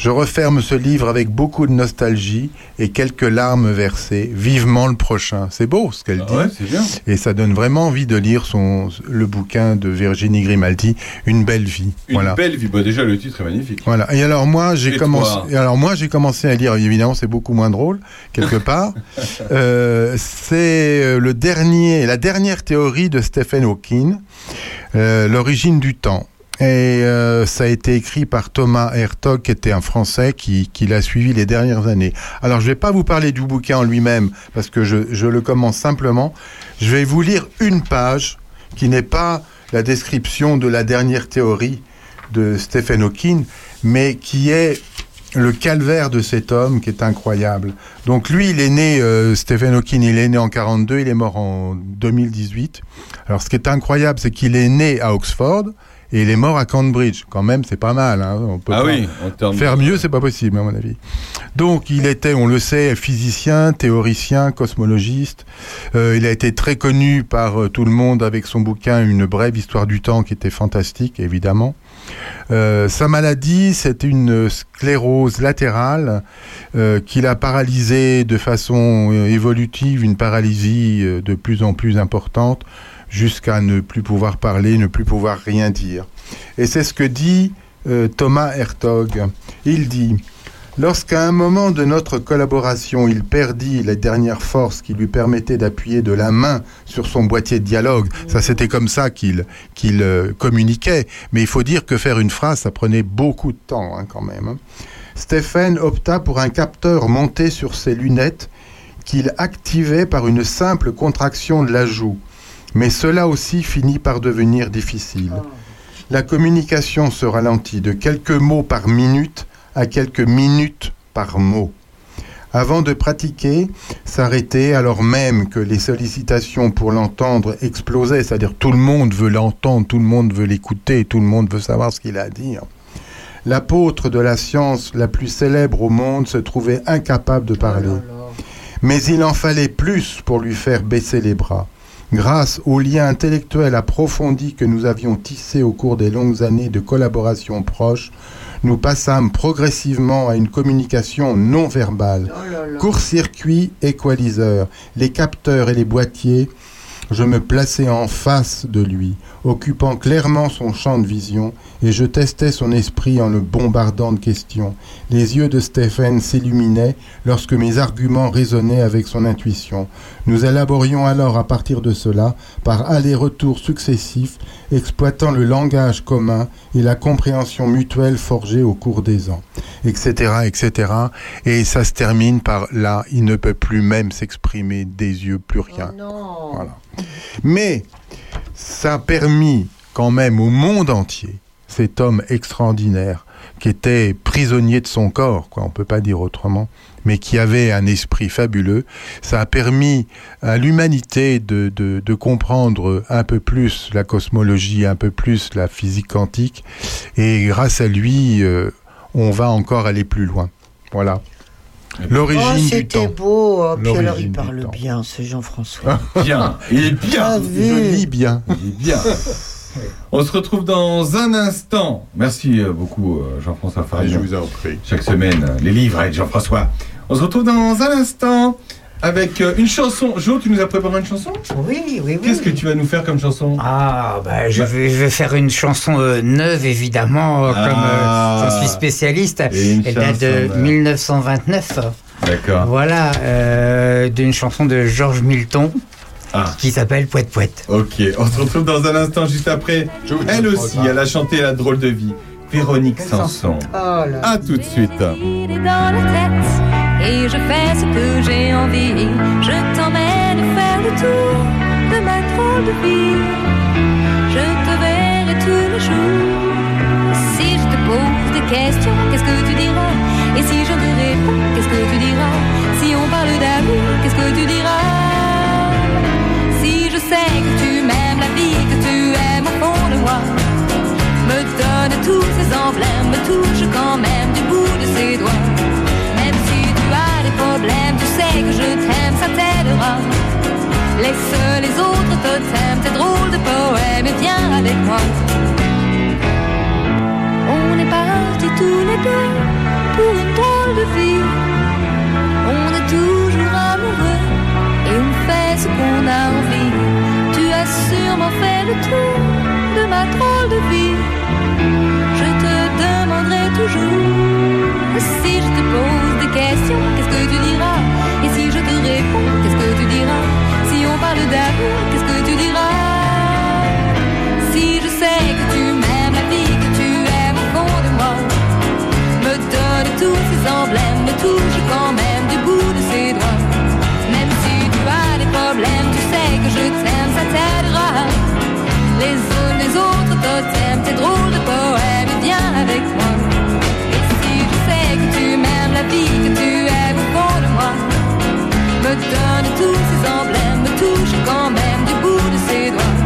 Je referme ce livre avec beaucoup de nostalgie et quelques larmes versées. Vivement le prochain. C'est beau ce qu'elle Ah dit. ouais. Et ça donne vraiment envie de lire son, le bouquin de Virginie Grimaldi, Une belle vie. Une voilà. belle vie. Bah, déjà, le titre est magnifique. Voilà. Et alors moi j'ai commencé. toi et alors moi j'ai commencé à lire. Évidemment c'est beaucoup moins drôle quelque part. Euh, c'est euh, le dernier, la dernière théorie de Stephen Hawking, euh, l'origine du temps. Et euh, ça a été écrit par Thomas Hertog, qui était un Français qui, qui l'a suivi les dernières années. Alors je vais pas vous parler du bouquin en lui-même parce que je, je le commence simplement. Je vais vous lire une page qui n'est pas la description de la dernière théorie de Stephen Hawking, mais qui est le calvaire de cet homme qui est incroyable. Donc lui, il est né, euh, Stephen Hawking, il est né en 42, il est mort en 2018. Alors ce qui est incroyable, c'est qu'il est né à Oxford Et il est mort à Cambridge. Quand même, c'est pas mal. hein. On peut Ah pas- oui, en Faire de- mieux, c'est pas possible, à mon avis. Donc, il était, on le sait, physicien, théoricien, cosmologiste. Euh, il a été très connu par euh, tout le monde avec son bouquin Une brève histoire du temps, qui était fantastique, évidemment. Euh, sa maladie, c'est une sclérose latérale qui l'a paralysé de façon évolutive, une paralysie de plus en plus importante, jusqu'à ne plus pouvoir parler, ne plus pouvoir rien dire. Et c'est ce que dit euh, Thomas Hertog. Il dit Lorsqu'à un moment de notre collaboration, il perdit les dernières forces qui lui permettaient d'appuyer de la main sur son boîtier de dialogue, ça c'était comme ça qu'il euh, communiquait, mais il faut dire que faire une phrase, ça prenait beaucoup de temps hein, quand même. hein. Stephen opta pour un capteur monté sur ses lunettes qu'il activait par une simple contraction de la joue. Mais cela aussi finit par devenir difficile. La communication se ralentit de quelques mots par minute à quelques minutes par mot. Avant de pratiquer, s'arrêter alors même que les sollicitations pour l'entendre explosaient, c'est-à-dire tout le monde veut l'entendre, tout le monde veut l'écouter, tout le monde veut savoir ce qu'il a à dire. L'apôtre de la science la plus célèbre au monde se trouvait incapable de parler. Mais il en fallait plus pour lui faire baisser les bras. Grâce au lien intellectuel approfondi que nous avions tissé au cours des longues années de collaboration proche, nous passâmes progressivement à une communication non verbale. Court-circuit, équaliseur, les capteurs et les boîtiers, je me plaçais en face de lui, occupant clairement son champ de vision, et je testais son esprit en le bombardant de questions. Les yeux de Stephen s'illuminaient lorsque mes arguments résonnaient avec son intuition. Nous élaborions alors à partir de cela, par allers-retours successifs, exploitant le langage commun et la compréhension mutuelle forgée au cours des ans, etc., etc. Et ça se termine par là, il ne peut plus même s'exprimer des yeux, plus rien. Voilà. Mais ça a permis quand même au monde entier, cet homme extraordinaire, qui était prisonnier de son corps, quoi, on peut pas dire autrement, mais qui avait un esprit fabuleux, ça a permis à l'humanité de, de, de comprendre un peu plus la cosmologie, un peu plus la physique quantique, et grâce à lui, euh, on va encore aller plus loin. Voilà. L'origine oh, du c'était temps. beau. Oh, puis alors, il parle bien, ce Jean-François. Bien, il est bien. Ah, Je lis bien. Il est bien. On se retrouve dans un instant. Merci euh, beaucoup, euh, Jean-François Farine. Je vous en prie. Chaque semaine, euh, les livres avec Jean-François. On se retrouve dans un instant avec une chanson. Jo, tu nous as préparé une chanson? Oui, oui, oui. Qu'est-ce que tu vas nous faire comme chanson? Ah, bah, je, vais, je vais faire une chanson euh, neuve, évidemment, euh, Ah. comme euh, j'en suis spécialiste. Elle date de chanson neuve. 1929. D'accord. Voilà, euh, d'une chanson de Georges Milton Ah. qui s'appelle Poète Poète. Ok, on se retrouve dans un instant juste après. Elle aussi, elle a chanté La drôle de vie. Véronique Sanson. Oh là. À tout de suite. Il est dans la tête et je fais ce que j'ai envie. Je t'emmène faire le tour de ma drôle de vie. Je te verrai tous les jours. Si je te pose des questions, qu'est-ce que tu diras? Et si je te réponds, qu'est-ce que tu diras? Que tu m'aimes la vie, que tu aimes au fond de moi me donne tous ces emblèmes, me touche quand même du bout de ses doigts. Même si tu as des problèmes, tu sais que je t'aime, ça t'aidera. Laisse les autres totems, tes drôles de poèmes et viens avec moi. On est partis tous les deux pour une drôle de vie. On est toujours amoureux et on fait ce qu'on a envie. De ma drôle de vie. Je te demanderai toujours si je te pose des questions, qu'est-ce que tu diras Le teint de tous ces emblèmes me touche quand même du bout de ses doigts.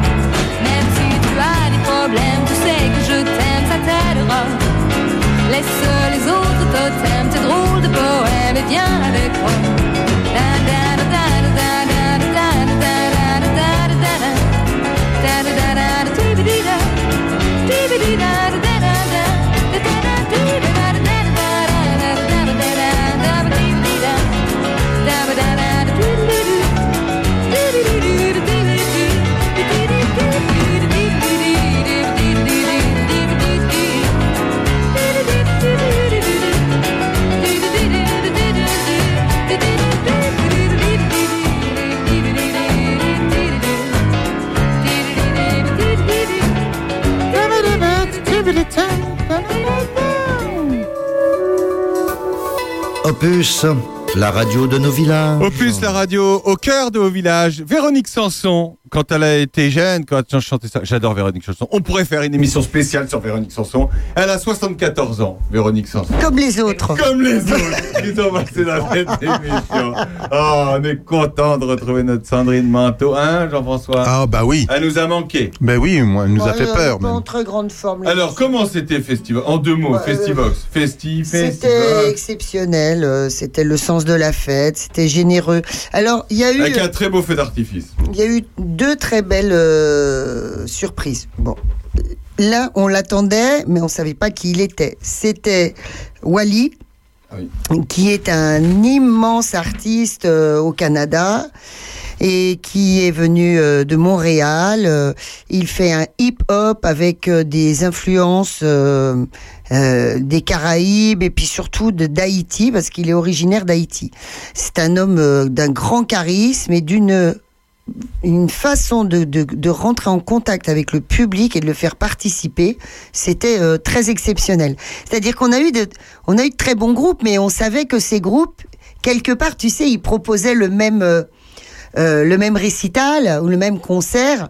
Même si tu as des problèmes, tu sais que je t'aime, ça t'aidera. Laisse les autres totems, tes drôles de poèmes et viens avec moi. Opus, la radio de nos villages. Opus, la radio au cœur de vos villages. Véronique Sanson, quand elle a été jeune, quand elle chantait ça, j'adore Véronique Sanson. On pourrait faire une émission spéciale sur Véronique Sanson. Elle a 74 ans, Véronique Sanson. Comme les autres. Comme les autres qui sont passés dans cette émission. Oh, on est content de retrouver notre Sandrine Manteau, hein, Jean-François? Ah bah oui. Elle nous a manqué. Ben oui, moi, elle nous a fait euh, peur. pas même. en très grande forme. là. Alors, comment c'était Festival En deux mots, Bah, euh, Festivox? Festi, C'était Festivox. exceptionnel, euh, c'était le sens de la fête, c'était généreux. Alors, il y a eu, Avec un très beau feu d'artifice. il y a eu deux très belles euh, surprises. Bon, là, on l'attendait, mais on savait pas qui il était. C'était Wally, qui est un immense artiste euh, au Canada et qui est venu euh, de Montréal. Euh, il fait un hip-hop avec des influences des Caraïbes et puis surtout de d'Haïti parce qu'il est originaire d'Haïti. C'est un homme d'un grand charisme et d'une une façon de, de, de rentrer en contact avec le public et de le faire participer, c'était euh, très exceptionnel. C'est-à-dire qu'on a eu de, on a eu de très bons groupes, mais on savait que ces groupes, quelque part, tu sais, ils proposaient le même, euh, euh, le même récital ou le même concert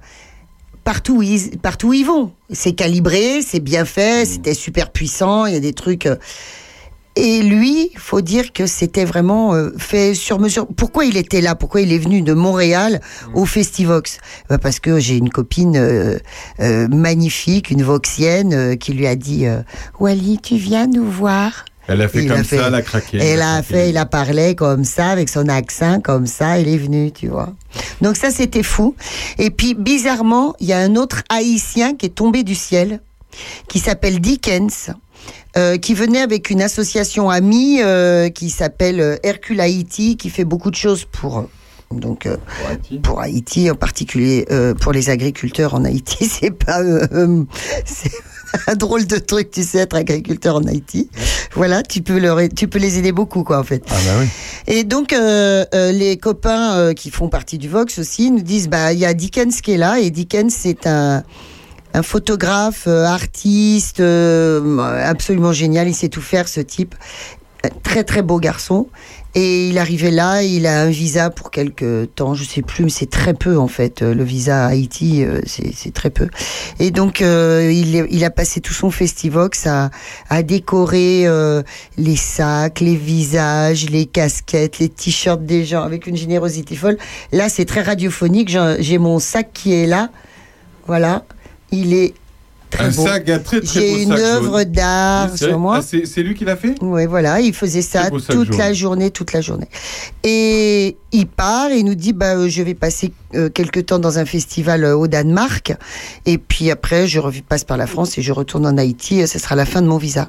partout où ils, partout où ils vont. C'est calibré, c'est bien fait, c'était super puissant, il y a des trucs. euh, et lui, faut dire que c'était vraiment euh, fait sur mesure. Pourquoi il était là? Pourquoi il est venu de Montréal au Festivox? Bah, Parce que j'ai une copine euh, euh, magnifique, une voxienne, euh, qui lui a dit euh, Wally, tu viens nous voir? Elle a fait Il comme a fait- ça, elle a craqué. Elle a fait, il a parlé comme ça, avec son accent comme ça, il est venu, tu vois. Donc ça, c'était fou. Et puis, bizarrement, il y a un autre haïtien qui est tombé du ciel, qui s'appelle Dickens, euh, qui venait avec une association amie euh, qui s'appelle euh, Hercule Haïti, qui fait beaucoup de choses pour... Donc euh, pour Haïti. en particulier euh, pour les agriculteurs en Haïti. C'est pas euh, c'est un drôle de truc tu sais être agriculteur en Haïti. Voilà tu peux leur tu peux les aider beaucoup quoi en fait. Ah bah oui. et donc, les copains qui font partie du Vox aussi nous disent, bah, il y a Dickens qui est là, et Dickens, c'est un, un photographe, euh, artiste, euh, absolument génial, il sait tout faire, ce type. Euh, Très, très beau garçon. Et il arrivait là, il a un visa pour quelques temps, je sais plus, mais c'est très peu en fait. Le visa à Haïti, c'est très peu. Et donc, il, a passé tout son festivox à, décorer les sacs, les visages, les casquettes, les t-shirts des gens avec une générosité folle. Là, c'est très radiophonique. J'ai mon sac qui est là. Voilà. Il est très Un beau. sac, un très très J'ai une œuvre d'art Oui, sur moi. ah, c'est lui qui l'a fait? Oui, voilà, il faisait ça toute jaune. la journée, toute la journée. Et il part et il nous dit, bah, euh, je vais passer euh, quelques temps dans un festival euh, au Danemark, et puis après, je repasse par la France et je retourne en Haïti, ce sera la fin de mon visa.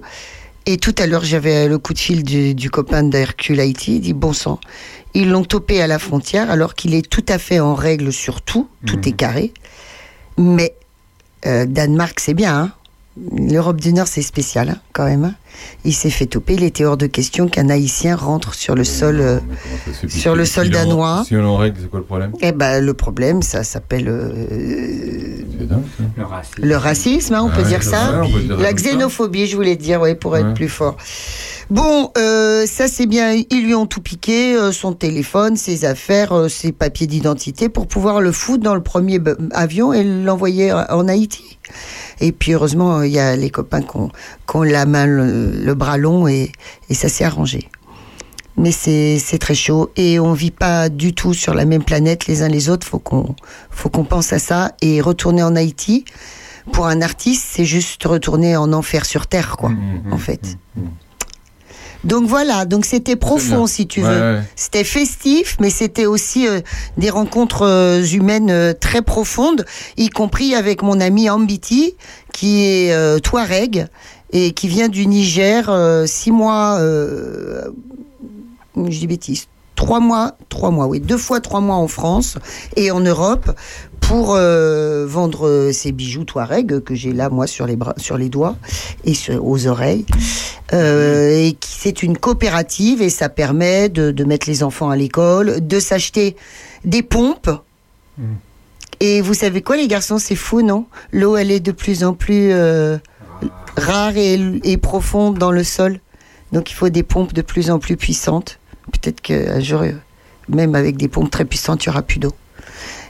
Et tout à l'heure, j'avais le coup de fil du, du copain d'Hercule Haïti, il dit, bon sang, ils l'ont topé à la frontière, alors qu'il est tout à fait en règle sur tout, tout est carré, mais euh, Danemark, c'est bien, hein L'Europe du Nord, c'est spécial, hein, quand même. hein. Il s'est fait toper. Il était hors de question qu'un Haïtien rentre sur le sol, euh, sur le sol danois. Si on en règle, c'est quoi le problème? Eh ben, le problème, ça s'appelle euh, Le racisme. le racisme, hein, on peut Ouais, dire ouais, ça. on peut dire La xénophobie, je voulais dire, ouais, pour être plus fort. Bon, euh, ça c'est bien. Ils lui ont tout piqué, euh, son téléphone, ses affaires, euh, ses papiers d'identité, pour pouvoir le foutre dans le premier avion et l'envoyer en Haïti. Et puis heureusement, il y a les copains qui ont, la main, le, le bras long et, et ça s'est arrangé. Mais c'est très chaud et on vit pas du tout sur la même planète les uns les autres. Faut qu'on faut qu'on pense à ça et retourner en Haïti pour un artiste, c'est juste retourner en enfer sur terre, quoi, Mmh, en fait. Donc voilà, donc c'était profond si tu Ouais, veux. ouais. C'était festif, mais c'était aussi euh, des rencontres euh, humaines euh, très profondes, y compris avec mon ami Ambiti, qui est euh, Touareg et qui vient du Niger, euh, six mois, euh, je dis bêtise, trois mois, trois mois, oui, deux fois trois mois en France et en Europe pour euh, vendre ses bijoux Touareg que j'ai là moi sur les bras, sur les doigts et sur- aux oreilles. Euh, et c'est une coopérative et ça permet de, de mettre les enfants à l'école, de s'acheter des pompes. Et vous savez quoi les garçons, c'est fou non? L'eau elle est de plus en plus euh, rare et, et profonde dans le sol. Donc il faut des pompes de plus en plus puissantes. Peut-être qu'un jour, euh, même avec des pompes très puissantes, il n'y aura plus d'eau.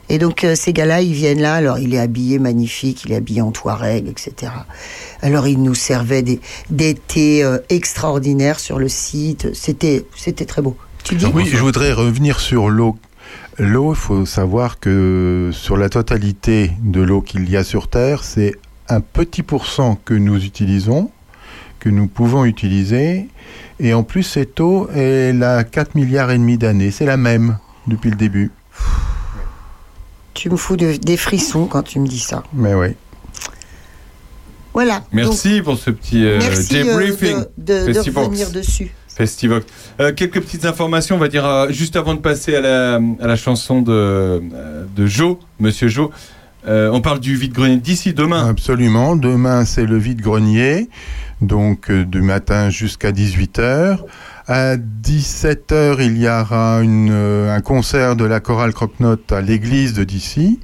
Et donc euh, ces gars-là, ils viennent là, alors il est habillé magnifique, il est habillé en Touareg, etc. Alors il nous servait des, des thés euh, extraordinaires sur le site, c'était c'était très beau. Tu dis Oui, je voudrais revenir sur l'eau. L'eau, il faut savoir que sur la totalité de l'eau qu'il y a sur Terre, c'est un petit pourcent que nous utilisons, que nous pouvons utiliser. Et en plus, cette eau, elle a 4 milliards et demi d'années. C'est la même depuis le début. Tu me fous de- des frissons quand tu me dis ça. Mais oui. Voilà. Merci pour ce petit euh, Merci, euh, débriefing. de- de- de Festivox. revenir dessus. Festivox. Euh, quelques petites informations, on va dire, euh, juste avant de passer à la, à la chanson de, euh, de Joe, Monsieur Joe. Euh, on parle du vide-grenier d'ici demain. Absolument. Demain, c'est le vide-grenier, donc euh, du matin jusqu'à 18h. À 17h, il y aura une, euh, un concert de la chorale Croque-Note à l'église de Dissy.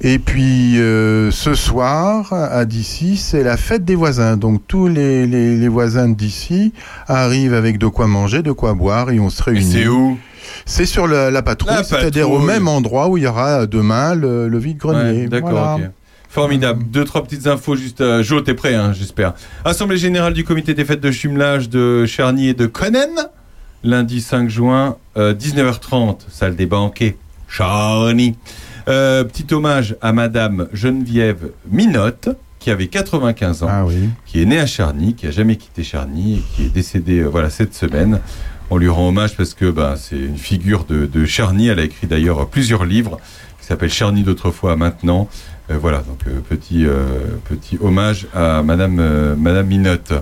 Et puis ce soir, à Dissy, c'est la fête des voisins. Donc tous les, les, les voisins de Dissy arrivent avec de quoi manger, de quoi boire, et on se réunit. c'est où? C'est sur la, la patrouille, c'est-à-dire au même endroit où il y aura demain le, le vide-grenier. Ouais, D'accord, Voilà. Formidable. Deux, trois petites infos juste. Euh, Jo, t'es prêt, hein, j'espère. Assemblée générale du comité des fêtes de jumelage de Charny et de Connen. Lundi 5 juin, euh, 19h30, salle des banquets. Charny. Euh, petit hommage à Madame Geneviève Minotte, qui avait 95 ans, Ah qui est née à Charny, qui a jamais quitté Charny et qui est décédée euh, voilà cette semaine. On lui rend hommage parce que ben, c'est une figure de, Charny. Elle a écrit d'ailleurs plusieurs livres qui s'appellent Charny d'autrefois maintenant. Euh, voilà, donc euh, petit, euh, petit hommage à Madame, Madame Minotte.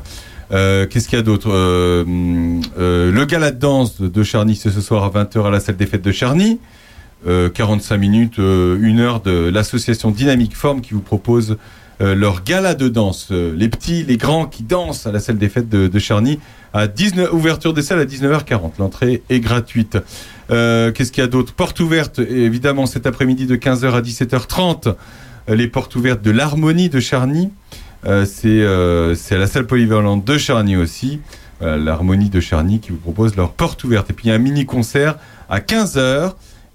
Qu'est-ce qu'il y a d'autre? Le gala de danse de- Charny, c'est ce soir à 20h à la salle des fêtes de Charny. Euh, 45 minutes, euh, une heure de l'association Dynamique Forme qui vous propose leur gala de danse. Les petits, les grands qui dansent à la salle des fêtes de Charny. À 19, ouverture des salles à 19h40. L'entrée est gratuite. Euh, Qu'est-ce qu'il y a d'autre? Porte ouverte, évidemment, cet après-midi de 15h à 17h30. euh, les portes ouvertes de l'Harmonie de Charny. Euh, c'est euh, à la salle polyvalente de Charny aussi. L'Harmonie de Charny qui vous propose leur porte ouverte. Et puis il y a un mini-concert à 15h.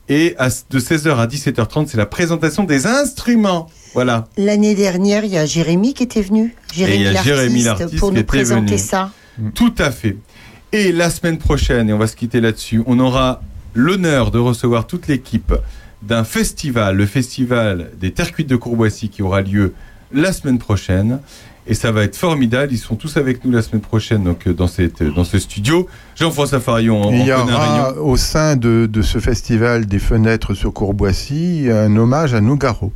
Et à, de 16h à 17h30, c'est la présentation des instruments. Voilà. L'année dernière, il y a Jérémy qui était venu. Jérémy l'artiste pour nous présenter venu. ça. Tout à fait. Et la semaine prochaine, et on va se quitter là-dessus, on aura l'honneur de recevoir toute l'équipe d'un festival, le festival des Terres Cuites de Courboissy, qui aura lieu la semaine prochaine. Et ça va être formidable. Ils sont tous avec nous la semaine prochaine donc, euh, dans, cette, dans ce studio. Jean-François Farion il y aura au sein de, de ce festival des fenêtres sur Courboissy un hommage à Nougaro.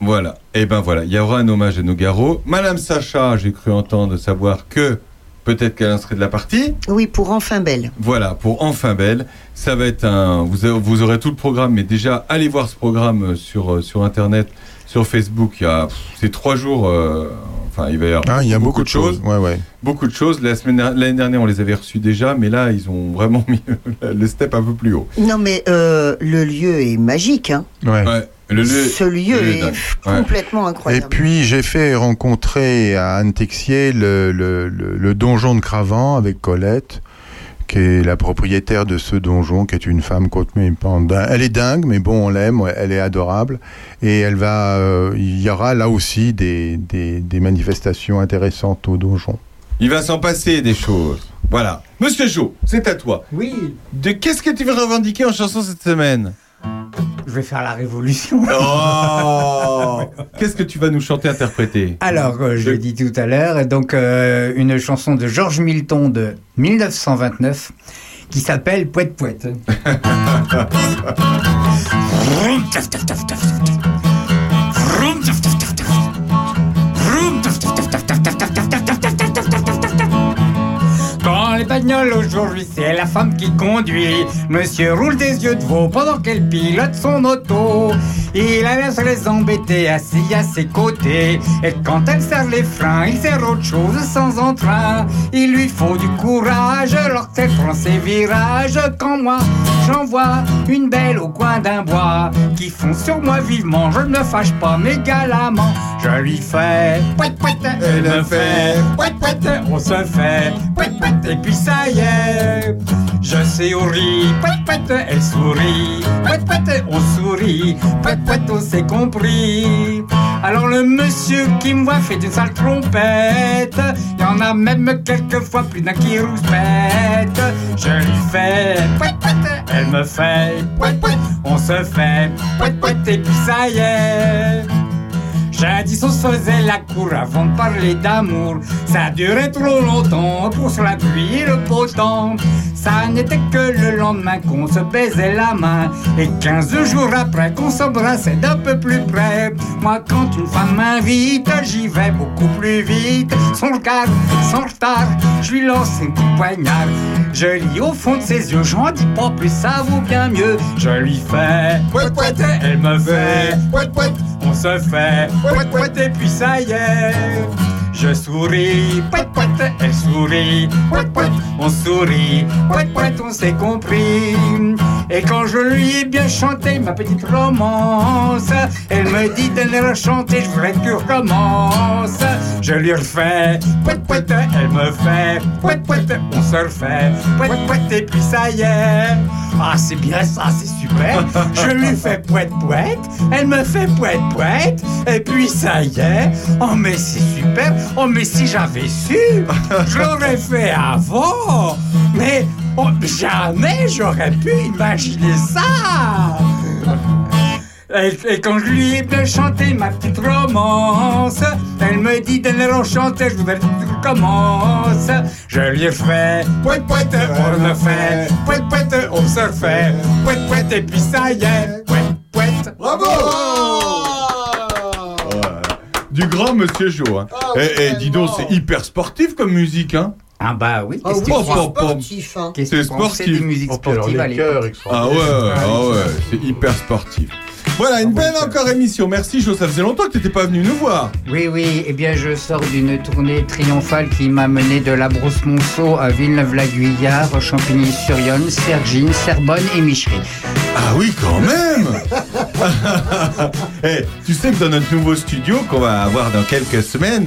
Voilà. Et ben voilà, il y aura un hommage à Nogaro. Madame Sacha, j'ai cru entendre savoir que peut-être qu'elle serait de la partie. Oui, pour Enfin Belle. Voilà, pour Enfin Belle. Ça va être un. Vous, aurez tout le programme, mais déjà, allez voir ce programme euh, sur, euh, sur Internet, sur Facebook. Il y a. C'est trois jours. euh, enfin, il va y avoir. Ah, il y a beaucoup de choses. Ouais, ouais. Beaucoup de choses. La semaine L'année dernière, on les avait reçus déjà, mais là, ils ont vraiment mis le step un peu plus haut. Non, mais euh, le lieu est magique. Hein. Ouais. Le lieu- Ce lieu le lieu est dingue. Ouais. complètement Et incroyable. puis j'ai fait rencontrer à Anne Texier le, le- le- le donjon de Cravant avec Colette, qui est la propriétaire de ce donjon, qui est une femme dingue. Elle est dingue, mais bon, on l'aime, elle est adorable. Et elle va, euh, il y aura là aussi des, des- des manifestations intéressantes au donjon. Il va s'en passer des choses. Voilà. Monsieur Jo, c'est à toi. Oui. De qu'est-ce que tu veux revendiquer en chanson cette semaine? Je vais faire la révolution. Oh Qu'est-ce que tu vas nous chanter, interpréter? Alors, euh, je l'ai dit tout à l'heure, donc euh, une chanson de Georges Milton de 1929 qui s'appelle Poète Poète. Aujourd'hui, c'est la femme qui conduit. Monsieur roule des yeux de veau pendant qu'elle pilote son auto. Il a l'air de les embêter assis à ses côtés. Et quand elle serre les freins, il sert autre chose sans entrain. Il lui faut du courage lorsqu'elle prend ses virages. Quand moi, j'en vois une belle au coin d'un bois qui fonce sur moi vivement. Je ne fâche pas, mais galamment, je lui fais. Elle me fait. On se fait. Et puis ça y est, je souris. Poète poète. Elle sourit. On sourit. Poète poète. On s'est compris. Alors le monsieur qui me voit fait une sale trompette. Y en a même quelquefois plus d'un qui rouspète. Je lui fais. Elle me fait. On se fait poète poète. Et puis ça y est. Jadis on se faisait la cour avant de parler d'amour. Ça durait trop longtemps pour sur la pluie et le beau temps. Ça n'était que le lendemain qu'on se baisait la main. Et 15 jours après qu'on s'embrassait d'un peu plus près. Moi quand une femme m'invite, j'y vais beaucoup plus vite. Sans regard, sans retard, je lui lance un coup de poignard. Je lis au fond de ses yeux, j'en dis pas plus, ça vaut bien mieux. Je lui fais elle me fait. On se fait poète et puis ça y est. Je souris, poète poète, elle sourit, poète poète, on sourit, poète poète, on s'est compris. Et quand je lui ai bien chanté ma petite romance, elle me dit de la chanter, je voudrais que tu recommences. Je lui refais, poète poète, elle me fait, poète, on se refait, poète, et puis ça y est. Ah, c'est bien ça, c'est super. Je lui fais poète poète, elle me fait poète poète, et puis ça y est. Oh, mais c'est super. Oh, mais si j'avais su, je l'aurais fait avant. Mais oh, jamais j'aurais pu imaginer ça. Et, et quand je lui ai bien chanté ma petite romance, elle me dit de le rechanter, je voudrais que tu recommences. Je lui ai fait poète poète, on le fait, poète poète, on se refait, poète poète, et puis ça y est, poète poète. Bravo Du grand Monsieur Jo. Hein. Eh, eh, dis donc, c'est hyper sportif comme musique, hein Ah bah oui, Oh, qu'est-ce que oh, oh, oh. Sportif, hein. Qu'est-ce que C'est tu pensais sportif. des musiques Oh, sportives à les chœurs l'époque Ah ouais, ah ouais, c'est hyper sportif. Voilà, une belle encore émission. Merci Jo, ça faisait longtemps que t'étais pas venu nous voir. Oui, oui, eh bien je sors d'une tournée triomphale qui m'a mené de la Brosse-Monceau à Villeneuve-la-Guyard, Champigny-sur-Yonne, Sergine, Serbonne et Michery. Ah oui, quand même Eh, Tu sais que dans notre nouveau studio qu'on va avoir dans quelques semaines,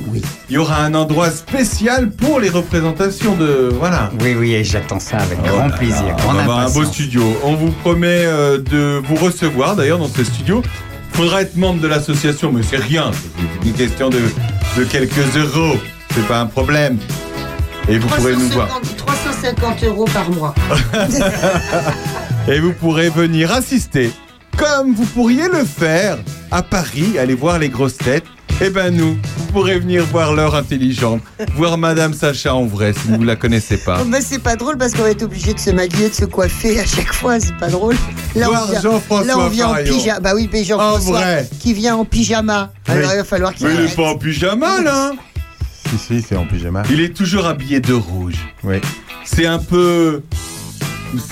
il y aura un endroit spécial pour les représentations de... Voilà. Oui, oui, et j'attends ça avec Oh grand là plaisir, là, on grande va avoir un beau studio. On vous promet euh, de vous recevoir d'ailleurs dans ce studio. Faudra être membre de l'association, mais c'est rien. C'est une question de, de quelques euros. C'est pas un problème. Et vous pourrez nous voir. 350 350 euros par mois. Et vous pourrez venir assister, comme vous pourriez le faire à Paris, aller voir les grosses têtes. Eh ben nous, vous pourrez venir voir l'heure intelligente, voir Madame Sacha en vrai si vous la connaissez pas. Oh, mais c'est pas drôle parce qu'on va être obligé de se maquiller, de se coiffer à chaque fois, c'est pas drôle. Là, Voir on vient, Jean-François là, on vient en pyjama. Bah oui, mais Jean-François vrai. qui vient en pyjama. Alors il va falloir qu'il Mais il est arrête. pas en pyjama là Si, si, c'est en pyjama. Il est toujours habillé de rouge. Oui. C'est un peu.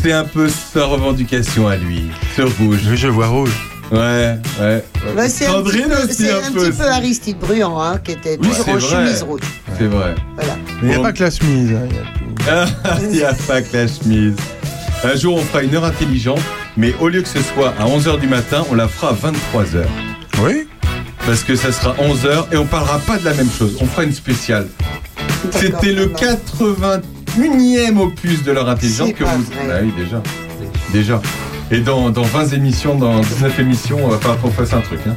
C'est un peu sa revendication à lui, ce rouge. Oui, je vois rouge. Ouais, ouais. Bah, c'est un petit peu, aussi c'est un un peu. petit peu Aristide Bruand hein, qui était Oui, toujours c'est en vrai. chemise rouge. C'est vrai. Voilà. Il n'y a Bon. pas que la chemise. hein, il a n'y a pas que la chemise. Un jour, on fera une heure intelligente, mais au lieu que ce soit à 11h du matin, on la fera à 23h. Oui Parce que ça sera 11h et on parlera pas de la même chose. On fera une spéciale. C'était le 81e opus de l'heure intelligente C'est que vous. vrai. Ah oui, déjà. Déjà. Et dans, dans 20 émissions, dans 19 émissions, on va falloir qu'on fasse un truc. hein.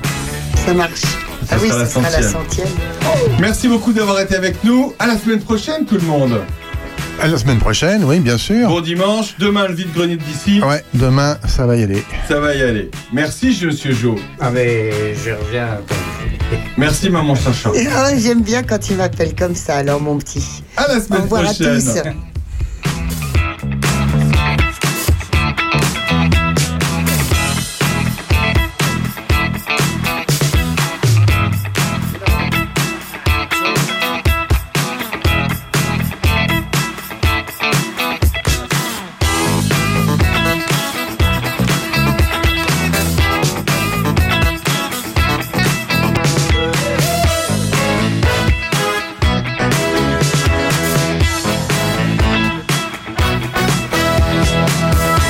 Ça marche. Ça ah oui, la ce sera la centième. centième. Merci beaucoup d'avoir été avec nous. À la semaine prochaine, tout le monde. À la semaine prochaine, oui, bien sûr. Bon dimanche, demain le vide-grenier d'ici. Ouais, demain, ça va y aller. Ça va y aller. Merci, monsieur Jo. Ah mais je reviens. Merci, maman Sacha. Ah, J'aime bien quand il m'appelle comme ça, alors mon petit. À la semaine Au revoir prochaine. à tous.